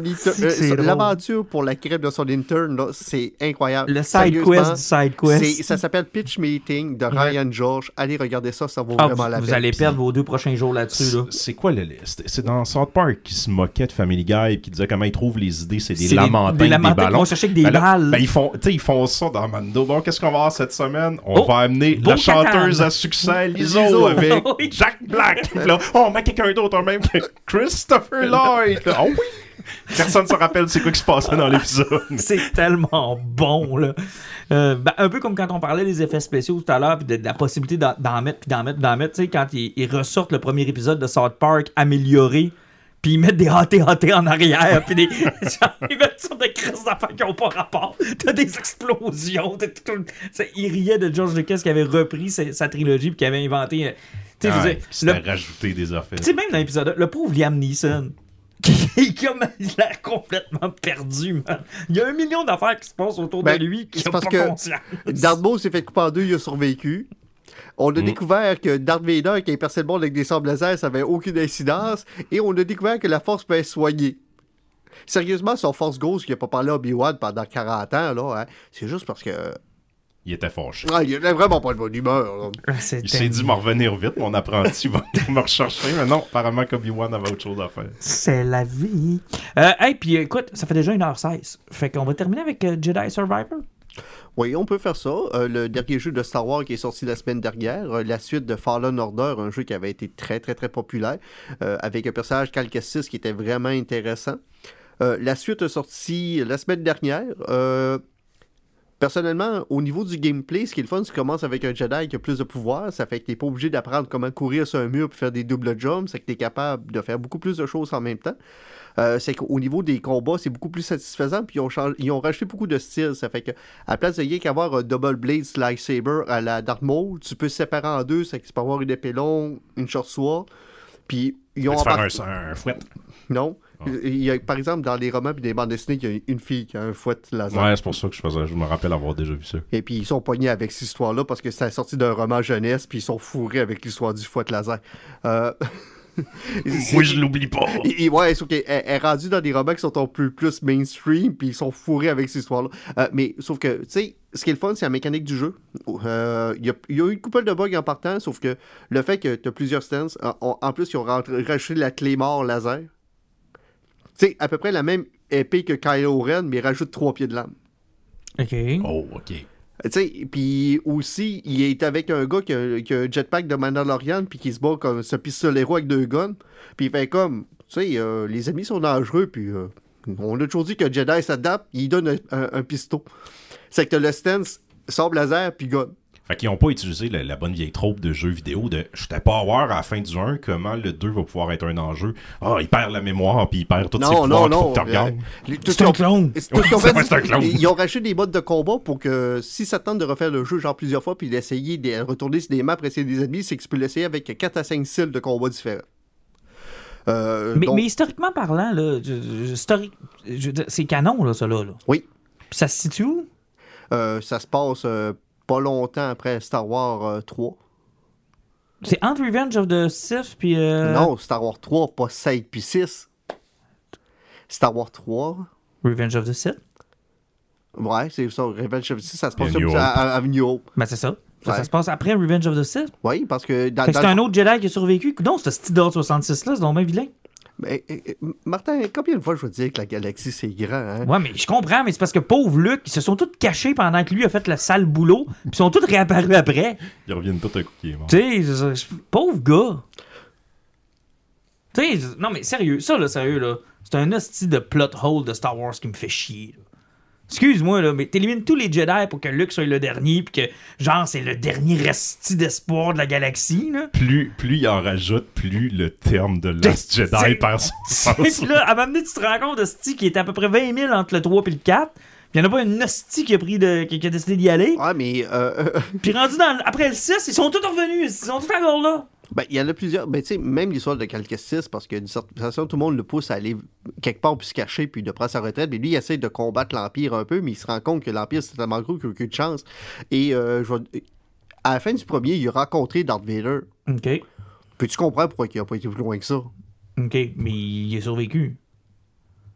l'aventure pour la crème de son intern, là, c'est incroyable. le side quest du side quest. Ça s'appelle Pitch Meeting de Ryan George. Allez regarder ça, ça vaut Ah, vraiment vous, la vous peine. allez perdre vos deux prochains jours là-dessus. Là. C'est quoi le liste? C'est dans South Park qui se moquait de Family Guy et qui disait comment ils trouvent les idées, c'est des lamentins, des des, lamentins qui ballons. vont chercher avec des Ben balles. ben, ils, font, ils font ça dans Mando. Bon, qu'est-ce qu'on va avoir cette semaine? On Oh, va amener la chanteuse à succès, Lizzo, avec. Jack Black. Oh, on met quelqu'un d'autre, un même Christopher Lloyd. Oh oui! Personne ne se rappelle c'est quoi qui se passait dans l'épisode. C'est tellement bon, là. Euh, ben, un peu comme quand on parlait des effets spéciaux tout à l'heure, puis de, de la possibilité d'en, d'en mettre, puis d'en mettre, d'en mettre. Tu sais, quand ils, ils ressortent le premier épisode de South Park amélioré, puis ils mettent des HT-HT en arrière, puis des, ils mettent sur des crises d'affaires qui n'ont pas rapport. T'as des explosions. t'as tout- ça, ils riaient de George Lucas qui avait repris sa, sa trilogie, puis qui avait inventé. euh, Tu sais, je veux Ouais, le- rajouté des affaires. tu sais, même dans l'épisode, le pauvre Liam Neeson, qui comme il a l'air complètement perdu, man. Il y a un million d'affaires qui se passent autour Ben, de lui qui sont parce pas que Maul s'est fait couper en deux, il a survécu. On a Mm. découvert que Darth Vader, qui est percé le monde avec des sables laser, ça avait aucune incidence. Et on a découvert que la force peut être soignée. Sérieusement, son Force Ghost qui n'a pas parlé à Obi-Wan pendant 40 ans, là, hein, c'est juste parce que. Il était fâché. Ah, il a vraiment pas de bonne humeur. là. Il s'est dit m'en revenir vite, mon apprenti va me rechercher. Mais non, apparemment qu'Obi-Wan avait autre chose à faire. C'est la vie. Euh, hey, puis écoute, ça fait déjà 1h16. Fait qu'on va terminer avec euh, Jedi Survivor? Oui, on peut faire ça. Euh, le dernier jeu de Star Wars qui est sorti la semaine dernière, euh, la suite de Fallen Order, un jeu qui avait été très très très populaire, euh, avec un personnage Cal qui était vraiment intéressant. La suite est sortie la semaine dernière. Personnellement, au niveau du gameplay, ce qui est le fun, c'est que tu commences avec un Jedi qui a plus de pouvoir. Ça fait que tu n'es pas obligé d'apprendre comment courir sur un mur et faire des double jumps. C'est que tu es capable de faire beaucoup plus de choses en même temps. Euh, c'est qu'au niveau des combats, c'est beaucoup plus satisfaisant. Puis ils ont, changé- ils ont rajouté beaucoup de styles. Ça fait que, à la place de rien qu'avoir un double blade lightsaber à la Darth Maul, tu peux se séparer en deux. C'est que tu peux avoir une épée longue, une short sword. Puis ils ont Peux-tu faire un, un fouet? Non. Il y a, par exemple, dans les romans et des bandes dessinées, il y a une fille qui a un fouet laser. Ouais, c'est pour ça que je faisais. Je me rappelle avoir déjà vu ça. Et puis ils sont poignés avec cette histoire-là parce que c'est sorti d'un roman jeunesse, puis ils sont fourrés avec l'histoire du fouet laser. Euh, Moi, je l'oublie pas. Et- et ouais, sauf qu'elle elle est rendue dans des romans qui sont un peu plus mainstream, puis ils sont fourrés avec ces histoires-là. Euh, mais sauf que, tu sais, ce qui est le fun, c'est la mécanique du jeu. Euh, Il y, a, il y a eu une couple de bugs en partant, sauf que le fait que tu as plusieurs stances, en, en- en plus, ils ont rajouté la clé mort laser. Tu sais, à peu près la même épée que Kylo Ren, mais ils rajoutent trois pieds de lame. OK. Oh, ok. Tu sais, puis aussi, il est avec un gars qui a, qui a un jetpack de Mandalorian, puis qui se bat comme ce pistolero avec deux guns. Puis il fait comme, tu sais, euh, les ennemis sont dangereux, puis euh, on a toujours dit que Jedi s'adapte, il donne un, un, un pistolet. C'est que le stance, sable laser, puis gun. Fait qu'ils n'ont pas utilisé la, la bonne vieille trope de jeux vidéo de je t'ai pas voir à la fin du 1 comment le 2 va pouvoir être un enjeu. Ah, il perd la mémoire puis il perd toutes ses Non, pouvoirs non, qu'il faut non. que tu regardes. euh, les- tout ce C'est un clone. c'est un clone. Ils ont racheté des modes de combat pour que si ça tente de refaire le jeu genre plusieurs fois puis d'essayer de retourner sur des maps essayer des ennemis, c'est que tu peux l'essayer avec 4 à 5 styles de combat différents. Euh, Mais, donc- mais historiquement parlant, là, je- je- historique- je veux dire, c'est canon, là, ça, là. là. Oui. Puis ça se situe où? Euh, ça se passe euh, pas longtemps après Star Wars euh, 3. C'est entre Revenge of the Sith puis... euh, Non, Star Wars 3, pas 7 puis 6. Star Wars 3. Revenge of the Sith? Ouais, c'est ça. Revenge of the Sith, ça se passe A New ça à, à New Hope. Ben, c'est ça. Ça, Ouais. ça se passe après Revenge of the Sith? Oui, parce que dans, Fait que dans c'est le- un autre Jedi qui a survécu. Non, ce petit d'ordre 66-là, c'est donc bien vilain. Mais, Martin, combien de fois je veux dire que la galaxie c'est grand, hein? Ouais, mais je comprends, mais c'est parce que pauvre Luc, ils se sont tous cachés pendant que lui a fait le sale boulot, puis ils sont tous réapparus après. Ils reviennent tout un coup qui est mort. Tu sais, pauvre gars. Tu sais, non mais sérieux, ça là, sérieux là, c'est un hostie de plot hole de Star Wars qui me fait chier. là. Excuse-moi là, mais t'élimines tous les Jedi pour que Luke soit le dernier, puis que genre c'est le dernier resti d'espoir de la galaxie là. Plus, plus il en rajoute, plus le terme de Last Jedi perd son sens. Puis là, à m'amener, tu te rends compte hostie qui est à peu près 20 000 entre le 3 et le 4. Il n'y en a pas une hostie qui a, pris de, qui, qui a décidé d'y aller. Ouais, mais euh, Puis rendu dans, le- après le 6, ils sont tous revenus. Ils sont tous encore là. Ben, il y en a plusieurs. Ben, tu sais, même l'histoire de Calcus 6, parce que d'une certaine façon, tout le monde le pousse à aller quelque part puis se cacher puis de prendre sa retraite. Mais lui, il essaie de combattre l'Empire un peu, mais il se rend compte que l'Empire, c'est tellement gros qu'il n'y a aucune chance. Et euh, je à la fin du premier, il a rencontré Darth Vader. OK. Peux-tu comprendre pourquoi il n'a pas été plus loin que ça? OK. Mais il a survécu.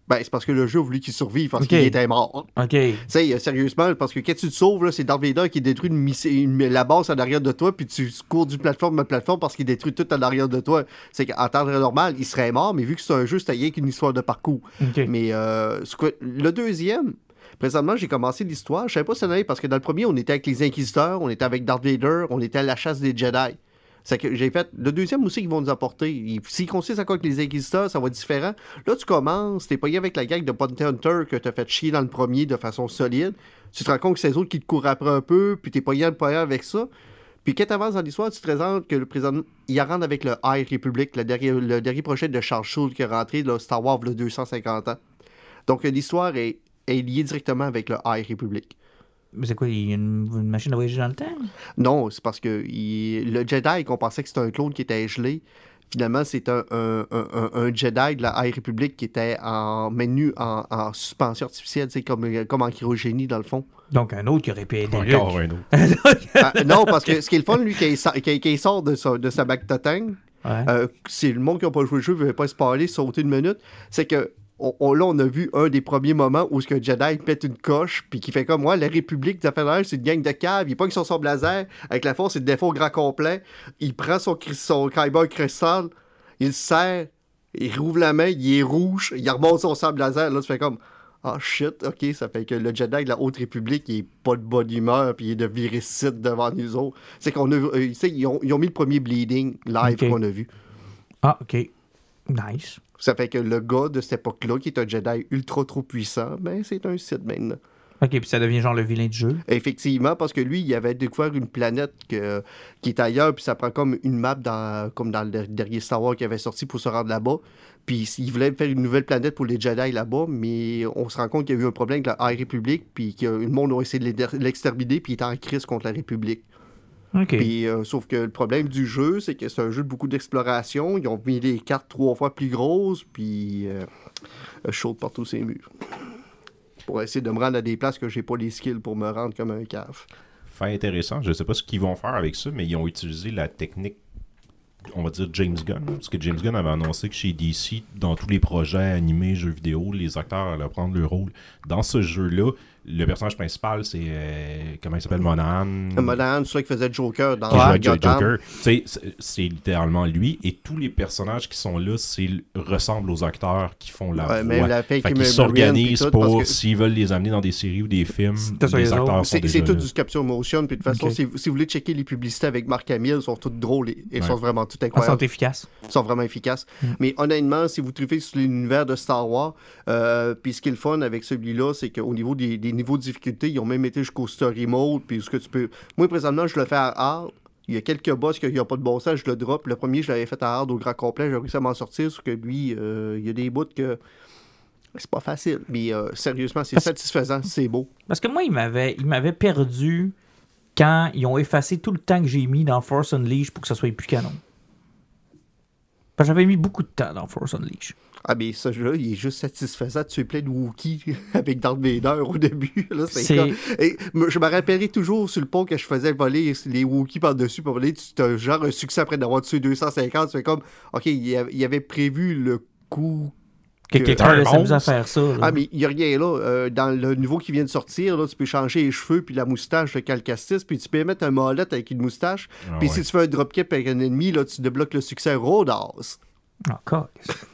Ben, c'est parce que le jeu a voulu qu'il survive parce qu'il était mort. OK. Tu sais, sérieusement, parce que quand tu te sauves, c'est Darth Vader qui détruit une la base en arrière de toi, puis tu cours d'une plateforme à plateforme parce qu'il détruit tout en arrière de toi. C'est qu'en temps normal, il serait mort, mais vu que c'est un jeu, c'était rien qu'une histoire de parcours. OK. Mais euh, le deuxième, présentement, j'ai commencé l'histoire. Je savais pas si ça allait parce que dans le premier, on était avec les Inquisiteurs, on était avec Darth Vader, on était à la chasse des Jedi. C'est que j'ai fait le deuxième aussi qu'ils vont nous apporter. Ils- S'ils consistent à quoi avec les Inquisiteurs, ça va être différent. Là, tu commences, t'es payé avec la gang de Bounty Hunter que t'as fait chier dans le premier de façon solide. Tu te rends compte que c'est les autres qui te courent après un peu, puis t'es payé le avec ça. Puis quand t'avances dans l'histoire, tu te présentes que le président, il rentre avec le High Republic, le dernier, le projet de Charles Schultz qui est rentré, le Star Wars, le 250 ans. Donc l'histoire est, est liée directement avec le High Republic. Mais c'est quoi, il y a une, une machine à voyager dans le temps? Non, c'est parce que il- le Jedi, qu'on pensait que c'était un clone qui était gelé, finalement, c'est un, un- un- Jedi de la High Republic qui était en maintenu en, en suspension artificielle, c'est comme, comme en cryogénie, dans le fond. Donc un autre qui aurait pu aider Luke. Encore un autre. Ah, non, parce que ce qui est le fun, lui, quand il sort, sort de sa, de sa bac totang, Ouais. euh, c'est le monde qui n'a pas joué le jeu, ne veut pas se parler, sauter une minute, c'est que on, on- là, on a vu un des premiers moments où ce que Jedi pète une coche, puis qui fait comme moi, la République de c'est une gang de caves, il pas son son laser, avec la force, c'est le défaut au grand complet, il prend son, son Kyber cristal, il le serre, il rouvre la main, il est rouge, il remonte son sable laser, là, tu fais comme, ah shit, ok, ça fait que le Jedi de la Haute République, il est pas de bonne humeur, puis il est de viricide devant nous autres. C'est qu'on a, euh, ils ont, ils ont mis le premier bleeding live qu'on a vu. Ah, OK. Nice. Ça fait que le gars de cette époque-là, qui est un Jedi ultra trop puissant, ben c'est un Sith maintenant. OK, puis ça devient genre le vilain du jeu. Effectivement, parce que lui, il avait découvert une planète que- qui est ailleurs, puis ça prend comme une map dans, comme dans le dernier Star Wars qui avait sorti pour se rendre là-bas. Puis il voulait faire une nouvelle planète pour les Jedi là-bas, mais on se rend compte qu'il y a eu un problème avec la High République, puis que le monde a essayé de l'exterminer, puis il est en crise contre la République. OK. Puis, euh, sauf que le problème du jeu, c'est que c'est un jeu de beaucoup d'exploration. Ils ont mis les cartes trois fois plus grosses, puis euh, chaude partout ces murs. Pour essayer de me rendre à des places que j'ai pas les skills pour me rendre comme un cave. Fait intéressant. Je sais pas ce qu'ils vont faire avec ça, mais ils ont utilisé la technique on va dire James Gunn, parce que James Gunn avait annoncé que chez DC, dans tous les projets animés, jeux vidéo, les acteurs allaient prendre leur rôle. Dans ce jeu-là, le personnage principal, c'est. euh, comment il s'appelle Monahan? Monahan, celui qui faisait Joker dans qui Gotham. Joker. C'est- c'est littéralement lui. Et tous les personnages qui sont là, c'est ressemblent aux acteurs qui font la Ouais, voix. la fait qu'ils s'organisent pour, que- s'ils veulent les amener dans des séries ou des films, C'est les acteurs sont C'est déjà c'est tout là. du capture motion. Puis de toute façon, Ok. si, si vous voulez checker les publicités avec Marc Hamill, elles sont toutes drôles et elles Ouais. sont vraiment toutes Elles sont incroyables. efficaces. sont vraiment efficaces. Mm. Mais honnêtement, si vous truffez sur l'univers de Star Wars, euh, puis ce qui est le fun avec celui-là, c'est qu'au niveau des, des niveaux de difficulté, ils ont même été jusqu'au story mode, puis ce que tu peux... Moi, présentement, je le fais à hard. Il y a quelques boss qu'il n'y a pas de bon sens, je le drop. Le premier, je l'avais fait à hard au grand complet, j'ai réussi à m'en sortir, sauf que lui, euh, il y a des bouts que... C'est pas facile, mais euh, sérieusement, c'est Parce- satisfaisant, c'est beau. Parce que moi, il m'avait, il m'avait perdu quand ils ont effacé tout le temps que j'ai mis dans Force Unleashed pour que ça soit plus canon. Parce que j'avais mis beaucoup de temps dans Force Unleashed. Ah, mais ce jeu-là, il est juste satisfaisant de tuer plein de Wookiees avec Darth Vader au début. Là, c'est C'est- comme- Et je me rappellerai toujours sur le pont que je faisais voler les Wookiees par-dessus pour voler. Tu as genre un succès après d'avoir tué 250. Tu fais comme, OK, il avait, prévu le coup. Que Que- quelqu'un s'amuser à faire ça. là. Ah, mais il n'y a rien là. Euh, dans le niveau qui vient de sortir, là, tu peux changer les cheveux puis la moustache de Calcastis, puis tu peux mettre un molette avec une moustache. Ah puis ouais. si tu fais un dropkick avec un ennemi, là, tu débloques le succès Rodas. Ah, câlisse.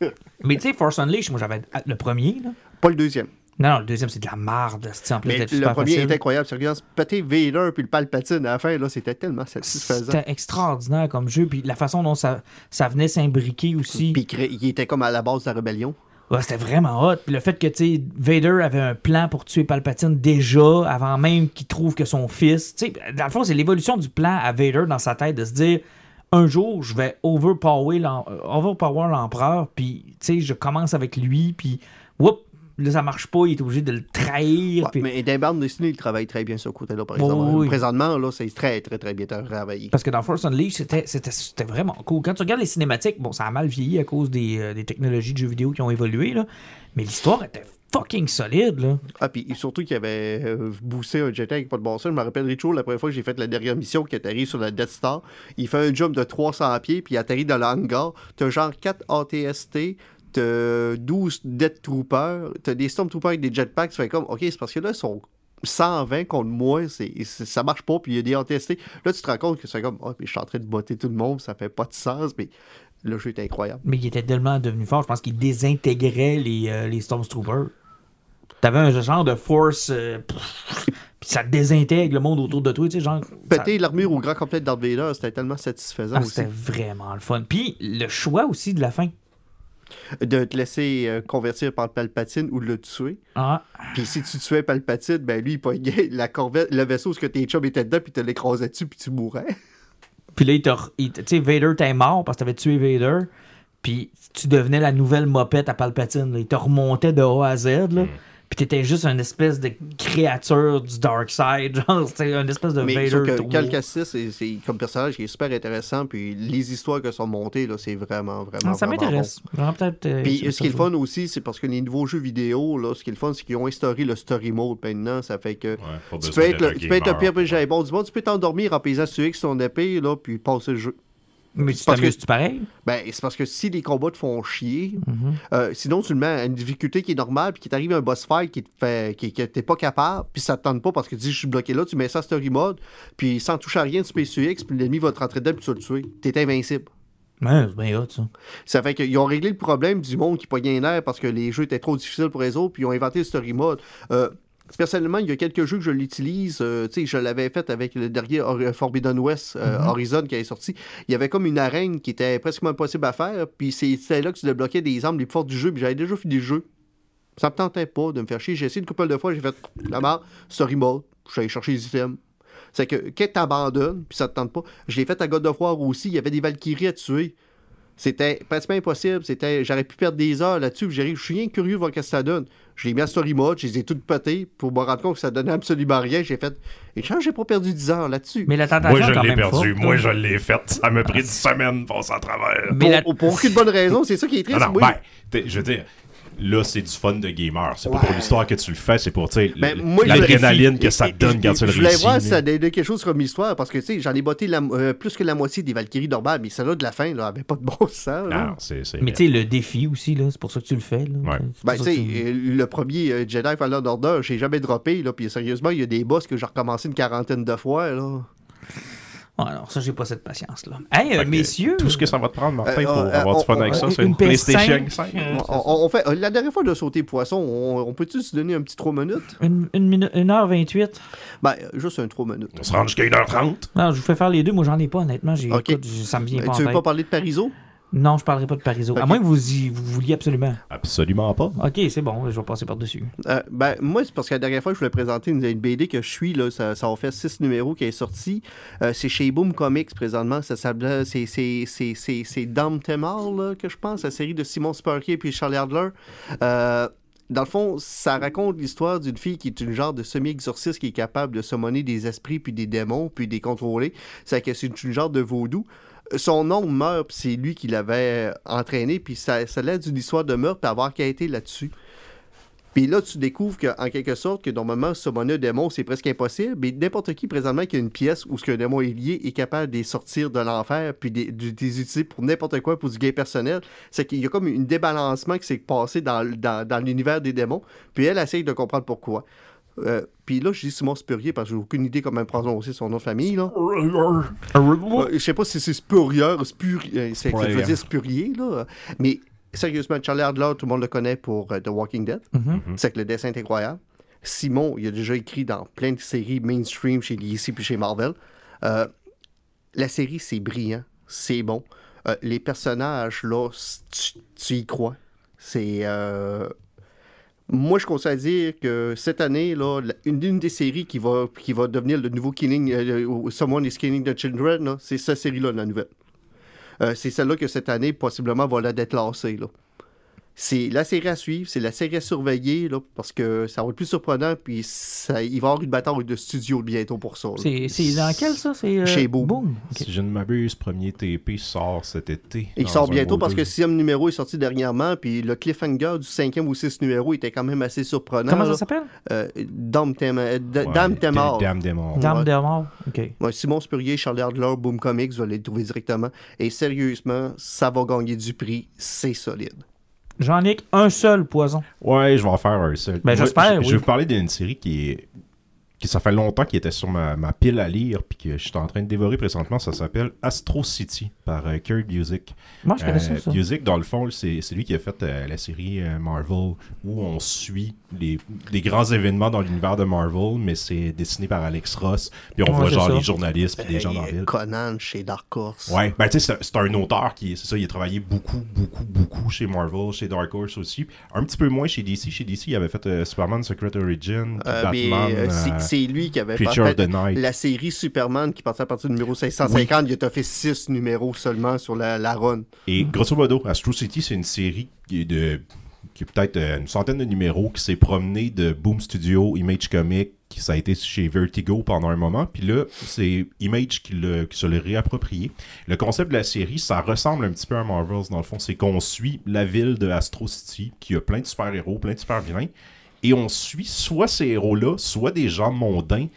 mais tu sais, Force Unleashed, moi j'avais le premier. Là. Pas le deuxième. Non, non, le deuxième, c'est de la marde. En plus Mais le premier facile. était incroyable. Péter Vader puis le Palpatine à la fin, là, c'était tellement satisfaisant. C'était extraordinaire comme jeu. Puis la façon dont ça, ça venait s'imbriquer aussi. Puis il était comme à la base de la rébellion. Ouais, c'était vraiment hot. Puis le fait que, Vader avait un plan pour tuer Palpatine déjà, avant même qu'il trouve que son fils. Tu sais, dans le fond, c'est l'évolution du plan à Vader dans sa tête de se dire un jour, je vais overpower euh, l'empereur, puis, tu sais, je commence avec lui, puis, whoop, là, ça marche pas, il est obligé de le trahir. Ouais, Mais dans dessinées, il travaille très bien ce côté-là, par Oui, exemple. oui. Présentement, là, c'est très, très, très bien travaillé. Parce que dans Force Unleashed, c'était, c'était, c'était vraiment cool. Quand tu regardes les cinématiques, bon, ça a mal vieilli à cause des, euh, des technologies de jeux vidéo qui ont évolué, là, mais l'histoire était fucking solide, là. Ah, puis surtout qu'il avait euh, boosté un jetpack avec pas de bon sens. Je me rappelle, Richo, la première fois que j'ai fait la dernière mission qui atterrit sur la Death Star, il fait un jump de 300 pieds, puis il atterrit dans le hangar. T'as genre 4 ATST, t'as 12 Death Troopers, t'as des Stormtroopers avec des jetpacks. Tu fais comme, OK, c'est parce que là, ils sont 120 contre moi, c'est, ça marche pas, puis il y a des ATST. Là, tu te rends compte que c'est comme, oh, puis je suis en train de botter tout le monde, ça fait pas de sens, mais le jeu est incroyable. Mais il était tellement devenu fort, je pense qu'il désintégrait les, euh, les Stormtroopers. T'avais un genre de force, euh, pff, puis ça désintègre le monde autour de toi, tu sais, genre. ça- Péter l'armure au grand complet de Darth Vader, c'était tellement satisfaisant ah, aussi. c'était vraiment le fun. Puis le choix aussi de la fin. De te laisser euh, convertir par Palpatine ou de le tuer. Ah, Puis si tu tuais Palpatine, ben lui, il pognait la corvette, le vaisseau où ce que tes chums étaient dedans, puis te l'écrasais dessus, puis tu mourrais. Puis là, il tu sais, Vader t'es mort parce que t'avais tué Vader. Puis tu devenais la nouvelle mopette à Palpatine. là. Il te remontait de A à Z. Là. Puis t'étais juste une espèce de créature du Dark Side. Genre, c'était une espèce de Mais Vader. que Cal Kestis, c'est- c'est comme personnage qui est super intéressant, puis les histoires que sont montées, là, c'est vraiment, vraiment, Ah, ça vraiment m'intéresse. J'aurais peut-être, euh, bon. Puis ce qui est le fun aussi, c'est parce que les nouveaux jeux vidéo, là, ce qui est le fun, c'est qu'ils ont instauré le story mode maintenant. Ça fait que Ouais, tu peux, être le, un tu peux être le pire PJ bon du monde, tu peux t'endormir en pesant sur X ton épée, là, puis passer le jeu. Mais tu parce que- t'amuses-tu pareil? Ben, c'est parce que si les combats te font chier, euh, sinon tu le mets à une difficulté qui est normale, puis qu'il t'arrive un boss fight qui te fait, qui, que t'es pas capable, puis ça te tente pas parce que tu dis je suis bloqué là, tu mets ça story mode, puis sans toucher à rien, tu pèses sur X, puis l'ennemi va te rentrer dedans, puis tu vas le tuer. T'es invincible. Ouais, c'est bien hot, ça. Ça fait qu'ils ont réglé le problème du monde qui pognait un air parce que les jeux étaient trop difficiles pour les autres, puis ils ont inventé le story mode. Euh, personnellement, il y a quelques jeux que je l'utilise. euh, tu sais, je l'avais fait avec le dernier Hor- Forbidden West, euh, Horizon, qui est sorti. Il y avait comme une arène qui était presque impossible à faire, puis c'est- c'était là que tu débloquais des armes les plus fortes du jeu, puis j'avais déjà fini le jeu. Ça me tentait pas de me faire chier. J'ai essayé une couple de fois, j'ai fait la marre, story mode, je suis allé chercher les items. C'est que quand t'abandonnes, puis ça te tente pas, je l'ai fait à God of War aussi, il y avait des Valkyries à tuer. C'était pratiquement impossible. C'était, j'aurais pu perdre des heures là-dessus. Je suis rien curieux de voir ce que ça donne. Je l'ai mis en story mode, je les ai toutes pétées pour me rendre compte que ça donnait absolument rien. J'ai fait, et chance, j'ai pas perdu 10 heures là-dessus. Mais la tentation Moi, je l'ai perdu. forte, Moi, je l'ai fait. Ça m'a pris 10 semaines de passer à travers. Mais la- pour, pour aucune bonne raison, c'est ça qui est triste. Non, non, oui. ben, je veux dire, là, c'est du fun de gamer. C'est pas pour l'histoire que tu le fais, c'est pour tu sais, Ben, l'adrénaline que ça te donne et- quand tu le Je voulais réussis. voir ça donnait quelque chose comme histoire, parce que, tu sais, j'en ai botté la- euh, plus que la moitié des Valkyries normales, mais celle-là de la fin, là, avait pas de bon sens. là. Non, c'est. c'est- Mais tu sais, le défi aussi, là, c'est pour ça que tu le fais. Là. Ouais. C'est Ben, tu sais, tu- euh, le premier euh, Jedi Fallen Order, j'ai jamais droppé, là, puis sérieusement, il y a des boss que j'ai recommencé une quarantaine de fois, là. Alors ça, j'ai pas cette patience-là. Hey, euh, messieurs! Tout ce que ça va te prendre, Martin, Euh, pour euh, avoir du fun on- avec ça, c'est une une PlayStation PS5. 5. Euh, On, fait, la dernière fois de sauter poisson, on, on peut-tu se donner un petit 3 minutes? Une, une minute, 1h28. Ben, juste un 3 minutes. On se rend jusqu'à 1h30. Non, je vous fais faire les deux. Moi, j'en ai pas, honnêtement. J'ai, Ok. écoute, ça me vient Euh, pas en tu veux tête. pas parler de Pariso? Non, je parlerai pas de Pariso. À Ok. moins que vous, y, vous vouliez absolument. Absolument pas. Ok, c'est bon, je vais passer par-dessus. Euh, ben, moi, c'est parce que la dernière fois, je voulais présenter une, une BD que je suis, là, ça, ça a fait six numéros qui est sorti. Euh, c'est chez Boom Comics présentement. Ça s'appelle, c'est, c'est, c'est, c'est, c'est Dom Temar, là, que je pense, la série de Simon Sparky et puis Charlie Adler. Euh, dans le fond, ça raconte l'histoire d'une fille qui est une genre de semi-exorciste qui est capable de summoner des esprits puis des démons puis des contrôler. C'est que c'est une genre de vaudou. Son oncle meurt, puis c'est lui qui l'avait entraîné, puis ça, ça l'aide d'une histoire de meurtre, puis avoir quitté là-dessus. Puis là, tu découvres qu'en quelque sorte, que normalement, summoner un démon, c'est presque impossible. Mais n'importe qui, présentement, qui a une pièce où ce qu'un démon est lié, est capable de sortir de l'enfer, puis de, les utiliser pour n'importe quoi, pour du gain personnel. C'est qu'il y a comme un débalancement qui s'est passé dans l'univers des démons. Puis elle essaye de comprendre pourquoi. Euh, puis là, je dis Simon Spurrier parce que j'ai aucune idée comment prononcer son nom de famille. Là. Euh, je sais pas si c'est Spurrier, Spuri- euh, c'est Spurrier. je veux dire Spurrier, là. Mais sérieusement, Charlie Adler, tout le monde le connaît pour euh, The Walking Dead. Mhm. C'est que le dessin est incroyable. Simon, il a déjà écrit dans plein de séries mainstream chez DC puis chez Marvel. Euh, la série, c'est brillant, c'est bon. Euh, les personnages, là, tu y crois. C'est. Moi, je conseille à dire que cette année, là, une, des séries qui va, qui va devenir le nouveau Killing, euh, Someone is Killing the Children, c'est cette série-là, la nouvelle. Euh, c'est celle-là que cette année, possiblement, va la déclasser. Là. C'est la série à suivre, c'est la série à surveiller, là, parce que ça va être plus surprenant, puis ça, il va y avoir une bataille de studio bientôt pour ça. C'est, dans quel, ça? C'est, euh, Chez Boom. Si je ne m'abuse, premier TP sort cet été. Il sort bientôt parce que le sixième numéro est sorti dernièrement, puis le cliffhanger du cinquième ou six numéro était quand même assez surprenant. Comment là. ça s'appelle? Euh, Dame euh, Ouais, Dame Temar. Dame mort. Ok. Ouais, Simon Spurrier, Charlie Adler, Boom Comics, vous allez le trouver directement. Et sérieusement, ça va gagner du prix, c'est solide. Jean-Nic, un seul poison. Ouais, je vais en faire un seul. Ben, j'espère, Je, je oui. vais vous parler d'une série qui est. qui ça fait longtemps qu'il était sur ma, ma pile à lire, puis que je suis en train de dévorer présentement. Ça s'appelle Astro City par euh, Kurt Busiek. Moi, je connais Euh, ça. Busiek, dans le fond, c'est c'est lui qui a fait euh, la série euh, Marvel où on suit les, les grands événements dans l'univers de Marvel, mais c'est dessiné par Alex Ross. Puis on Ouais, voit genre ça. les journalistes puis des gens dans la ville. Conan chez Dark Horse. Ouais, ben tu sais, c'est- un auteur qui, c'est ça, il a travaillé beaucoup, beaucoup, beaucoup chez Marvel, chez Dark Horse aussi. Un petit peu moins chez DC. Chez DC, il avait fait euh, Superman Secret Origin, Euh, mais, Batman, euh, c'est- lui qui avait Creature fait la série Superman qui partait à partir du numéro 550. Il a fait 6 numéros seulement sur la, la run. Et grosso modo, Astro City, c'est une série qui est de qui est peut-être euh, une centaine de numéros qui s'est promené de Boom Studio, Image Comics, qui ça a été chez Vertigo pendant un moment. Puis là, c'est Image qui, qui se l'a réapproprié. Le concept de la série, ça ressemble un petit peu à Marvels dans le fond. C'est qu'on suit la ville de Astro City, qui a plein de super-héros, plein de super-vilains. Et on suit soit ces héros-là, soit des gens mondains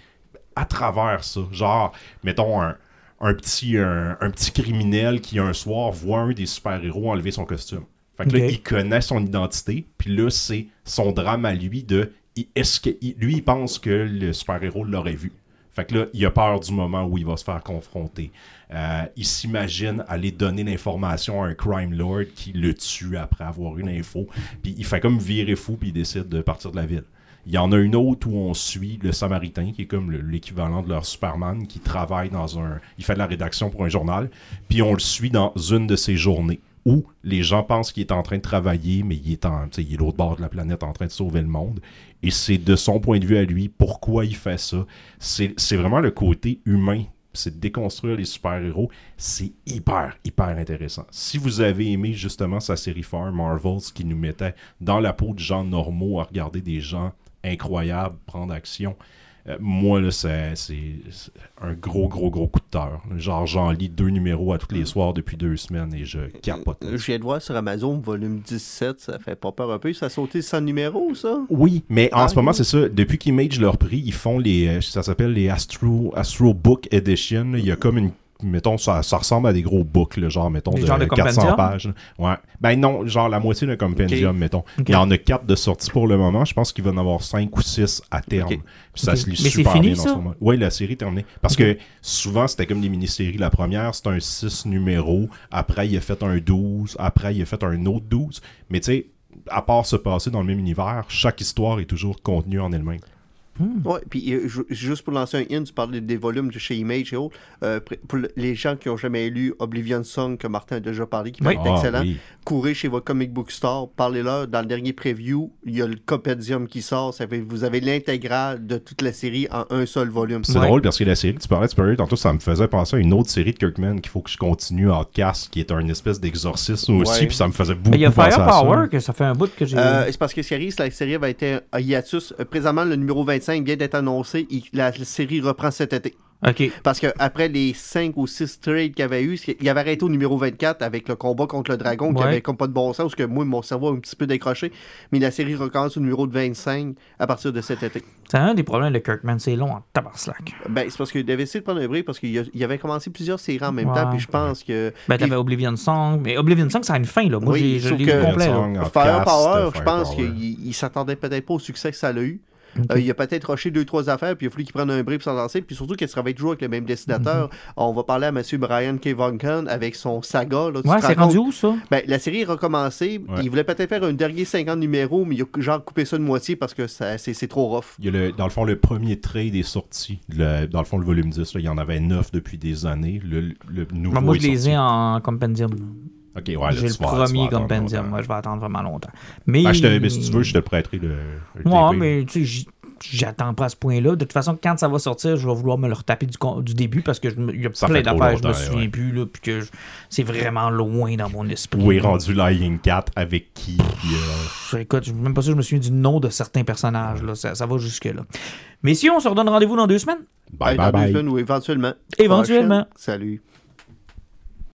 à travers ça. Genre, mettons un, un petit, un, un petit criminel qui un soir voit un des super-héros enlever son costume. Fait que là, il connaît son identité, puis là, c'est son drame à lui de est-ce que lui il pense que le super-héros l'aurait vu. Fait que là, il a peur du moment où il va se faire confronter. Euh, il s'imagine aller donner l'information à un crime lord qui le tue après avoir eu l'info. Puis il fait comme virer fou, puis il décide de partir de la ville. Il y en a une autre où on suit le Samaritain, qui est comme le- l'équivalent de leur Superman, qui travaille dans un... Il fait de la rédaction pour un journal, puis on le suit dans une de ses journées, où les gens pensent qu'il est en train de travailler, mais il est, en, il est l'autre bord de la planète en train de sauver le monde. Et c'est de son point de vue à lui, pourquoi il fait ça. C'est vraiment le côté humain c'est de déconstruire les super-héros, c'est hyper, hyper intéressant. Si vous avez aimé justement sa série phare, Marvels, qui nous mettait dans la peau de gens normaux à regarder des gens incroyables prendre action, Euh, moi, là, c'est un gros, gros, gros coup de cœur. Genre, j'en lis deux numéros à tous les soirs depuis deux semaines et je capote. Euh, Je viens de voir sur Amazon, volume 17, ça fait pas peur un peu. Ça a sauté 100 numéros, ça? Oui, mais en Ah, ce moment, c'est ça. Depuis qu'Image leur prix, ils font les. euh, Ça s'appelle les Astro, Astro Book Edition. Il y a comme une. Mettons, ça, ça ressemble à des gros books, là, genre, mettons, de, de 400 compendium? pages. Ouais. Ben non, genre la moitié d'un compendium, mettons. Il y en a quatre de sortie pour le moment. Je pense qu'il va en avoir cinq ou six à terme. Puis ça se lit Mais c'est super fini, bien en ça? ce moment. Oui, la série est terminée. Parce que souvent, c'était comme des mini-séries. La première, c'était un 6 numéros. Après, il a fait un 12. Après, il a fait un autre 12. Mais tu sais, à part se passer dans le même univers, chaque histoire est toujours contenue en elle-même. Ouais, puis euh, ju- juste pour lancer un in, tu parlais des volumes de chez Image et autres. Euh, pour le- les gens qui ont jamais lu Oblivion Song, que Martin a déjà parlé, qui Oui. est Ah, excellent, oui. courez chez votre comic book store, parlez-leur. Dans le dernier preview, il y a le compendium qui sort. Ça fait, vous avez l'intégrale de toute la série en un seul volume. C'est Ouais. drôle parce que la série, tu parlais de Spirit, tantôt, ça me faisait penser à une autre série de Kirkman qu'il faut que je continue, Outcast, qui est un espèce d'exorcisme aussi, Ouais. puis ça me faisait beaucoup Ben, Il y a penser à ça. Firepower, que ça fait un bout que j'ai. Euh, c'est parce que c'est que la série va être un hiatus. Présentement, le numéro 25 vient d'être annoncé. Il- la, la série reprend cet été. Parce qu'après les 5 ou 6 trades qu'il y avait eu, il avait arrêté au numéro 24 avec le combat contre le dragon qui avait comme pas de bon sens, parce que moi, mon cerveau a un petit peu décroché. Mais la série recommence au numéro de 25 à partir de cet été. C'est un des problèmes de Kirkman, c'est long en tabarslack. Ben, c'est parce qu'il avait essayé de prendre un break parce qu'il avait commencé plusieurs séries en même Ouais. temps, puis je pense que. Ben, t'avais Oblivion Song, mais Oblivion Song, ça a une fin, là. Moi, Oui, j'ai- je l'ai que- complet, Firepower, euh, je pense qu'il il s'attendait peut-être pas au succès que ça a eu. Euh, il a peut-être rushé deux, trois affaires, puis il a fallu qu'il prenne un break pour s'en lancer. Puis surtout qu'il travaille toujours avec le même dessinateur. On va parler à M. Brian K. Vaughan avec son saga. Là, Ouais, c'est rendu où, ça? Ben, la série est recommencée. Ouais. Il voulait peut-être faire un dernier 50 numéros, mais il a genre coupé ça de moitié parce que ça- c'est c'est trop rough. Il y a le, dans le fond, le premier trade est sorti. Le- dans le fond, le volume 10, là, il y en avait 9 depuis des années. Le, le nouveau Ben, moi, je les ai en compendium. Ok, ouais, là, j'ai le vas- tu vas premier compendium. longtemps. Moi, je vais attendre vraiment longtemps. Mais, Ben, je te- mais si tu veux, je te prêterai le, le Ouais, TP. mais tu sais, j'attends pas à ce point-là. De toute façon, quand ça va sortir, je vais vouloir me le retaper du, début parce que il y a Ça plein d'affaires, je me souviens ouais. plus, là, puis que je- c'est vraiment loin dans mon esprit. Où est rendu Lying Cat avec qui puis, euh, Écoute, je suis même pas sûr que je me souviens du nom de certains personnages. Là. Ça, ça va jusque-là. Messieurs, on se redonne rendez-vous dans deux semaines? Bye Dans bye deux bye. semaines ou éventuellement. Éventuellement. Prochaine. Salut.